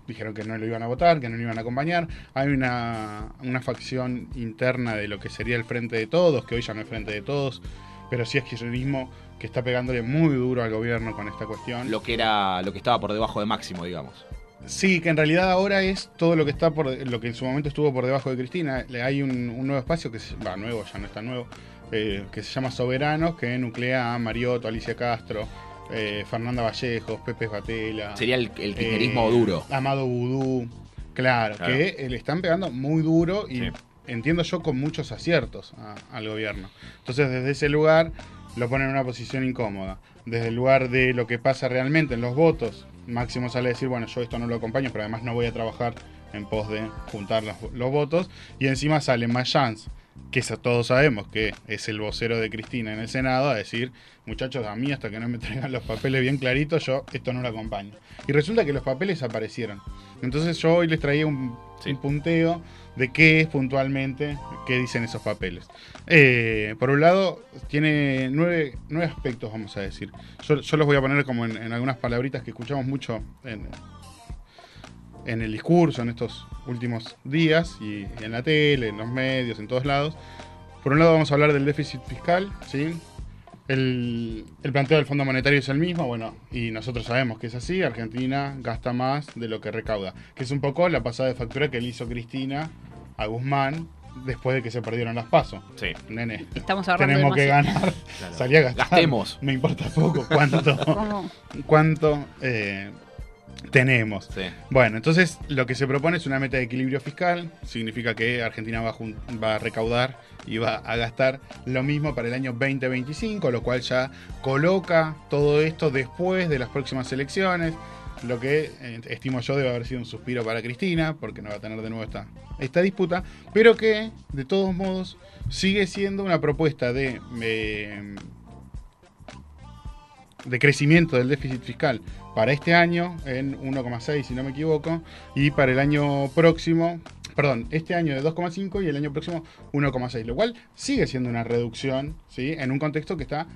Speaker 9: dijeron que no lo iban a votar, que no lo iban a acompañar. Hay una, una facción interna de lo que sería el Frente de Todos, que hoy ya no es Frente de Todos, pero sí es kirchnerismo que está pegándole muy duro al gobierno con esta cuestión.
Speaker 3: Lo que era, lo que estaba por debajo de máximo, digamos.
Speaker 9: Sí, que en realidad ahora es todo lo que está por lo que en su momento estuvo por debajo de Cristina. Le- Hay un, un nuevo espacio que va nuevo, ya no es tan nuevo, eh, que se llama Soberanos, que nuclea a Mariotto, Alicia Castro, eh, Fernanda Vallejos, Pepe Batela.
Speaker 3: Sería el, el kirchnerismo duro.
Speaker 9: Amado Vudú. Claro,
Speaker 3: Claro.
Speaker 9: que eh, le están pegando muy duro y entiendo yo con muchos aciertos a- al gobierno. Entonces, desde ese lugar lo ponen en una posición incómoda. Desde el lugar de lo que pasa realmente en los votos, Máximo sale a decir, bueno, yo esto no lo acompaño, pero además no voy a trabajar en pos de juntar los, los votos. Y encima sale Mayans, que todos sabemos que es el vocero de Cristina en el Senado, a decir, muchachos, a mí hasta que no me traigan los papeles bien claritos, yo esto no lo acompaño. Y resulta que los papeles aparecieron. Entonces yo hoy les traía un, un punteo de qué es puntualmente, qué dicen esos papeles. Eh, por un lado, tiene nueve, nueve aspectos, vamos a decir. Yo, yo los voy a poner como en, algunas palabritas que escuchamos mucho en, en el discurso en estos últimos días y en la tele, en los medios, en todos lados. Por un lado vamos a hablar del déficit fiscal, ¿sí? El, el planteo del Fondo Monetario es el mismo, bueno, y nosotros sabemos que es así, Argentina gasta más de lo que recauda, que es un poco la pasada de factura que le hizo Cristina a Guzmán después de que se perdieron las pasos.
Speaker 3: Sí.
Speaker 9: Nene,
Speaker 5: Estamos ahorrando
Speaker 9: tenemos que ganar,
Speaker 3: Claro.
Speaker 9: salí a gastar.
Speaker 3: Gastemos.
Speaker 9: Me importa poco cuánto,
Speaker 5: ¿Cómo?
Speaker 9: cuánto eh, tenemos.
Speaker 3: Sí.
Speaker 9: Bueno, entonces lo que se propone es una meta de equilibrio fiscal. Significa que Argentina va a, jun- va a recaudar y va a gastar lo mismo para el año 2025, lo cual ya coloca todo esto después de las próximas elecciones. Lo que eh, estimo yo debe haber sido un suspiro para Cristina, porque no va a tener de nuevo esta, esta disputa, pero que de todos modos sigue siendo una propuesta de, eh, de crecimiento del déficit fiscal para este año en 1,6 si no me equivoco, y para el año próximo, perdón, este año de 2,5 y el año próximo 1,6, lo cual sigue siendo una reducción, ¿sí? En un contexto que está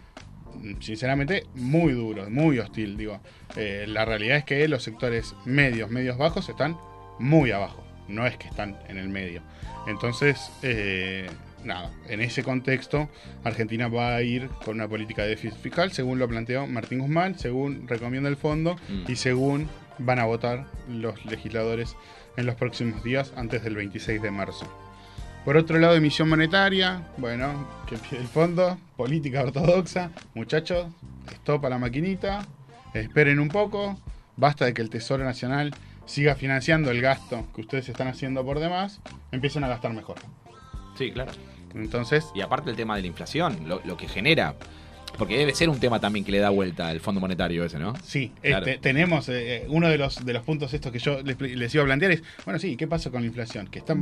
Speaker 9: mm, sinceramente muy duro, muy hostil, digo. Eh, la realidad es que los sectores medios, medios bajos están muy abajo, no es que están en el medio. Entonces, eh, nada, en ese contexto, Argentina va a ir con una política de déficit fiscal, según lo planteó Martín Guzmán, según recomienda el fondo
Speaker 3: Mm.
Speaker 9: y según van a votar los legisladores en los próximos días, antes del 26 de marzo. Por otro lado, emisión monetaria, bueno, que el fondo, política ortodoxa, muchachos, stop a la maquinita, esperen un poco, basta de que el Tesoro Nacional siga financiando el gasto que ustedes están haciendo por demás, empiecen a gastar mejor.
Speaker 3: Sí, claro.
Speaker 9: Entonces,
Speaker 3: Y aparte el tema de la inflación, lo, lo que genera. Porque debe ser un tema también que le da vuelta al Fondo Monetario ese, ¿no?
Speaker 9: Sí,
Speaker 3: Claro.
Speaker 9: este, tenemos eh, uno de los, de los puntos estos que yo les, les iba a plantear es, bueno, sí, ¿qué pasa con la inflación? Que está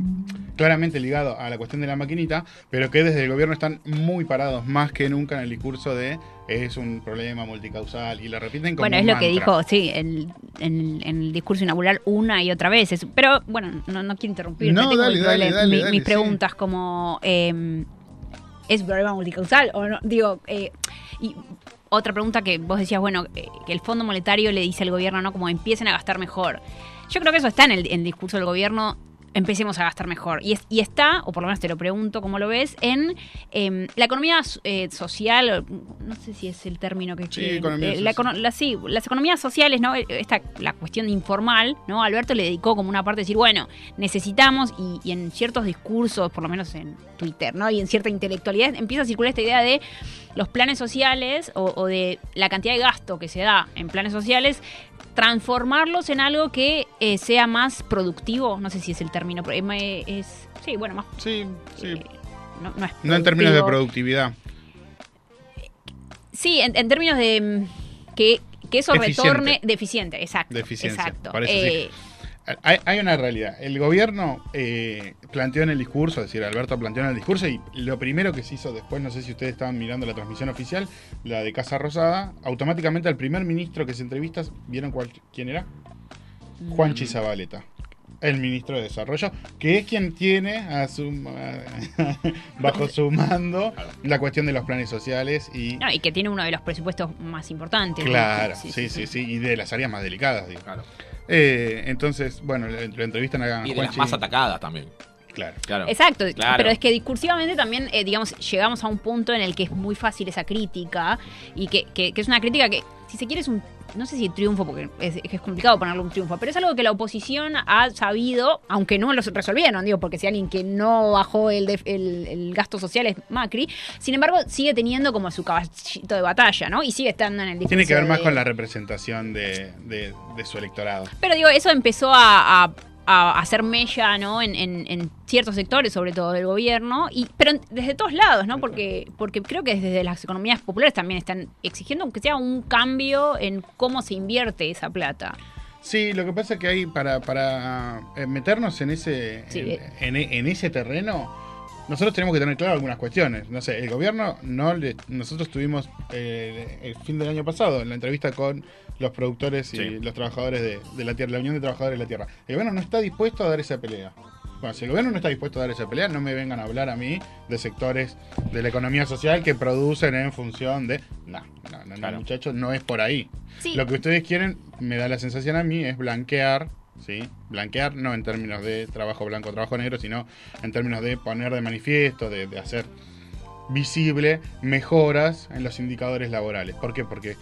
Speaker 9: claramente ligado a la cuestión de la maquinita, pero que desde el gobierno están muy parados más que nunca en el discurso de es un problema multicausal y lo repiten como
Speaker 5: Bueno, es
Speaker 9: un
Speaker 5: lo que dijo, sí, el- en, en el discurso inaugural una y otra vez. Es- pero bueno, no, no quiero interrumpir.
Speaker 9: No,
Speaker 5: tengo
Speaker 9: dale, dale,
Speaker 5: problema-
Speaker 9: dale,
Speaker 5: mi-
Speaker 9: dale,
Speaker 5: mis
Speaker 9: sí.
Speaker 5: preguntas como, eh, ¿es problema multicausal o no? Digo, eh, y otra pregunta que vos decías, bueno, eh, que el Fondo Monetario le dice al gobierno, ¿no? Como empiecen a gastar mejor. Yo creo que eso está en el discurso del gobierno. Empecemos a gastar mejor. Y, es- y está, o por lo menos te lo pregunto, ¿cómo lo ves? En em, la economía eh, social, no sé si es el término que
Speaker 9: Sí,
Speaker 5: que-
Speaker 9: economía
Speaker 5: eh, la la- sí, las economías sociales, ¿no? Esta, la cuestión informal, ¿no? Alberto le dedicó como una parte de decir, bueno, necesitamos, y, y en ciertos discursos, por lo menos en Twitter, ¿no? Y en cierta intelectualidad, empieza a circular esta idea de los planes sociales o, o de la cantidad de gasto que se da en planes sociales, transformarlos en algo que eh, sea más productivo, no sé si es el término, pero eh, es, sí, bueno, más...
Speaker 9: Sí, sí.
Speaker 5: no, no es
Speaker 9: No en términos de productividad.
Speaker 5: Sí, en, en términos de mm, que, que eso
Speaker 9: Eficiente.
Speaker 5: retorne deficiente, exacto.
Speaker 9: De eficiencia,
Speaker 5: Exacto.
Speaker 9: parece
Speaker 5: Eh,
Speaker 9: Hay, hay una realidad. El gobierno eh, planteó en el discurso, es decir, Alberto planteó en el discurso y lo primero que se hizo después, no sé si ustedes estaban mirando la transmisión oficial, la de Casa Rosada, automáticamente al primer ministro que se entrevista, ¿vieron cuál- quién era? Juanchi Zabaleta. El ministro de Desarrollo, que es quien tiene a su, a- bajo su mando la cuestión de los planes sociales y
Speaker 5: No, y que tiene uno de los presupuestos más importantes. ¿no?
Speaker 9: Claro, sí, sí, sí, y de las áreas más delicadas, digo. Eh, entonces, bueno, le entrevistan a
Speaker 3: Y de las más atacadas también.
Speaker 9: Claro.
Speaker 3: Claro.
Speaker 5: Exacto,
Speaker 3: Claro.
Speaker 5: pero es que discursivamente también, eh, digamos, llegamos a un punto en el que es muy fácil esa crítica y que, que- que es una crítica que, si se quiere, es un, no sé si triunfo, porque es, es complicado ponerle un triunfo, pero es algo que la oposición ha sabido, aunque no lo resolvieron, digo, porque si alguien que no bajó el, def- el, el gasto social es Macri, sin embargo, sigue teniendo como su caballito de batalla, ¿no? Y sigue estando en el discurso
Speaker 9: Tiene que ver más
Speaker 5: de-
Speaker 9: con la representación de, de- de su electorado.
Speaker 5: pero digo, eso empezó a, a- a hacer mella, ¿no? En, en- en ciertos sectores, sobre todo del gobierno, y pero desde todos lados, ¿no? Porque, porque creo que desde las economías populares también están exigiendo aunque sea un cambio en cómo se invierte esa plata.
Speaker 9: Sí, lo que pasa es que hay para, para eh, meternos en ese,
Speaker 5: Sí.
Speaker 9: en, en- en ese terreno, nosotros tenemos que tener claro algunas cuestiones. No sé, el gobierno no le, nosotros tuvimos eh, el fin del año pasado en la entrevista con los productores y
Speaker 3: Sí.
Speaker 9: los trabajadores de, de la tierra, la Unión de Trabajadores de la Tierra. El gobierno no está dispuesto a dar esa pelea. Bueno, si el gobierno no está dispuesto a dar esa pelea, no me vengan a hablar a mí de sectores de la economía social que producen en función de... No, no, no, no, muchachos, no es por ahí.
Speaker 5: Sí.
Speaker 9: Lo que ustedes quieren, me da la sensación a mí, es blanquear, ¿sí? Blanquear no en términos de trabajo blanco, trabajo negro, sino en términos de poner de manifiesto, de, hacer visible mejoras en los indicadores laborales. ¿Por qué? Porque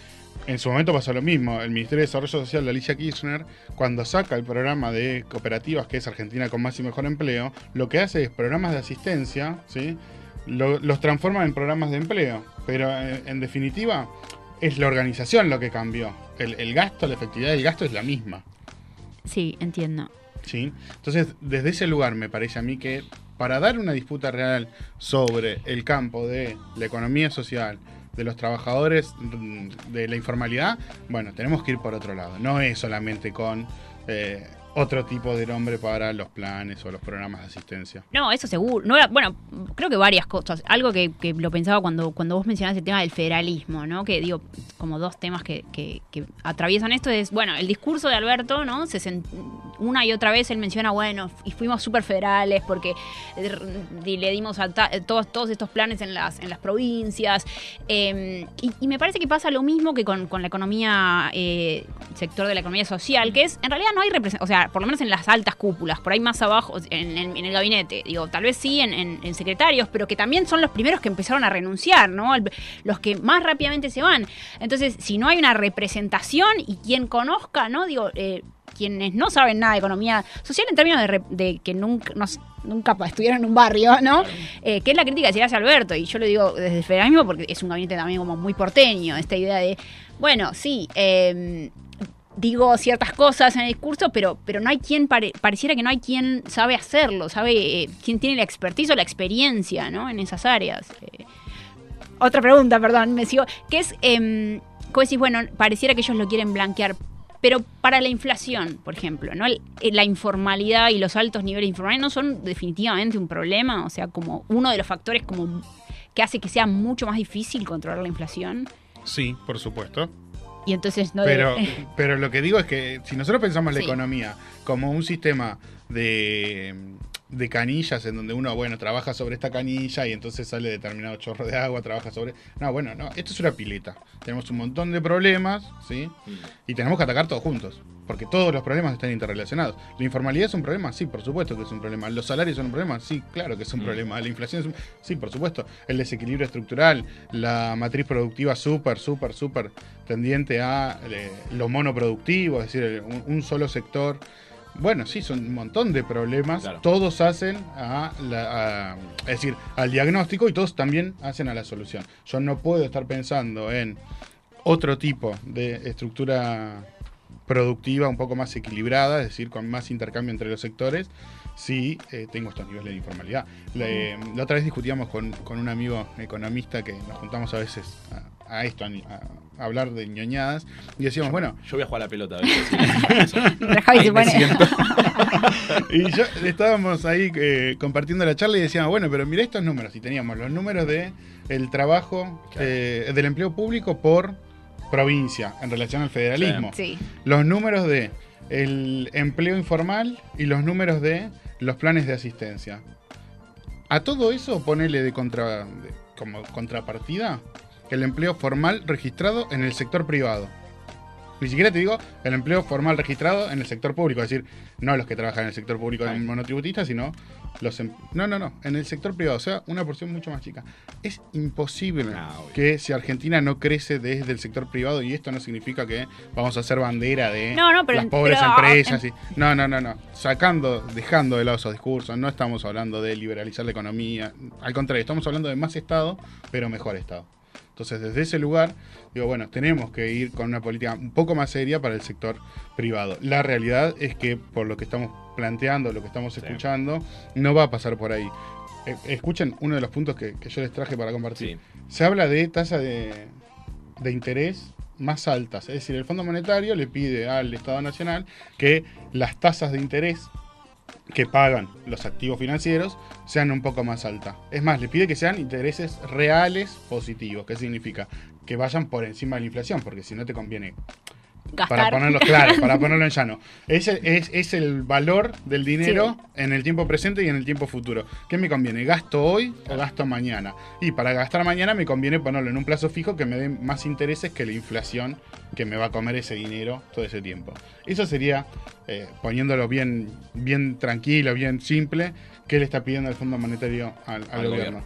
Speaker 9: en su momento pasó lo mismo. El Ministerio de Desarrollo Social de Alicia Kirchner, cuando saca el programa de cooperativas, que es Argentina con más y mejor empleo, lo que hace es programas de asistencia, ¿sí? Lo- los transforma en programas de empleo. Pero eh, en definitiva, es la organización lo que cambió. El gasto, la efectividad del gasto es la misma.
Speaker 5: Sí, entiendo.
Speaker 9: ¿sí? Entonces, desde ese lugar me parece a mí que para dar una disputa real sobre el campo de la economía social, de los trabajadores mm, de la informalidad, bueno, tenemos que ir por otro lado. No es solamente con eh, otro tipo de nombre para los planes o los programas de asistencia.
Speaker 5: No, eso seguro. No era- bueno, creo que varias cosas. Algo que, lo pensaba cuando, cuando vos mencionaste el tema del federalismo, ¿no? Que digo, como dos temas que, que- que atraviesan esto es, bueno, el discurso de Alberto, ¿no? Una y otra vez él menciona, bueno, y fuimos súper federales porque y le dimos a ta- eh, todos, estos planes en las, en las provincias. Eh, y, y me parece que pasa lo mismo que con, con la economía, eh, sector de la economía social, que es, en realidad no hay representación, o sea, por lo menos en las altas cúpulas, por ahí más abajo, en, en- en el gabinete, digo, tal vez sí en, secretarios, pero que también son los primeros que empezaron a renunciar, ¿no? Los que más rápidamente se van. Entonces, si no hay una representación y quien conozca, ¿no? Digo, eh, quienes no saben nada de economía social en términos de, que nunca, no nunca estuvieron en un barrio, ¿no? Eh, que es la crítica que se le hace a Alberto, y yo lo digo desde el federalismo porque es un gabinete también como muy porteño, esta idea de, bueno, sí, eh, digo ciertas cosas en el discurso, pero, pero no hay quien, pare- pareciera que no hay quien sabe hacerlo, sabe eh, quién tiene la expertise o la experiencia, ¿no? En esas áreas. Eh, otra pregunta, perdón, me sigo, que es, eh, como decís, bueno, pareciera que ellos lo quieren blanquear, pero para la inflación, por ejemplo, ¿no? Eh, la informalidad y los altos niveles de informalidad no son definitivamente un problema, o sea, como uno de los factores como que hace que sea mucho más difícil controlar la inflación.
Speaker 9: Sí, por supuesto.
Speaker 5: Y entonces no
Speaker 9: Pero,
Speaker 5: debe-
Speaker 9: pero lo que digo es que si nosotros pensamos la
Speaker 5: Sí.
Speaker 9: economía como un sistema de, de canillas en donde uno, bueno, trabaja sobre esta canilla y entonces sale determinado chorro de agua, trabaja sobre... No, bueno, no, esto es una pileta. Tenemos un montón de problemas, ¿sí? Y tenemos que atacar todos juntos, porque todos los problemas están interrelacionados. ¿La informalidad es un problema? Sí, por supuesto que es un problema. ¿Los salarios son un problema? Sí, claro que es un problema. ¿La inflación es un... Sí, por supuesto. El desequilibrio estructural, la matriz productiva súper, súper, súper tendiente a eh, lo monoproductivo, es decir, un, un solo sector. Bueno, sí, son un montón de problemas. Todos hacen a la, a- es decir, al diagnóstico y todos también hacen a la solución. Yo no puedo estar pensando en otro tipo de estructura productiva un poco más equilibrada, es decir, con más intercambio entre los sectores, si eh, tengo estos niveles de informalidad. Le- la otra vez discutíamos con, con un amigo economista que nos juntamos a veces a, a esto, a, a hablar de ñoñadas, y decíamos, bueno,
Speaker 3: Yo voy a jugar a la pelota.
Speaker 5: pone-
Speaker 3: siento.
Speaker 9: y yo estábamos ahí eh, compartiendo la charla y decíamos, bueno, pero mira estos números. Y teníamos los números de el trabajo eh, del empleo público por provincia en relación al federalismo.
Speaker 5: Sí.
Speaker 9: Los números de el empleo informal y los números de los planes de asistencia. A todo eso ponele de contra, de- como contrapartida el empleo formal registrado en el sector privado. Ni siquiera te digo el empleo formal registrado en el sector público, es decir, no los que trabajan en el sector público monotributista, sino los... em- No, no, no, en el sector privado, o sea, una porción mucho más chica. Es imposible que si Argentina no crece desde el sector privado, y esto no significa que vamos a hacer bandera de
Speaker 5: No, no, pero-
Speaker 9: las pobres
Speaker 5: pero-
Speaker 9: empresas. y- no, no, no, no. Sacando, dejando de lado esos discursos, no estamos hablando de liberalizar la economía. Al contrario, estamos hablando de más Estado, pero mejor Estado. Entonces, desde ese lugar, digo, bueno, tenemos que ir con una política un poco más seria para el sector privado. La realidad es que, por lo que estamos planteando, lo que estamos escuchando, no va a pasar por ahí. Eh, escuchen uno de los puntos que, que yo les traje para compartir. Se habla de tasa de, de interés más altas. Es decir, el Fondo Monetario le pide al Estado Nacional que las tasas de interés que pagan los activos financieros sean un poco más altas. Es más, le pide que sean intereses reales positivos. ¿Qué significa? Que vayan por encima de la inflación, porque si no te conviene
Speaker 5: Gastar.
Speaker 9: para ponerlo claro, para ponerlo en llano. Es el, es, es el valor del dinero en el tiempo presente y en el tiempo futuro. ¿Qué me conviene? ¿Gasto hoy o gasto mañana? Y para gastar mañana me conviene ponerlo en un plazo fijo que me dé más intereses que la inflación que me va a comer ese dinero todo ese tiempo. Eso sería, eh, poniéndolo bien, bien tranquilo, bien simple, que le está pidiendo el Fondo Monetario al, al
Speaker 3: Al
Speaker 9: gobierno.
Speaker 3: gobierno.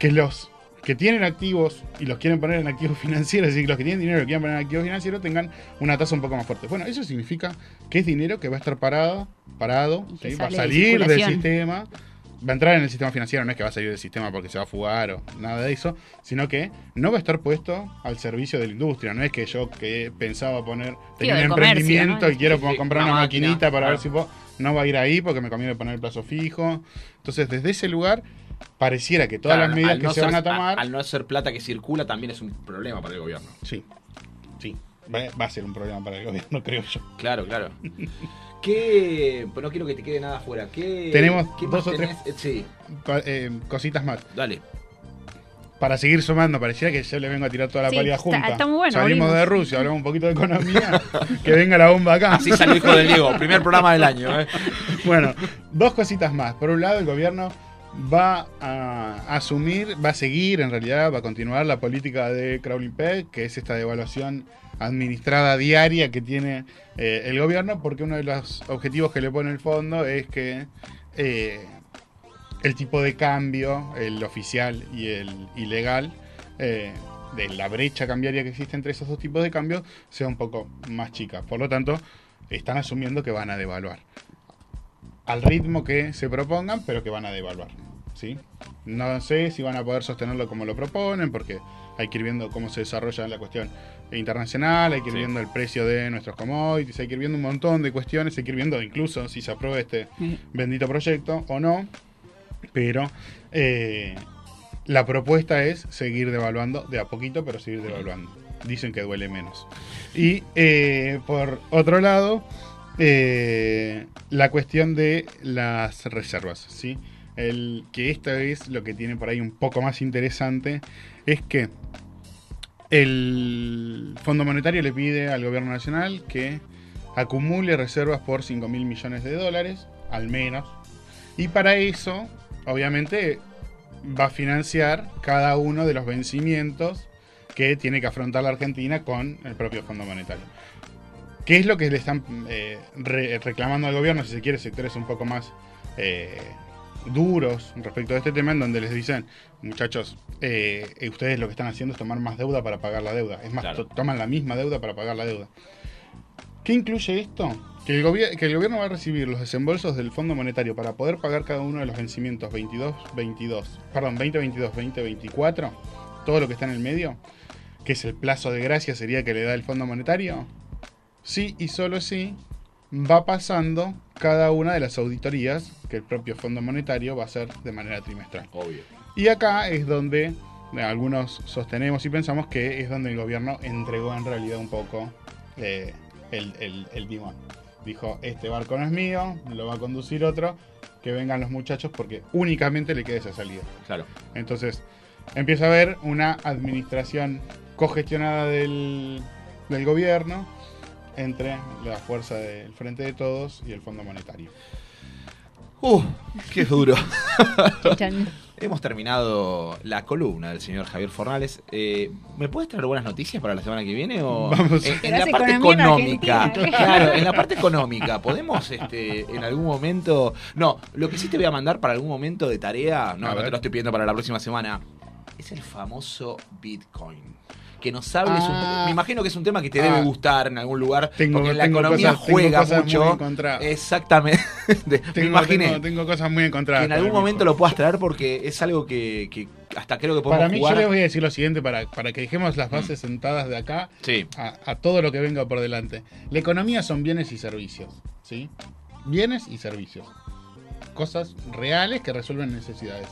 Speaker 9: Que los que tienen activos y los quieren poner en activos financieros, es decir, los que tienen dinero y quieren poner en activos financieros tengan una tasa un poco más fuerte. Bueno, eso significa que es dinero que va a estar parado, parado, ¿sí? va a
Speaker 5: de
Speaker 9: salir del sistema, va a entrar en el sistema financiero, no es que va a salir del sistema porque se va a fugar o nada de eso, sino que no va a estar puesto al servicio de la industria. No es que yo que pensaba poner, tenía un
Speaker 5: comercio,
Speaker 9: emprendimiento
Speaker 5: ¿no?
Speaker 9: y quiero
Speaker 3: Sí, sí,
Speaker 9: comprar
Speaker 3: una
Speaker 9: maquinita para ver si puedo, no va a ir ahí porque me conviene poner el plazo fijo. Entonces, desde ese lugar, pareciera que todas
Speaker 3: Claro,
Speaker 9: las medidas que
Speaker 3: no
Speaker 9: se
Speaker 3: ser-
Speaker 9: van a tomar...
Speaker 3: Al no ser plata que circula, también es un problema para el gobierno.
Speaker 9: Sí, sí. Va, va a ser un problema para el gobierno, creo yo.
Speaker 3: Claro, claro. ¿Qué? Pues no quiero que te quede nada afuera. ¿Qué,
Speaker 9: Tenemos
Speaker 3: ¿qué
Speaker 9: dos o tres-
Speaker 3: tenés? Eh, Sí,
Speaker 9: eh, cositas más.
Speaker 3: dale.
Speaker 9: Para seguir sumando, pareciera que yo le vengo a tirar toda la
Speaker 5: Sí,
Speaker 9: pálida
Speaker 5: está-
Speaker 9: junta.
Speaker 5: está muy bueno,
Speaker 9: Salimos
Speaker 5: abrimos.
Speaker 9: de Rusia, hablamos un poquito de economía, que venga la bomba acá.
Speaker 3: Así salió hijo del Diego. Primer programa del año. ¿eh?
Speaker 9: Bueno, dos cositas más. Por un lado, el gobierno va a asumir, va a seguir, en realidad, va a continuar la política de Crowley Peg, que es esta devaluación administrada diaria que tiene eh, el gobierno, porque uno de los objetivos que le pone el fondo es que eh, el tipo de cambio, el oficial y el ilegal, eh, de la brecha cambiaria que existe entre esos dos tipos de cambio, sea un poco más chica. Por lo tanto, están asumiendo que van a devaluar al ritmo que se propongan, pero que van a devaluar. ¿Sí? No sé si van a poder sostenerlo como lo proponen, porque hay que ir viendo cómo se desarrolla la cuestión internacional, hay que ir
Speaker 3: Sí.
Speaker 9: viendo el precio de nuestros commodities, hay que ir viendo un montón de cuestiones, hay que ir viendo incluso si se aprueba este bendito proyecto o no. Pero eh, la propuesta es seguir devaluando de a poquito, pero seguir devaluando. Dicen que duele menos. Y eh, por otro lado, eh, la cuestión de las reservas, ¿sí? El, que esto es lo que tiene por ahí un poco más interesante, es que el Fondo Monetario le pide al gobierno nacional que acumule reservas por 5 mil millones de dólares, al menos, y para eso, obviamente, va a financiar cada uno de los vencimientos que tiene que afrontar la Argentina con el propio Fondo Monetario. ¿Qué es lo que le están eh, re- reclamando al gobierno, si se quiere, sectores un poco más eh, duros respecto a este tema, en donde les dicen, muchachos, eh, eh, ustedes lo que están haciendo es tomar más deuda para pagar la deuda. Es más,
Speaker 3: Claro.
Speaker 9: toman la misma deuda para pagar la deuda. ¿Qué incluye esto? Que el, gobier- que el gobierno va a recibir los desembolsos del Fondo Monetario para poder pagar cada uno de los vencimientos 22, 22, perdón, 2022, 2024, todo lo que está en el medio, que es el plazo de gracia sería que le da el Fondo Monetario, sí y solo sí va pasando cada una de las auditorías que el propio Fondo Monetario va a hacer de manera trimestral.
Speaker 3: Obvio.
Speaker 9: Y acá es donde eh, algunos sostenemos y pensamos que es donde el gobierno entregó en realidad un poco eh, el, el- el timón. Dijo, este barco no es mío, lo va a conducir otro, que vengan los muchachos porque únicamente le queda esa salida.
Speaker 3: Claro.
Speaker 9: Entonces empieza a haber una administración cogestionada del, del gobierno, entre la fuerza del Frente de Todos y el Fondo Monetario.
Speaker 3: Uh, qué duro. Hemos terminado la columna del señor Javier Fornales. Eh, ¿Me puedes traer buenas noticias para la semana que viene? O
Speaker 9: Vamos.
Speaker 3: en, en la parte económica. Claro, en la parte económica. ¿Podemos este, en algún momento.? No, lo que sí te voy a mandar para algún momento de tarea, no,
Speaker 9: A
Speaker 3: no te lo estoy pidiendo para la próxima semana, es el famoso Bitcoin. Que nos hables un poco.
Speaker 9: Ah.
Speaker 3: Me imagino que es un tema que te
Speaker 9: Ah.
Speaker 3: debe gustar en algún lugar.
Speaker 9: Tengo-
Speaker 3: porque la
Speaker 9: tengo
Speaker 3: economía
Speaker 9: cosas- tengo
Speaker 3: juega
Speaker 9: muy
Speaker 3: mucho.
Speaker 9: encontradas.
Speaker 3: Exactamente. me
Speaker 9: Tengo,
Speaker 3: imaginé.
Speaker 9: tengo, tengo cosas muy encontradas.
Speaker 3: Que en algún momento lo puedas traer porque es algo que, que hasta creo que podemos
Speaker 9: Para mí,
Speaker 3: jugar.
Speaker 9: yo les voy a decir lo siguiente para, para que dejemos las bases sentadas de acá
Speaker 3: Sí.
Speaker 9: a, a todo lo que venga por delante. La economía son bienes y servicios, ¿sí? Bienes y servicios. Cosas reales que resuelven necesidades.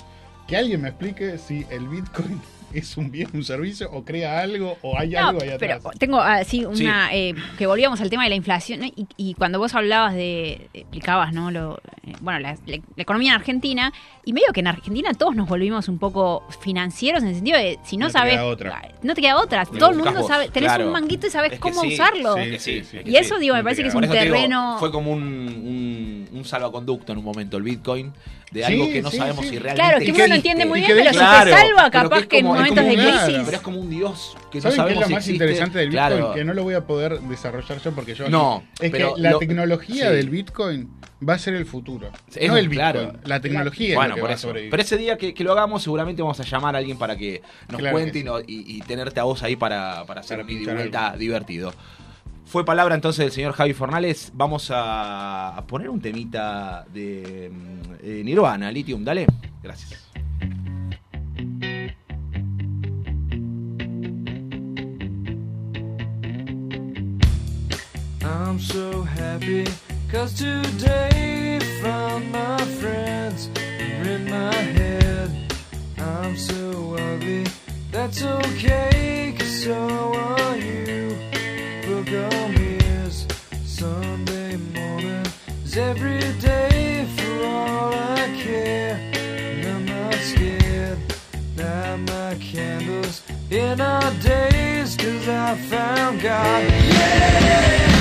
Speaker 9: Que alguien me explique si el Bitcoin es un bien, un servicio, o crea algo, o hay
Speaker 5: No,
Speaker 9: algo ahí
Speaker 5: pero
Speaker 9: atrás.
Speaker 5: tengo así una eh, que volvíamos al tema de la inflación ¿no? y, y cuando vos hablabas de explicabas no lo eh, bueno la, la- la economía en Argentina y medio que en Argentina todos nos volvimos un poco financieros en el sentido de si no,
Speaker 9: No te
Speaker 5: sabes
Speaker 9: queda otra.
Speaker 5: no te queda otra todo el mundo
Speaker 3: vos,
Speaker 5: sabe tenés
Speaker 3: claro.
Speaker 5: un manguito y sabes
Speaker 3: Es que
Speaker 5: cómo
Speaker 3: sí,
Speaker 5: usarlo
Speaker 9: sí,
Speaker 5: y eso
Speaker 3: sí.
Speaker 5: digo me parece que es un
Speaker 3: digo,
Speaker 5: terreno
Speaker 3: fue como un, un, un salvaconducto en un momento el Bitcoin de
Speaker 9: Sí,
Speaker 3: algo que no
Speaker 9: sí,
Speaker 3: sabemos
Speaker 9: sí.
Speaker 3: si realmente
Speaker 5: claro que uno no entiende muy bien pero
Speaker 9: de-
Speaker 5: si
Speaker 3: Claro,
Speaker 5: te salva capaz
Speaker 3: es
Speaker 5: que en
Speaker 3: es
Speaker 5: momentos de
Speaker 3: un-
Speaker 9: Claro.
Speaker 5: crisis
Speaker 3: Pero es como un dios que no
Speaker 9: ¿Saben qué es
Speaker 3: sabemos
Speaker 9: lo
Speaker 3: si
Speaker 9: más
Speaker 3: existe?
Speaker 9: interesante del Bitcoin?
Speaker 3: Claro.
Speaker 9: Que no lo voy a poder desarrollar yo porque yo...
Speaker 3: No,
Speaker 9: Es
Speaker 3: pero
Speaker 9: que la
Speaker 3: lo-
Speaker 9: tecnología
Speaker 3: sí.
Speaker 9: del Bitcoin va a ser el futuro.
Speaker 3: Es
Speaker 9: no el Bitcoin.
Speaker 3: claro.
Speaker 9: La tecnología es
Speaker 3: Bueno,
Speaker 9: lo que
Speaker 3: por
Speaker 9: va a
Speaker 3: eso.
Speaker 9: sobrevivir.
Speaker 3: Pero ese día que, que lo hagamos, seguramente vamos a llamar a alguien para que nos
Speaker 9: Claro
Speaker 3: cuente
Speaker 9: que
Speaker 3: y,
Speaker 9: sí.
Speaker 3: no- y- y tenerte a vos ahí para, para hacer
Speaker 9: Para
Speaker 3: un ida y
Speaker 9: pinchar
Speaker 3: vuelta divertido. Fue palabra entonces del señor Javi Fornales. Vamos a, poner un temita de mm, eh, Nirvana, Lithium. Dale. Gracias.
Speaker 12: I'm so happy cause today found my friends are in my head. I'm so ugly, that's okay cause so every day for all I care. I'm not scared, light my candles in our days cause I found God. I'm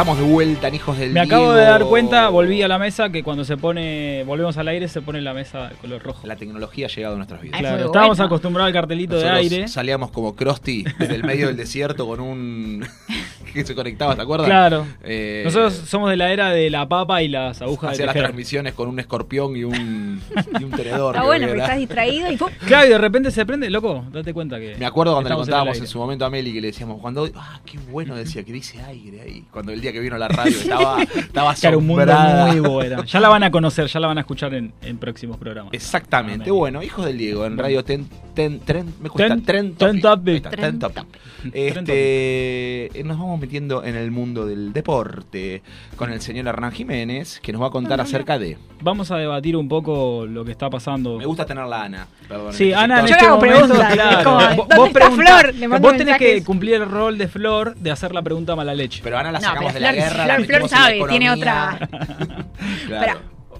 Speaker 3: Estamos de vuelta en Hijos del
Speaker 4: Me acabo de dar cuenta, volví a la mesa, que cuando se pone, volvemos al aire, se pone la mesa de color rojo.
Speaker 3: La tecnología ha llegado a nuestras vidas.
Speaker 4: Claro, estábamos acostumbrados al cartelito de aire.
Speaker 3: Salíamos como Krusty desde el medio del desierto con un. que se conectaba, ¿te acuerdas?
Speaker 4: Claro.
Speaker 3: Eh,
Speaker 4: Nosotros somos de la era de la papa y las agujas
Speaker 3: Hacía
Speaker 4: de
Speaker 3: las transmisiones con un escorpión y un, y un tenedor.
Speaker 5: Está bueno,
Speaker 3: que
Speaker 5: porque estás distraído y ¡pum!
Speaker 4: Claro, y de repente se prende, loco, date cuenta que.
Speaker 3: Me acuerdo cuando le contábamos en su momento a Meli que le decíamos, cuando, ah, qué bueno decía que dice aire ahí. Cuando el día que vino la radio estaba, estaba
Speaker 4: Claro, un mundo nuevo era. Ya la van a conocer, ya la van a escuchar en, en próximos programas.
Speaker 3: Exactamente. Bueno, hijos del Diego, en Radio Ten, ten, Tren- me cuesta,
Speaker 4: Ten-
Speaker 3: Tren
Speaker 4: Ten Tren
Speaker 3: Ten Topic. Este, nos vamos metiendo en el mundo del deporte con el señor Hernán Jiménez, que nos va a contar acerca de.
Speaker 4: Vamos a debatir un poco lo que está pasando.
Speaker 3: Me gusta tenerla Ana. Perdón,
Speaker 4: Sí,
Speaker 3: este
Speaker 4: Ana en
Speaker 3: sector.
Speaker 4: este
Speaker 5: hago
Speaker 4: momento,
Speaker 5: preguntas,
Speaker 4: claro. Vos-
Speaker 5: ¿dónde
Speaker 4: vos
Speaker 5: está
Speaker 4: preguntá-
Speaker 5: Flor? Le mando
Speaker 4: vos tenés que cumplir el rol de Flor de hacer la pregunta mala leche.
Speaker 3: Pero Ana la
Speaker 5: No,
Speaker 3: sacamos
Speaker 5: pero
Speaker 3: de la
Speaker 5: Flor-
Speaker 3: guerra. la
Speaker 5: Flor- Flor
Speaker 3: la
Speaker 5: sabe, tiene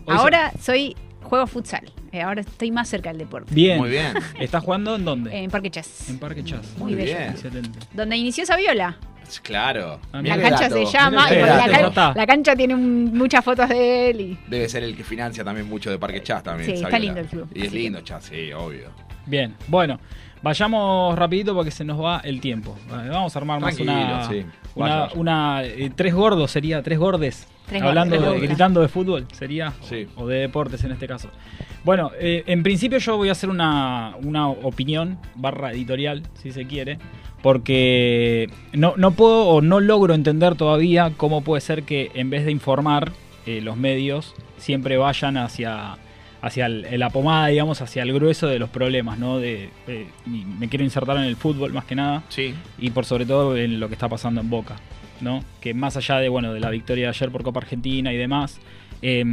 Speaker 4: Hoy
Speaker 5: ahora soy juego futsal. Eh, ahora estoy más cerca del deporte.
Speaker 4: Bien.
Speaker 3: Muy bien.
Speaker 4: ¿Estás jugando en dónde?
Speaker 5: En Parque Chas.
Speaker 4: En Parque Chas.
Speaker 5: Muy
Speaker 3: Muy bien.
Speaker 4: Excelente.
Speaker 5: Donde inició Saviola.
Speaker 3: Claro.
Speaker 4: Ah,
Speaker 5: La cancha
Speaker 3: dato.
Speaker 5: se llama. Y la, can- la cancha tiene un- muchas fotos de él. Y...
Speaker 3: Debe ser el que financia también mucho de Parque Chas también.
Speaker 5: Sí, está lindo el club.
Speaker 3: Y es lindo Chas, sí, obvio.
Speaker 4: Bien, bueno, vayamos rapidito porque se nos va el tiempo. Eh, Vamos a armar más
Speaker 3: Tranquilo,
Speaker 4: una,
Speaker 3: sí.
Speaker 4: una,
Speaker 3: Vaya, vaya.
Speaker 4: una, eh, tres gordos sería, tres gordes.
Speaker 5: Tres
Speaker 4: Hablando
Speaker 5: gordos, me
Speaker 4: de, gritando de fútbol sería,
Speaker 3: Sí.
Speaker 4: o de deportes en este caso. Bueno, eh, en principio yo voy a hacer una, una opinión barra editorial, si se quiere, porque no, no puedo o no logro entender todavía cómo puede ser que en vez de informar, eh, los medios siempre vayan hacia hacia el- la pomada, digamos, hacia el grueso de los problemas, ¿no? De, eh, me quiero insertar en el fútbol más que nada
Speaker 3: Sí.
Speaker 4: y por sobre todo en lo que está pasando en Boca, ¿no? Que más allá de, bueno, de la victoria de ayer por Copa Argentina y demás, eh,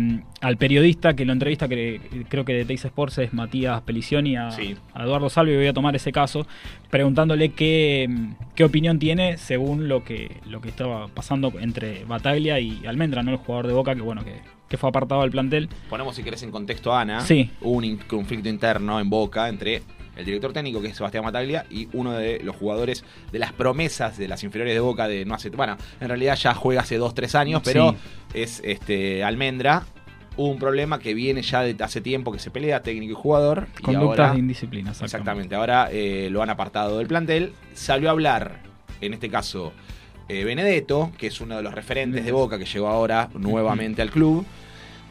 Speaker 4: al periodista que lo entrevista, que creo que de Teis Sports es Matías Pelicioni, a,
Speaker 3: Sí.
Speaker 4: a Eduardo Salvi, voy a tomar ese caso, preguntándole qué, qué opinión tiene según lo que, lo que estaba pasando entre Bataglia y Almendra, ¿no? El jugador de Boca que, bueno, que, que fue apartado del plantel.
Speaker 3: Ponemos, si querés, en contexto a Ana.
Speaker 4: Sí.
Speaker 3: Hubo un conflicto interno en Boca entre el director técnico, que es Sebastián Mataglia, y uno de los jugadores de las promesas de las inferiores de Boca de no hace. Bueno, en realidad ya juega hace 2-3 años, pero es este Almendra. Hubo un problema que viene ya de hace tiempo que se pelea técnico y jugador. y
Speaker 4: Conductas
Speaker 3: ahora-
Speaker 4: de indisciplina, exactamente.
Speaker 3: Exactamente. Ahora eh, lo han apartado del plantel. Salió a hablar, en este caso, eh, Benedetto, que es uno de los referentes de Boca que llegó ahora nuevamente al club,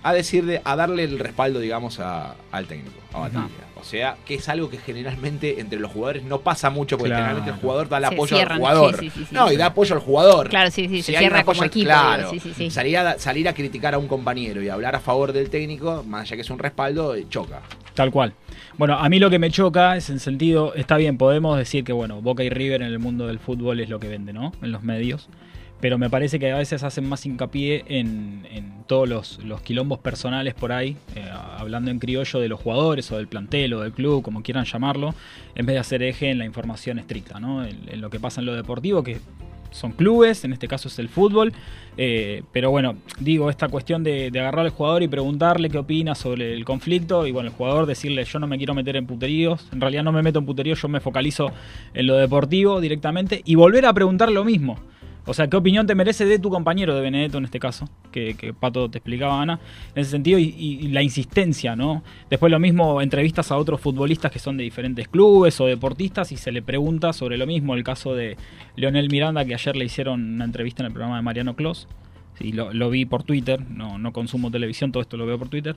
Speaker 3: a decirle, a darle el respaldo, digamos, a- al técnico, a Bataglia. O sea, que es algo que generalmente entre los jugadores no pasa mucho, porque
Speaker 4: Claro.
Speaker 3: generalmente el jugador da el
Speaker 5: Se
Speaker 3: apoyo
Speaker 5: cierran,
Speaker 3: al jugador.
Speaker 5: sí, sí, sí, sí.
Speaker 3: no, y da apoyo al jugador.
Speaker 5: Claro, sí, sí, se
Speaker 3: hay
Speaker 5: cierra como equipo,
Speaker 3: Claro.
Speaker 5: digo, sí, sí, sí.
Speaker 3: Salir, a, salir a criticar a un compañero y hablar a favor del técnico, más allá que es un respaldo, eh, choca.
Speaker 4: Tal cual. Bueno, a mí lo que me choca es en sentido, está bien, podemos decir que bueno, Boca y River en el mundo del fútbol es lo que vende, ¿no? En los medios. Pero me parece que a veces hacen más hincapié en, todos los, quilombos personales por ahí, eh, hablando en criollo de los jugadores o del plantel o del club, como quieran llamarlo, en vez de hacer eje en la información estricta, ¿no? En, en lo que pasa en lo deportivo, que son clubes, en este caso es el fútbol, eh, pero bueno, digo, esta cuestión de, de agarrar al jugador y preguntarle qué opina sobre el conflicto y bueno, el jugador decirle yo no me quiero meter en puteríos, en realidad no me meto en puteríos, yo me focalizo en lo deportivo directamente y volver a preguntar lo mismo. O sea, ¿qué opinión te merece de tu compañero de Benedetto en este caso? Que, Pato te explicaba, Ana, en ese sentido, y, la insistencia, ¿no? Después lo mismo, entrevistas a otros futbolistas que son de diferentes clubes o deportistas y se le pregunta sobre lo mismo. El caso de Leonel Miranda, que ayer le hicieron una entrevista en el programa de Mariano Clos. Sí, lo, lo vi por Twitter, no, no consumo televisión, todo esto lo veo por Twitter.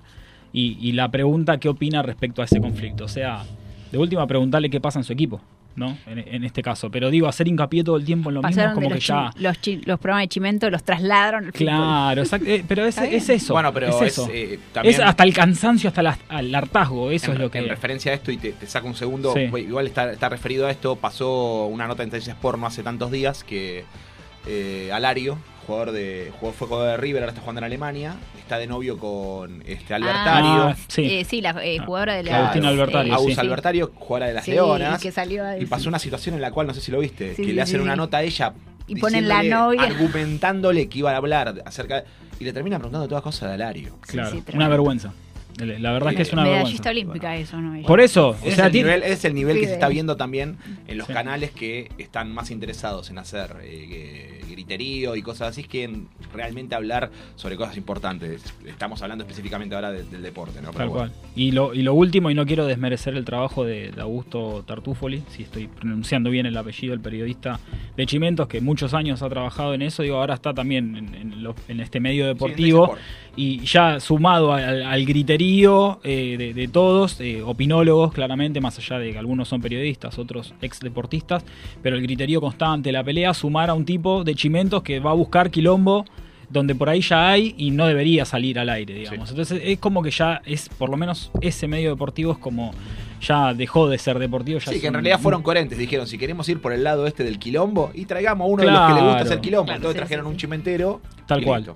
Speaker 4: Y, y la pregunta, ¿qué opina respecto a ese conflicto? O sea, de última, preguntarle qué pasa en su equipo, ¿no? En, en este caso. Pero digo, hacer hincapié todo el tiempo en lo mismo es
Speaker 5: Pasaron
Speaker 4: como
Speaker 5: de
Speaker 4: que
Speaker 5: los,
Speaker 4: ya.
Speaker 5: chi- los, chi- los programas de Chimento, los trasladaron al.
Speaker 4: Claro, exacto, eh, pero es, es eso.
Speaker 3: Bueno, pero
Speaker 4: es,
Speaker 3: es,
Speaker 4: eso.
Speaker 3: eh, también-
Speaker 4: Es hasta el cansancio, hasta la- al hartazgo, eso
Speaker 3: en,
Speaker 4: es lo que.
Speaker 3: en referencia a esto, y te, te saco un segundo,
Speaker 4: Sí.
Speaker 3: igual está, está referido a esto, pasó una nota en Tennis Sport no hace tantos días que eh, Alario, jugador de jugó, fue jugador de River, ahora está jugando en Alemania, está de novio con este Albertario.
Speaker 4: Ah, sí.
Speaker 5: Eh, sí, la eh, jugadora de la.
Speaker 4: Agustina Albertario,
Speaker 5: eh,
Speaker 3: Agus
Speaker 4: sí.
Speaker 3: Albertario, jugadora de las
Speaker 5: Sí,
Speaker 3: Leonas.
Speaker 5: y que salió a
Speaker 3: Y pasó una situación en la cual, no sé si lo viste,
Speaker 5: Sí,
Speaker 3: que
Speaker 5: sí,
Speaker 3: le hacen
Speaker 5: sí,
Speaker 3: una
Speaker 5: sí.
Speaker 3: nota a ella.
Speaker 5: Y ponen la novia.
Speaker 3: Argumentándole que iban a hablar acerca. Y le termina preguntando todas cosas de Alario.
Speaker 4: Claro,
Speaker 5: sí,
Speaker 4: una vergüenza. La verdad es que es una
Speaker 5: Medallista
Speaker 4: vergüenza.
Speaker 5: olímpica eso, ¿no?
Speaker 4: Por eso, o
Speaker 3: Es,
Speaker 4: sea,
Speaker 3: el
Speaker 4: tiene-
Speaker 3: nivel, es el nivel que se está viendo también en los
Speaker 4: Sí.
Speaker 3: canales que están más interesados en hacer eh, griterío y cosas así que en realmente hablar sobre cosas importantes. Estamos hablando específicamente ahora de- del deporte, ¿no? Pero
Speaker 4: Tal
Speaker 3: bueno.
Speaker 4: cual. Y lo, y lo último, y no quiero desmerecer el trabajo de, de Augusto Tartufoli, si estoy pronunciando bien el apellido del periodista de Chimentos, que muchos años ha trabajado en eso, digo, ahora está también en, en lo- en este medio deportivo.
Speaker 3: Sport.
Speaker 4: Y ya sumado al, al griterío eh, de, de todos, eh, opinólogos claramente, más allá de que algunos son periodistas, otros ex deportistas, pero el griterío constante, la pelea, sumar a un tipo de chimentos que va a buscar quilombo donde por ahí ya hay y no debería salir al aire, digamos. Entonces es como que ya es, por lo menos ese medio deportivo es como ya dejó de ser deportivo. Ya
Speaker 3: Sí,
Speaker 4: es
Speaker 3: que en
Speaker 4: un-
Speaker 3: realidad fueron coherentes. Dijeron, si queremos ir por el lado este del quilombo, y traigamos a uno de los que le gusta hacer quilombo.
Speaker 5: Claro,
Speaker 3: Entonces
Speaker 5: sí,
Speaker 3: trajeron
Speaker 5: sí,
Speaker 3: un chimentero.
Speaker 4: Tal cual.
Speaker 3: listo.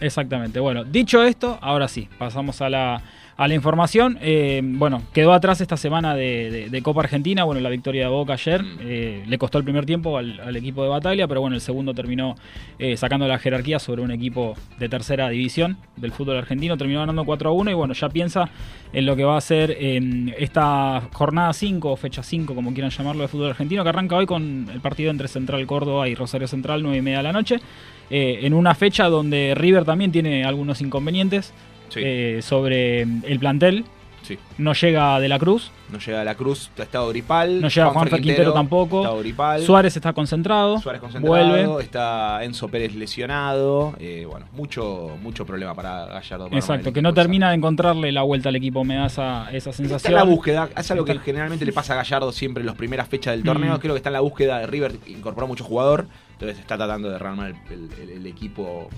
Speaker 4: Exactamente. Bueno, dicho esto, ahora sí, pasamos a la, a la información. Eh, bueno, quedó atrás esta semana de, de- de Copa Argentina. Bueno, la victoria de Boca ayer
Speaker 3: Mm.
Speaker 4: eh, le costó el primer tiempo al, al equipo de Batalla, pero bueno, el segundo terminó eh, sacando la jerarquía sobre un equipo de tercera división del fútbol argentino. Terminó ganando 4 a 1 y bueno, ya piensa en lo que va a ser en esta jornada 5 o fecha 5, como quieran llamarlo, de fútbol argentino, que arranca hoy con el partido entre Central Córdoba y Rosario Central, 9 y media de la noche. Eh, en una fecha donde River también tiene algunos inconvenientes
Speaker 3: Sí.
Speaker 4: eh, sobre el plantel.
Speaker 3: Sí.
Speaker 4: No llega De la Cruz,
Speaker 3: No llega a la Cruz, está estado gripal.
Speaker 4: no llega Juanfer Quintero, tampoco.
Speaker 3: Estado gripal.
Speaker 4: Suárez está concentrado.
Speaker 3: Suárez concentrado,
Speaker 4: Vuelve.
Speaker 3: está Enzo Pérez lesionado. eh, bueno, mucho, mucho problema para Gallardo. para
Speaker 4: Exacto, que no termina de encontrarle la vuelta al equipo, me da esa, esa
Speaker 3: Está en
Speaker 4: sensación.
Speaker 3: la búsqueda, es algo que generalmente le pasa a Gallardo siempre en las primeras fechas del torneo.
Speaker 4: Mm.
Speaker 3: Creo que está en la búsqueda de River, incorporó mucho jugador, entonces está tratando de armar el, el- el- el equipo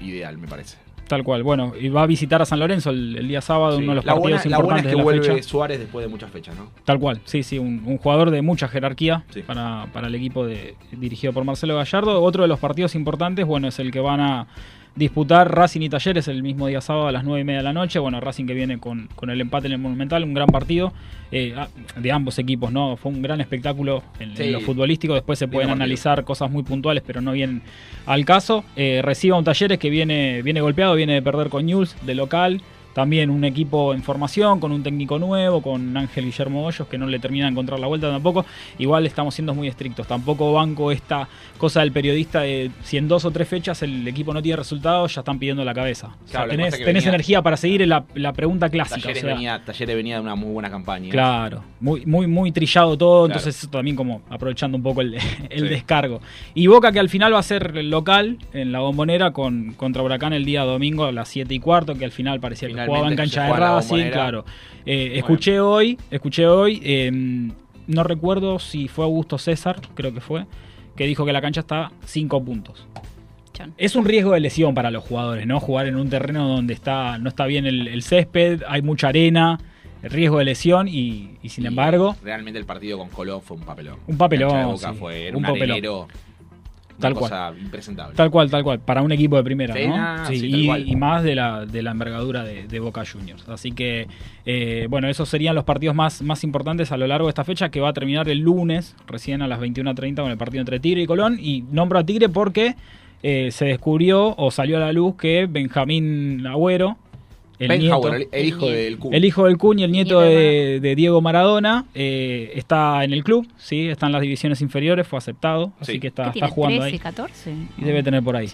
Speaker 3: ideal, me parece.
Speaker 4: Tal cual. Bueno, y va a visitar a San Lorenzo el, el día sábado,
Speaker 3: Sí.
Speaker 4: uno de los
Speaker 3: la,
Speaker 4: partidos
Speaker 3: buena, la buena es
Speaker 4: importantes
Speaker 3: que
Speaker 4: de la
Speaker 3: vuelve
Speaker 4: fecha.
Speaker 3: Suárez después de muchas fechas, ¿no?
Speaker 4: Tal cual, sí, sí, un, un jugador de mucha jerarquía
Speaker 3: Sí.
Speaker 4: para, para el equipo de, dirigido por Marcelo Gallardo. Otro de los partidos importantes, bueno, es el que van a disputar Racing y Talleres el mismo día sábado a las 9 y media de la noche. Bueno, Racing que viene con, con el empate en el Monumental, un gran partido eh, de ambos equipos, ¿no? Fue un gran espectáculo en, lo futbolístico. Después se pueden analizar cosas muy puntuales, pero no bien al caso. Eh, reciba un Talleres que viene, viene golpeado, viene de perder con News de local. También un equipo en formación, con un técnico nuevo, con Ángel Guillermo Hoyos, que no le termina de encontrar la vuelta tampoco. Igual estamos siendo muy estrictos. Tampoco banco esta cosa del periodista de si en dos o tres fechas el equipo no tiene resultados, ya están pidiendo la cabeza. O sea,
Speaker 3: Claro, que
Speaker 4: tenés,
Speaker 3: venía-
Speaker 4: energía para seguir la, la pregunta clásica.
Speaker 3: Talleres,
Speaker 4: o sea,
Speaker 3: venía, Talleres venía de una muy buena campaña.
Speaker 4: Claro, muy, muy, muy trillado todo,
Speaker 3: Claro.
Speaker 4: entonces eso también como aprovechando un poco el, el
Speaker 3: Sí.
Speaker 4: descargo. Y Boca que al final va a ser local en la bombonera con, contra Huracán el día domingo a las 7 y cuarto, que al final parecía que jugaba en cancha de Racing, claro. Eh, escuché hoy, escuché hoy, eh, no recuerdo si fue Augusto César, creo que fue, que dijo que la cancha está 5 puntos. Es un riesgo de lesión para los jugadores, ¿no? Jugar en un terreno donde está no está bien el, el césped, hay mucha arena, riesgo de lesión y, y sin
Speaker 3: Y
Speaker 4: embargo,
Speaker 3: Realmente el partido con Colón fue un papelón.
Speaker 4: Un papelón,
Speaker 3: La cancha de Boca
Speaker 4: sí.
Speaker 3: fue, era
Speaker 4: Un
Speaker 3: un,
Speaker 4: papelón.
Speaker 3: Una
Speaker 4: Tal
Speaker 3: cosa impresentable.
Speaker 4: tal cual, tal cual, para un equipo de primera, ¿no?
Speaker 3: nah,
Speaker 4: Sí,
Speaker 3: sí, tal
Speaker 4: y,
Speaker 3: cual.
Speaker 4: y más de la, de la envergadura de, de Boca Juniors. Así que, eh, bueno, esos serían los partidos más, más importantes a lo largo de esta fecha, que va a terminar el lunes, recién a las 21.30, con el partido entre Tigre y Colón. Y nombro a Tigre porque eh, se descubrió o salió a la luz que Benjamín Agüero, el nieto,
Speaker 3: el, el hijo del Kun.
Speaker 4: el hijo del Kun y el nieto de, de Diego Maradona eh, está en el club, sí, está en las divisiones inferiores, fue aceptado, así
Speaker 3: Sí.
Speaker 4: que está,
Speaker 5: ¿Qué
Speaker 4: está
Speaker 5: tiene?
Speaker 4: jugando
Speaker 5: 13,
Speaker 4: ahí.
Speaker 5: 14.
Speaker 4: Y debe tener por ahí.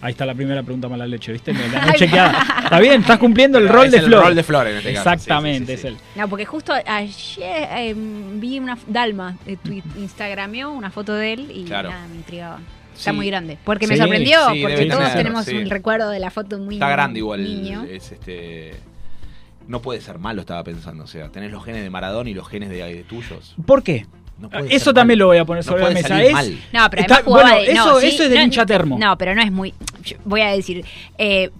Speaker 4: Ahí está la primera pregunta mala leche, ¿viste? Me la. Está bien, estás cumpliendo el rol
Speaker 3: es
Speaker 4: de
Speaker 3: el
Speaker 4: Flor.
Speaker 3: rol de Flor en este caso, sí,
Speaker 4: Exactamente,
Speaker 3: sí, sí,
Speaker 4: es él.
Speaker 5: No, porque justo ayer eh, vi una Dalma de tweet, Instagramió una foto de él y
Speaker 3: Claro.
Speaker 5: nada, me intrigaba. Está
Speaker 3: Sí.
Speaker 5: muy grande. Porque me sorprendió,
Speaker 3: sí,
Speaker 5: porque todos
Speaker 3: tener,
Speaker 5: tenemos
Speaker 3: sí.
Speaker 5: un recuerdo de la foto muy
Speaker 3: Está grande igual.
Speaker 5: niño.
Speaker 3: Es este. No puede ser malo, estaba pensando. O sea, tenés los genes de Maradona y los genes de, de tuyos.
Speaker 4: ¿Por qué?
Speaker 3: No puede
Speaker 4: Eso también
Speaker 3: mal.
Speaker 4: lo voy a poner
Speaker 3: No
Speaker 4: sobre la
Speaker 3: puede
Speaker 4: mesa.
Speaker 3: salir
Speaker 4: Es,
Speaker 3: mal.
Speaker 5: No, pero
Speaker 4: está-
Speaker 5: además jugaba
Speaker 4: bueno,
Speaker 5: de- no,
Speaker 4: eso,
Speaker 5: sí,
Speaker 4: eso es de
Speaker 5: no,
Speaker 4: hincha termo.
Speaker 5: No, pero no es muy. voy a decir. eh,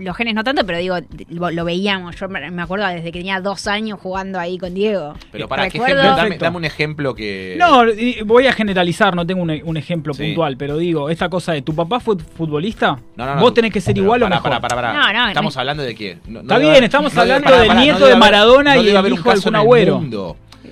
Speaker 5: los genes no tanto, pero digo, lo, lo veíamos. Yo me acuerdo desde que tenía dos años jugando ahí con Diego.
Speaker 3: Pero para qué ejemplo, dame, un ejemplo que.
Speaker 4: No, voy a generalizar, no tengo un, un ejemplo
Speaker 3: Sí.
Speaker 4: puntual, pero digo, esta cosa de tu papá fue futbolista,
Speaker 3: No, no, no.
Speaker 4: vos tenés que ser igual o mejor.
Speaker 3: pará.
Speaker 5: No, no,
Speaker 3: Estamos
Speaker 5: no.
Speaker 3: hablando de qué. No- no
Speaker 4: Está bien, estamos hablando del nieto de Maradona
Speaker 3: no
Speaker 4: y el
Speaker 3: haber un
Speaker 4: hijo del
Speaker 3: caso
Speaker 4: Kun Agüero.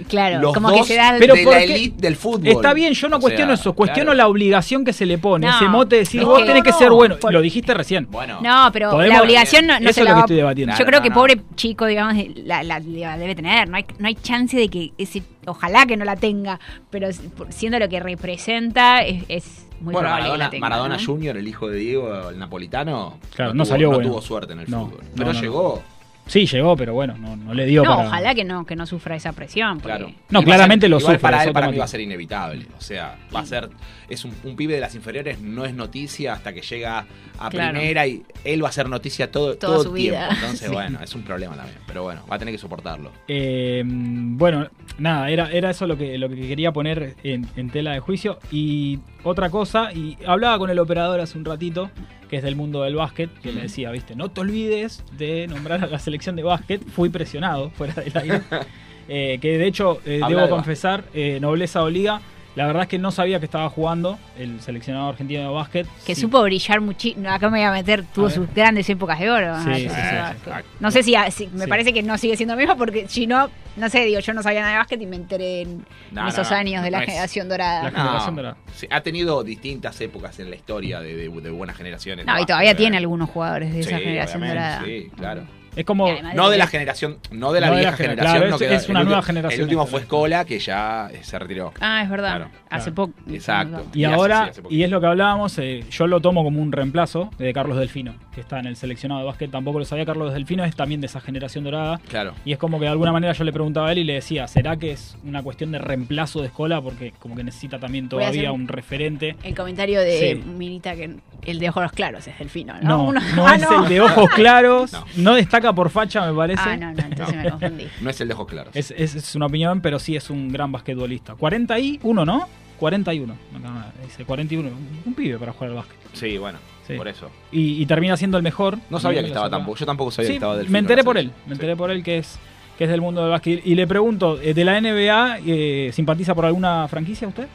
Speaker 5: Claro,
Speaker 3: Los
Speaker 5: como que
Speaker 3: dos
Speaker 5: se da el-
Speaker 4: Pero
Speaker 3: de
Speaker 4: ¿por
Speaker 3: la elite del fútbol.
Speaker 4: Está bien, yo no
Speaker 3: O
Speaker 4: cuestiono
Speaker 3: sea,
Speaker 4: eso, cuestiono
Speaker 3: claro.
Speaker 4: la obligación que se le pone,
Speaker 5: No,
Speaker 4: ese mote de decir, vos
Speaker 5: que-
Speaker 4: tenés que ser bueno.
Speaker 5: por-
Speaker 4: Lo dijiste recién.
Speaker 3: Bueno.
Speaker 5: No, pero
Speaker 4: Podemos-
Speaker 5: la obligación no, no
Speaker 4: eso
Speaker 5: se
Speaker 4: es
Speaker 5: la
Speaker 4: lo que
Speaker 5: va-
Speaker 4: estoy debatiendo.
Speaker 5: Yo creo
Speaker 3: no,
Speaker 5: que
Speaker 3: no.
Speaker 5: pobre chico, digamos, la, la- la debe tener. No hay, no hay chance de que ese. Ojalá que no la tenga, pero siendo lo que representa, es, es muy
Speaker 3: bueno,
Speaker 5: probable que
Speaker 3: Maradona,
Speaker 5: la tenga.
Speaker 3: Maradona
Speaker 5: ¿no?
Speaker 3: Junior, el hijo de Diego, el napolitano.
Speaker 4: Claro, no
Speaker 3: tuvo-
Speaker 4: salió
Speaker 3: no
Speaker 4: bueno.
Speaker 3: tuvo suerte en el
Speaker 4: No,
Speaker 3: fútbol. Pero
Speaker 4: no,
Speaker 3: llegó.
Speaker 4: Sí, llegó, pero bueno, no, no le dio
Speaker 5: No,
Speaker 4: para...
Speaker 5: ojalá que no, que no sufra esa presión. porque-
Speaker 3: Claro.
Speaker 4: No, claramente
Speaker 3: ser-
Speaker 4: lo
Speaker 3: igual
Speaker 4: sufre,
Speaker 3: Para
Speaker 4: es
Speaker 3: él, para mí va a ser inevitable. O sea, va a ser. Es un, un pibe de las inferiores, no es noticia hasta que llega a
Speaker 5: Claro.
Speaker 3: primera y él va a ser noticia todo,
Speaker 5: Toda
Speaker 3: todo
Speaker 5: su
Speaker 3: el tiempo.
Speaker 5: vida.
Speaker 3: Entonces,
Speaker 5: Sí.
Speaker 3: bueno, es un problema también. Pero bueno, va a tener que soportarlo.
Speaker 4: Eh, bueno, nada, era, era eso lo que, lo que quería poner en, en tela de juicio. Y otra cosa, y hablaba con el operador hace un ratito, que es del mundo del básquet, que me decía, viste, no te olvides de nombrar a la selección de básquet. Fui presionado fuera del aire. Eh, que de hecho, eh, debo
Speaker 3: de
Speaker 4: confesar, eh, Nobleza o Liga, la verdad es que no sabía que estaba jugando el seleccionado argentino de básquet.
Speaker 5: Que
Speaker 4: Sí.
Speaker 5: supo brillar muchísimo. Acá me voy a meter, tuvo sus grandes épocas de oro.
Speaker 4: Sí,
Speaker 5: Ah,
Speaker 4: sí,
Speaker 5: sí,
Speaker 4: sí,
Speaker 5: sí.
Speaker 4: sí.
Speaker 5: No sé si, si- me
Speaker 4: Sí.
Speaker 5: parece que no sigue siendo lo mismo, porque si no, no sé, digo, yo no sabía nada de básquet y me enteré en,
Speaker 3: No,
Speaker 5: esos
Speaker 3: no,
Speaker 5: años de la
Speaker 3: no es-
Speaker 5: generación dorada.
Speaker 4: La
Speaker 3: No,
Speaker 4: generación dorada.
Speaker 3: sí, ha tenido distintas épocas en la historia de, de- de buenas generaciones.
Speaker 5: No,
Speaker 3: de
Speaker 5: y todavía tiene algunos jugadores de esa generación dorada.
Speaker 3: Sí, claro.
Speaker 4: Es como...
Speaker 3: No de la generación, no de la
Speaker 4: No de
Speaker 3: vieja
Speaker 4: la
Speaker 3: generación.
Speaker 4: claro,
Speaker 3: no,
Speaker 4: es- una nueva generación
Speaker 3: El último fue. Escola, que ya eh, se retiró.
Speaker 5: Ah, es verdad.
Speaker 3: Claro,
Speaker 5: Hace poco.
Speaker 3: Exacto.
Speaker 4: Y
Speaker 3: Y hace-
Speaker 4: ahora,
Speaker 3: sí, hace poco.
Speaker 4: y es lo que hablábamos, eh, yo lo tomo como un reemplazo de Carlos Delfino, que está en el seleccionado de básquet. Tampoco lo sabía, Carlos Delfino es también de esa generación dorada.
Speaker 3: Claro.
Speaker 4: Y es como que de alguna manera yo le preguntaba a él y le decía, ¿será que es una cuestión de reemplazo de escola? Porque como que necesita también todavía un referente.
Speaker 5: El comentario de
Speaker 4: Sí.
Speaker 5: Minita que el de ojos claros es Delfino, ¿no?
Speaker 4: No,
Speaker 5: Uno-
Speaker 4: no
Speaker 5: Ah,
Speaker 4: es el de ojos claros, no.
Speaker 3: No.
Speaker 4: destaca por facha, me parece.
Speaker 5: Ah, no, no, entonces me confundí.
Speaker 3: No es el de ojos claros.
Speaker 4: Es, es- es una opinión, pero sí es un gran basquetbolista. 41, ¿no? 41. Acá dice 41. Un, un pibe para jugar al básquet.
Speaker 3: Sí, bueno,
Speaker 4: Sí.
Speaker 3: por eso.
Speaker 4: Y, y termina siendo el mejor.
Speaker 3: No sabía que estaba tampoco. Yo tampoco sabía
Speaker 4: Sí,
Speaker 3: que estaba del
Speaker 4: me enteré por él, me enteré por él que es que es del mundo del básquet. Y le pregunto, eh, ¿de la NBA eh, simpatiza por alguna franquicia usted?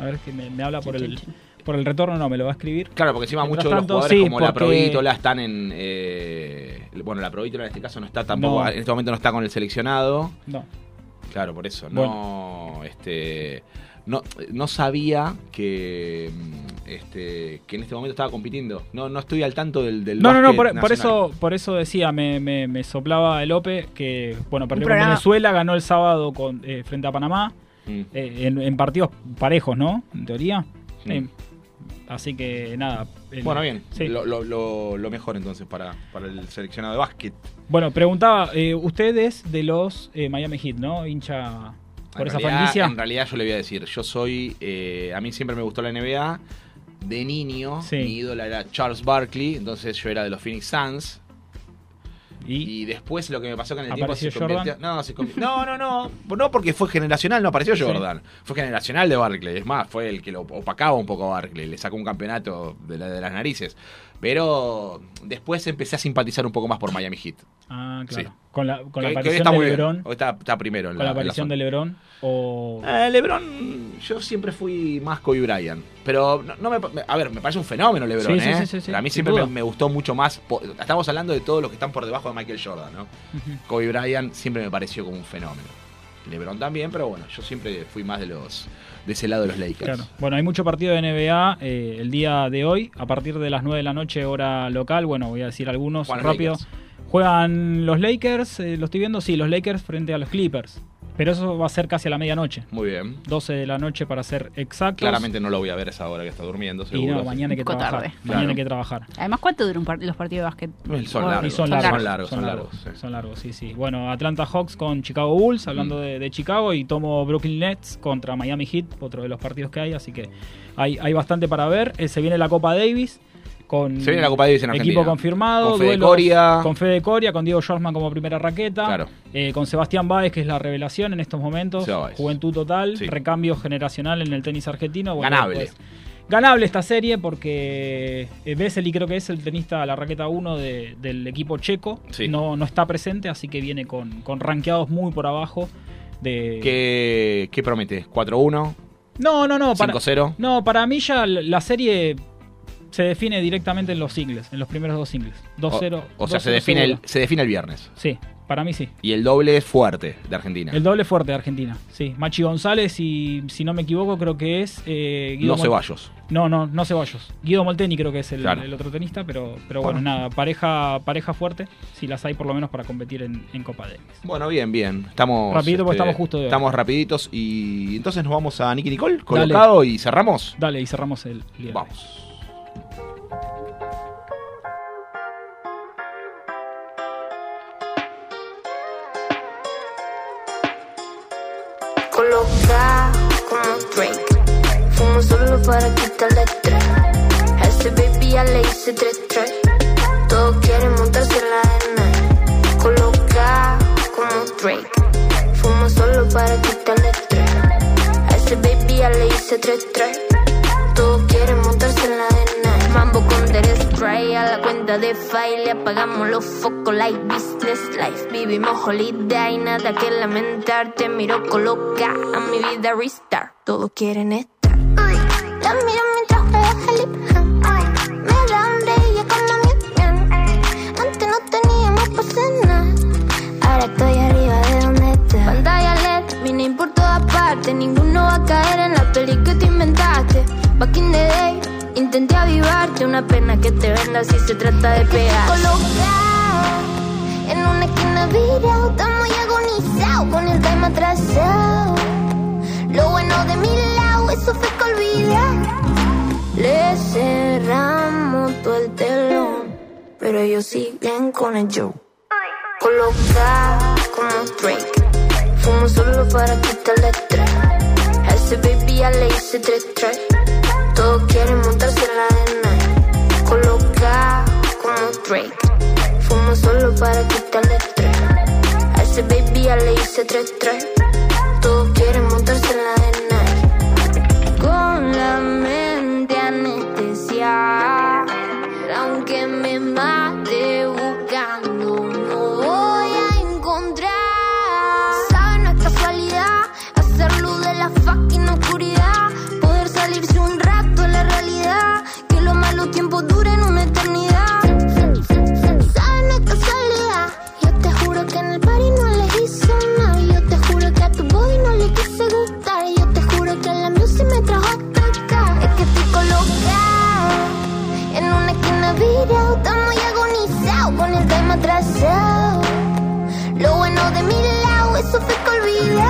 Speaker 4: A ver, que me, me habla por el, por el retorno, no, me lo va a escribir.
Speaker 3: Claro, porque encima
Speaker 4: Mientras
Speaker 3: muchos de los jugadores
Speaker 4: sí,
Speaker 3: como la Provítola están en... eh, bueno, la Provítola en este caso no está tampoco...
Speaker 4: No.
Speaker 3: En este momento no está con el seleccionado.
Speaker 4: No.
Speaker 3: Claro, por eso. No, este... No, no sabía que mm, este que en este momento estaba compitiendo. No, no estoy al tanto del, del
Speaker 4: No, no, no, por, eso, por eso decía, me, me, me soplaba el Ope que, bueno, perdió con. Venezuela, ganó el sábado con, eh, frente a Panamá,
Speaker 3: Mm.
Speaker 4: eh, en, en partidos parejos, ¿no? En teoría.
Speaker 3: Mm.
Speaker 4: Eh, así que nada. el-
Speaker 3: Bueno, bien.
Speaker 4: sí.
Speaker 3: Lo, lo- lo- lo mejor entonces para, para el seleccionado de básquet.
Speaker 4: Bueno, preguntaba, eh, usted es de los eh, Miami Heat, ¿no? Hincha por
Speaker 3: En
Speaker 4: esa
Speaker 3: realidad-
Speaker 4: franquicia.
Speaker 3: En realidad yo le voy a decir, yo soy, eh, a mí siempre me gustó la NBA. De niño,
Speaker 4: Sí.
Speaker 3: mi ídola era Charles Barkley, entonces yo era de los Phoenix Suns.
Speaker 4: Y,
Speaker 3: Y después lo que me pasó con el tiempo
Speaker 4: ¿Apareció
Speaker 3: se convirtió... No, se no, no, no, no porque fue generacional, no apareció
Speaker 4: Sí.
Speaker 3: Jordan. Fue generacional de Barkley, es más, fue el que lo opacaba un poco a Barkley, le sacó un campeonato de, la- de las narices. Pero después empecé a simpatizar un poco más por Miami Heat.
Speaker 4: ah, claro.
Speaker 3: Sí.
Speaker 4: Con la, con la
Speaker 3: Que-
Speaker 4: aparición de. LeBron.
Speaker 3: Hoy está, está primero en
Speaker 4: Con la aparición de LeBron. O.
Speaker 3: Eh, LeBron, yo siempre fui más Kobe Bryant. Pero no, no me, a ver, me parece un fenómeno LeBron,
Speaker 4: Sí, sí,
Speaker 3: ¿eh?
Speaker 4: sí, sí, sí,
Speaker 3: Pero a mí siempre me, gustó mucho más. Estamos hablando de todos los que están por debajo de Michael Jordan, ¿no? Kobe Bryant siempre me pareció como un fenómeno. LeBron también, pero bueno, yo siempre fui más de los de ese lado de los Lakers.
Speaker 4: Claro. Bueno, hay mucho partido de NBA eh, el día de hoy, a partir de las 9 de la noche, hora local. Bueno, voy a decir algunos rápido.
Speaker 3: Lakers.
Speaker 4: Juegan los Lakers, eh, lo estoy viendo, sí, los Lakers frente a los Clippers. Pero eso va a ser casi a la medianoche.
Speaker 3: Muy bien.
Speaker 4: 12 de la noche para ser exactos.
Speaker 3: Claramente no lo voy a ver a esa hora que está durmiendo,
Speaker 4: Y
Speaker 3: seguro.
Speaker 4: no, mañana hay que trabajar.
Speaker 5: tarde.
Speaker 4: Mañana
Speaker 3: Claro.
Speaker 4: hay que trabajar.
Speaker 5: Además, ¿cuánto duran par- los partidos de básquet?
Speaker 3: Son
Speaker 4: Y
Speaker 3: largos,
Speaker 4: son largos.
Speaker 3: son largos, son largos. sí.
Speaker 4: Son largos, sí, sí. Bueno, Atlanta Hawks con Chicago Bulls, hablando
Speaker 3: Mm.
Speaker 4: de, de Chicago, y tomo Brooklyn Nets contra Miami Heat, otro de los partidos que hay, así que hay, hay bastante para ver. Eh, se viene la Copa Davis con
Speaker 3: Se viene la Copa Davis en
Speaker 4: equipo confirmado,
Speaker 3: Con Fede
Speaker 4: duelos
Speaker 3: Coria.
Speaker 4: con Fede Coria, con Diego Schwartzman como primera raqueta,
Speaker 3: Claro.
Speaker 4: eh, con Sebastián Báez, que es la revelación en estos momentos, juventud total,
Speaker 3: Sí.
Speaker 4: recambio generacional en el tenis argentino. Bueno,
Speaker 3: Ganable.
Speaker 4: pues, Ganable esta serie porque eh, Vesely creo que es el tenista, la raqueta 1 de- del equipo checo.
Speaker 3: Sí.
Speaker 4: No, no está presente, así que viene con, con rankeados muy por abajo. De...
Speaker 3: ¿Qué, qué promete? ¿4-1?
Speaker 4: No, no, no. Para,
Speaker 3: 5-0.
Speaker 4: no, para mí ya la serie se define directamente en los singles, en los primeros dos singles. 2-0.
Speaker 3: O, o sea, se
Speaker 4: 2-0
Speaker 3: define, el, se define el viernes.
Speaker 4: Sí, para mí sí.
Speaker 3: Y el doble es fuerte de Argentina.
Speaker 4: El doble fuerte de Argentina, sí. Machi González y, si no me equivoco, creo que es... eh,
Speaker 3: no
Speaker 4: Mol-
Speaker 3: Ceballos.
Speaker 4: No, no, no Ceballos. Guido Molteni creo que es el,
Speaker 3: Claro.
Speaker 4: el otro tenista, pero, pero bueno, nada, pareja, pareja fuerte, si las hay por lo menos para competir en, en Copa Davis.
Speaker 3: Bueno, bien, bien. Estamos. este,
Speaker 4: Rapidito, porque estamos justo de.
Speaker 3: Estamos rapiditos y entonces nos vamos a Nicky Nicole, colocado y cerramos.
Speaker 4: Dale, y cerramos el, día.
Speaker 3: Vamos.
Speaker 11: Coloca como Drake. Fumo solo para quitarle estrés. A ese baby ya le hice tres tres. Todos quieren montarse la arena. Coloca como Drake. Fumo solo para quitarle estrés. A ese baby ya le hice tres tres. Todos quieren montarse arena. Mambo con Derek Spray a la cuenta de file. Apagamos los focos like business life. Vivimos holiday, nada que lamentar. Te miro coloca a mi vida restart. Todos quieren estar. La miro mientras juega hop. Me da hambre y mi plan. Antes no teníamos por cenar. Ahora estoy arriba de donde estás. Pantalla LED, vine por todas partes. Ninguno va a caer en la peli que te inventaste. Back in the day, intenté avivarte. Una pena que te venda si se trata de pegar. Colocado en una esquina virado. Estamos ya agonizados con el time atrasado. Lo bueno de mi lado, eso fue que olvidé. Le cerramos todo el telón. Pero ellos siguen con el show. Colocado como Drake. Fumo solo para estrés. A ese baby ya le hice tres tres. Todos quieren montarse en la arena. Colocado como Drake. Fumo solo para quitarle estrés. A ese baby ya le hice tres tres. Todos quieren music me trajo hasta acá. Es que estoy colocado en una esquina virado. Estamos ya agonizados con el tema atrasado. Lo bueno de mi lado, eso fue que olvidé.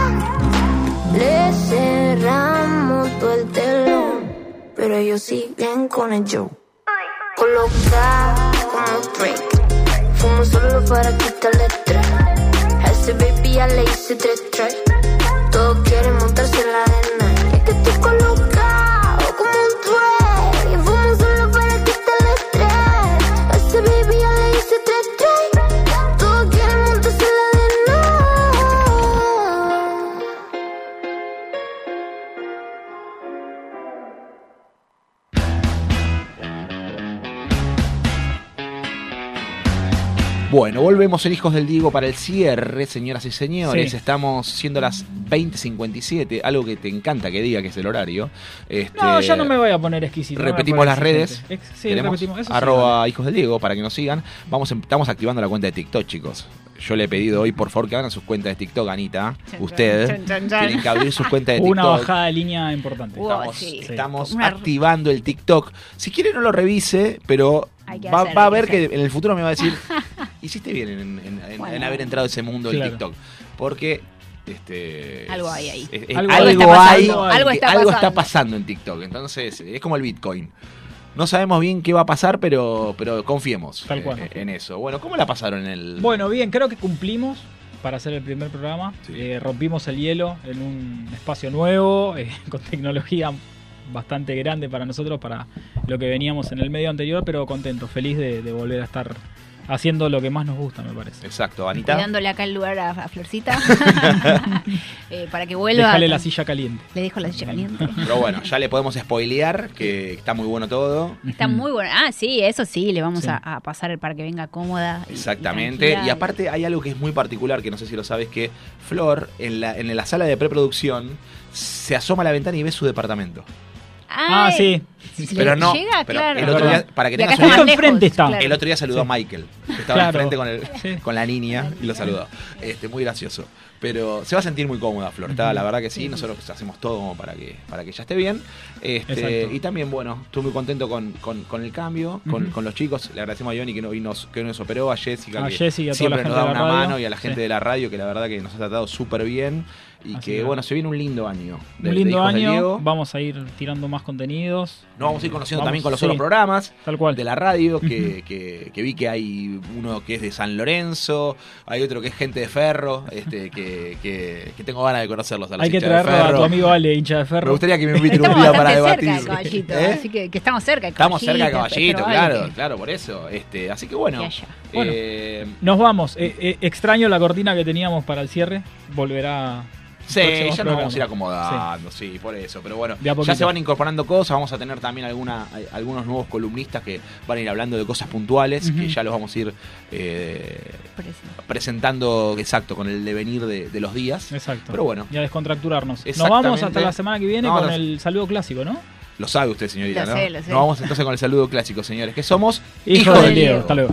Speaker 11: Le cerramos todo el telón. Pero ellos siguen con el show. Colocado como Drake. Fumo solo para quitarle estrés. Ese baby ya le hice tres tres. Todos quieren montarse
Speaker 3: Bueno, volvemos en Hijos del Diego para el cierre, señoras y señores.
Speaker 4: Sí.
Speaker 3: Estamos siendo las 20.57, algo que te encanta que diga que es el horario. Este,
Speaker 4: No, ya no me voy a poner exquisito.
Speaker 3: Repetimos las redes.
Speaker 4: Ex- Sí,
Speaker 3: Queremos
Speaker 4: repetimos. Eso sí,
Speaker 3: arroba Hijos del Diego para que nos sigan. Vamos, estamos activando la cuenta de TikTok, chicos. Yo le he pedido hoy, por favor, que abran sus cuentas de TikTok, Anita. Usted.
Speaker 5: chan, chan, chan.
Speaker 3: Tienen que abrir sus cuentas de TikTok.
Speaker 4: Una bajada de línea importante.
Speaker 5: Wow,
Speaker 3: Estamos,
Speaker 5: sí.
Speaker 3: estamos
Speaker 5: Una-
Speaker 3: activando el TikTok. Si quiere no lo revise, pero va,
Speaker 5: hacer,
Speaker 3: va a
Speaker 5: que
Speaker 3: ver que en el futuro me va a decir, hiciste bien en, en- en- en
Speaker 5: Bueno.
Speaker 3: haber entrado a ese mundo del
Speaker 4: Claro.
Speaker 3: TikTok. Porque este,
Speaker 5: Algo hay ahí.
Speaker 3: es- es-
Speaker 4: Algo-
Speaker 3: algo,
Speaker 5: algo está
Speaker 3: hay,
Speaker 5: pasando, algo está
Speaker 3: algo está
Speaker 5: pasando.
Speaker 3: en TikTok. Entonces, es como el Bitcoin. No sabemos bien qué va a pasar, pero, pero confiemos
Speaker 4: Tal
Speaker 3: eh,
Speaker 4: cual.
Speaker 3: en eso. Bueno, ¿cómo la pasaron en el...?
Speaker 4: Bueno, bien, creo que cumplimos para hacer el primer programa.
Speaker 3: Sí.
Speaker 4: Eh, rompimos el hielo en un espacio nuevo, eh, con tecnología bastante grande para nosotros, para lo que veníamos en el medio anterior, pero contento, feliz de, de volver a estar haciendo lo que más nos gusta, me parece.
Speaker 3: Exacto, Anita.
Speaker 5: Cuidándole acá el lugar a, a Florcita. Eh, para que vuelva.
Speaker 4: Dejale la silla caliente.
Speaker 5: Le dejo la silla caliente.
Speaker 3: Pero bueno, ya le podemos spoilear que está muy bueno todo.
Speaker 5: Está muy bueno. Ah, sí, eso sí, le vamos
Speaker 4: Sí.
Speaker 5: a, a pasar para que venga cómoda.
Speaker 3: Exactamente.
Speaker 5: y
Speaker 3: aparte hay algo que es muy particular, que no sé si lo sabes, que Flor en la, en la sala de preproducción se asoma a la ventana y ve su departamento.
Speaker 4: Ah, sí.
Speaker 3: Pero no,
Speaker 5: Llega,
Speaker 3: pero
Speaker 5: claro.
Speaker 3: el otro día, para que tengas una-
Speaker 5: lejos,
Speaker 4: enfrente está.
Speaker 5: claro.
Speaker 3: El otro día saludó
Speaker 4: Sí.
Speaker 3: a Michael, que estaba
Speaker 4: Claro.
Speaker 3: enfrente con, el,
Speaker 4: Sí.
Speaker 3: con la niña y lo saludó. Este, muy gracioso. Pero se va a sentir muy cómoda, Flor. Está, la verdad que sí, nosotros hacemos todo como para que, para que ella esté bien. Este,
Speaker 4: Exacto.
Speaker 3: y también, bueno, estuve muy contento con, con- con el cambio, con, los chicos. Le agradecemos a Johnny que, no, y nos, que nos operó, a Jessica,
Speaker 4: A
Speaker 3: que
Speaker 4: Jessy y a toda
Speaker 3: siempre nos da una
Speaker 4: radio.
Speaker 3: mano, y a la gente
Speaker 4: Sí.
Speaker 3: de la radio, que la verdad que nos ha tratado súper bien. Y
Speaker 4: Así
Speaker 3: que, bueno, se viene un lindo año. de-
Speaker 4: Un lindo año,
Speaker 3: Diego.
Speaker 4: vamos a ir tirando más contenidos.
Speaker 3: Nos vamos a ir conociendo
Speaker 4: Vamos,
Speaker 3: también con los
Speaker 4: sí,
Speaker 3: otros programas
Speaker 4: Tal cual.
Speaker 3: de la radio, que, que- que vi que hay uno que es de San Lorenzo, hay otro que es gente de ferro, este, que, que- que tengo ganas de conocerlos a los
Speaker 4: Hay que traerlo a tu amigo Ale, hincha de ferro.
Speaker 3: Me gustaría que me inviten un día para debatir.
Speaker 5: cerca de Caballito,
Speaker 3: ¿Eh?
Speaker 5: así que, que estamos cerca de
Speaker 3: Estamos cerca de
Speaker 5: Caballito,
Speaker 3: Caballito, claro, claro, por eso. Este, así que bueno. eh,
Speaker 4: Nos vamos. Eh, eh, extraño la cortina que teníamos para el cierre. Volverá.
Speaker 3: Sí, ya nos vamos a ir acomodando, sí. por eso. Pero bueno, ya se van incorporando cosas. Vamos a tener también alguna, hay- algunos nuevos columnistas que van a ir hablando de cosas puntuales, que ya los vamos a ir eh, presentando, exacto, con el devenir de, de los días.
Speaker 4: Exacto.
Speaker 3: Pero bueno,
Speaker 4: Y a descontracturarnos. Nos vamos hasta la semana que viene
Speaker 3: No,
Speaker 4: con el saludo clásico, ¿no?
Speaker 3: lo sabe usted, señorita,
Speaker 5: Lo
Speaker 3: ¿no?
Speaker 5: sé, lo sé.
Speaker 3: Nos vamos entonces con el saludo clásico, señores, que somos
Speaker 4: Hijo, del Diego. Hasta luego.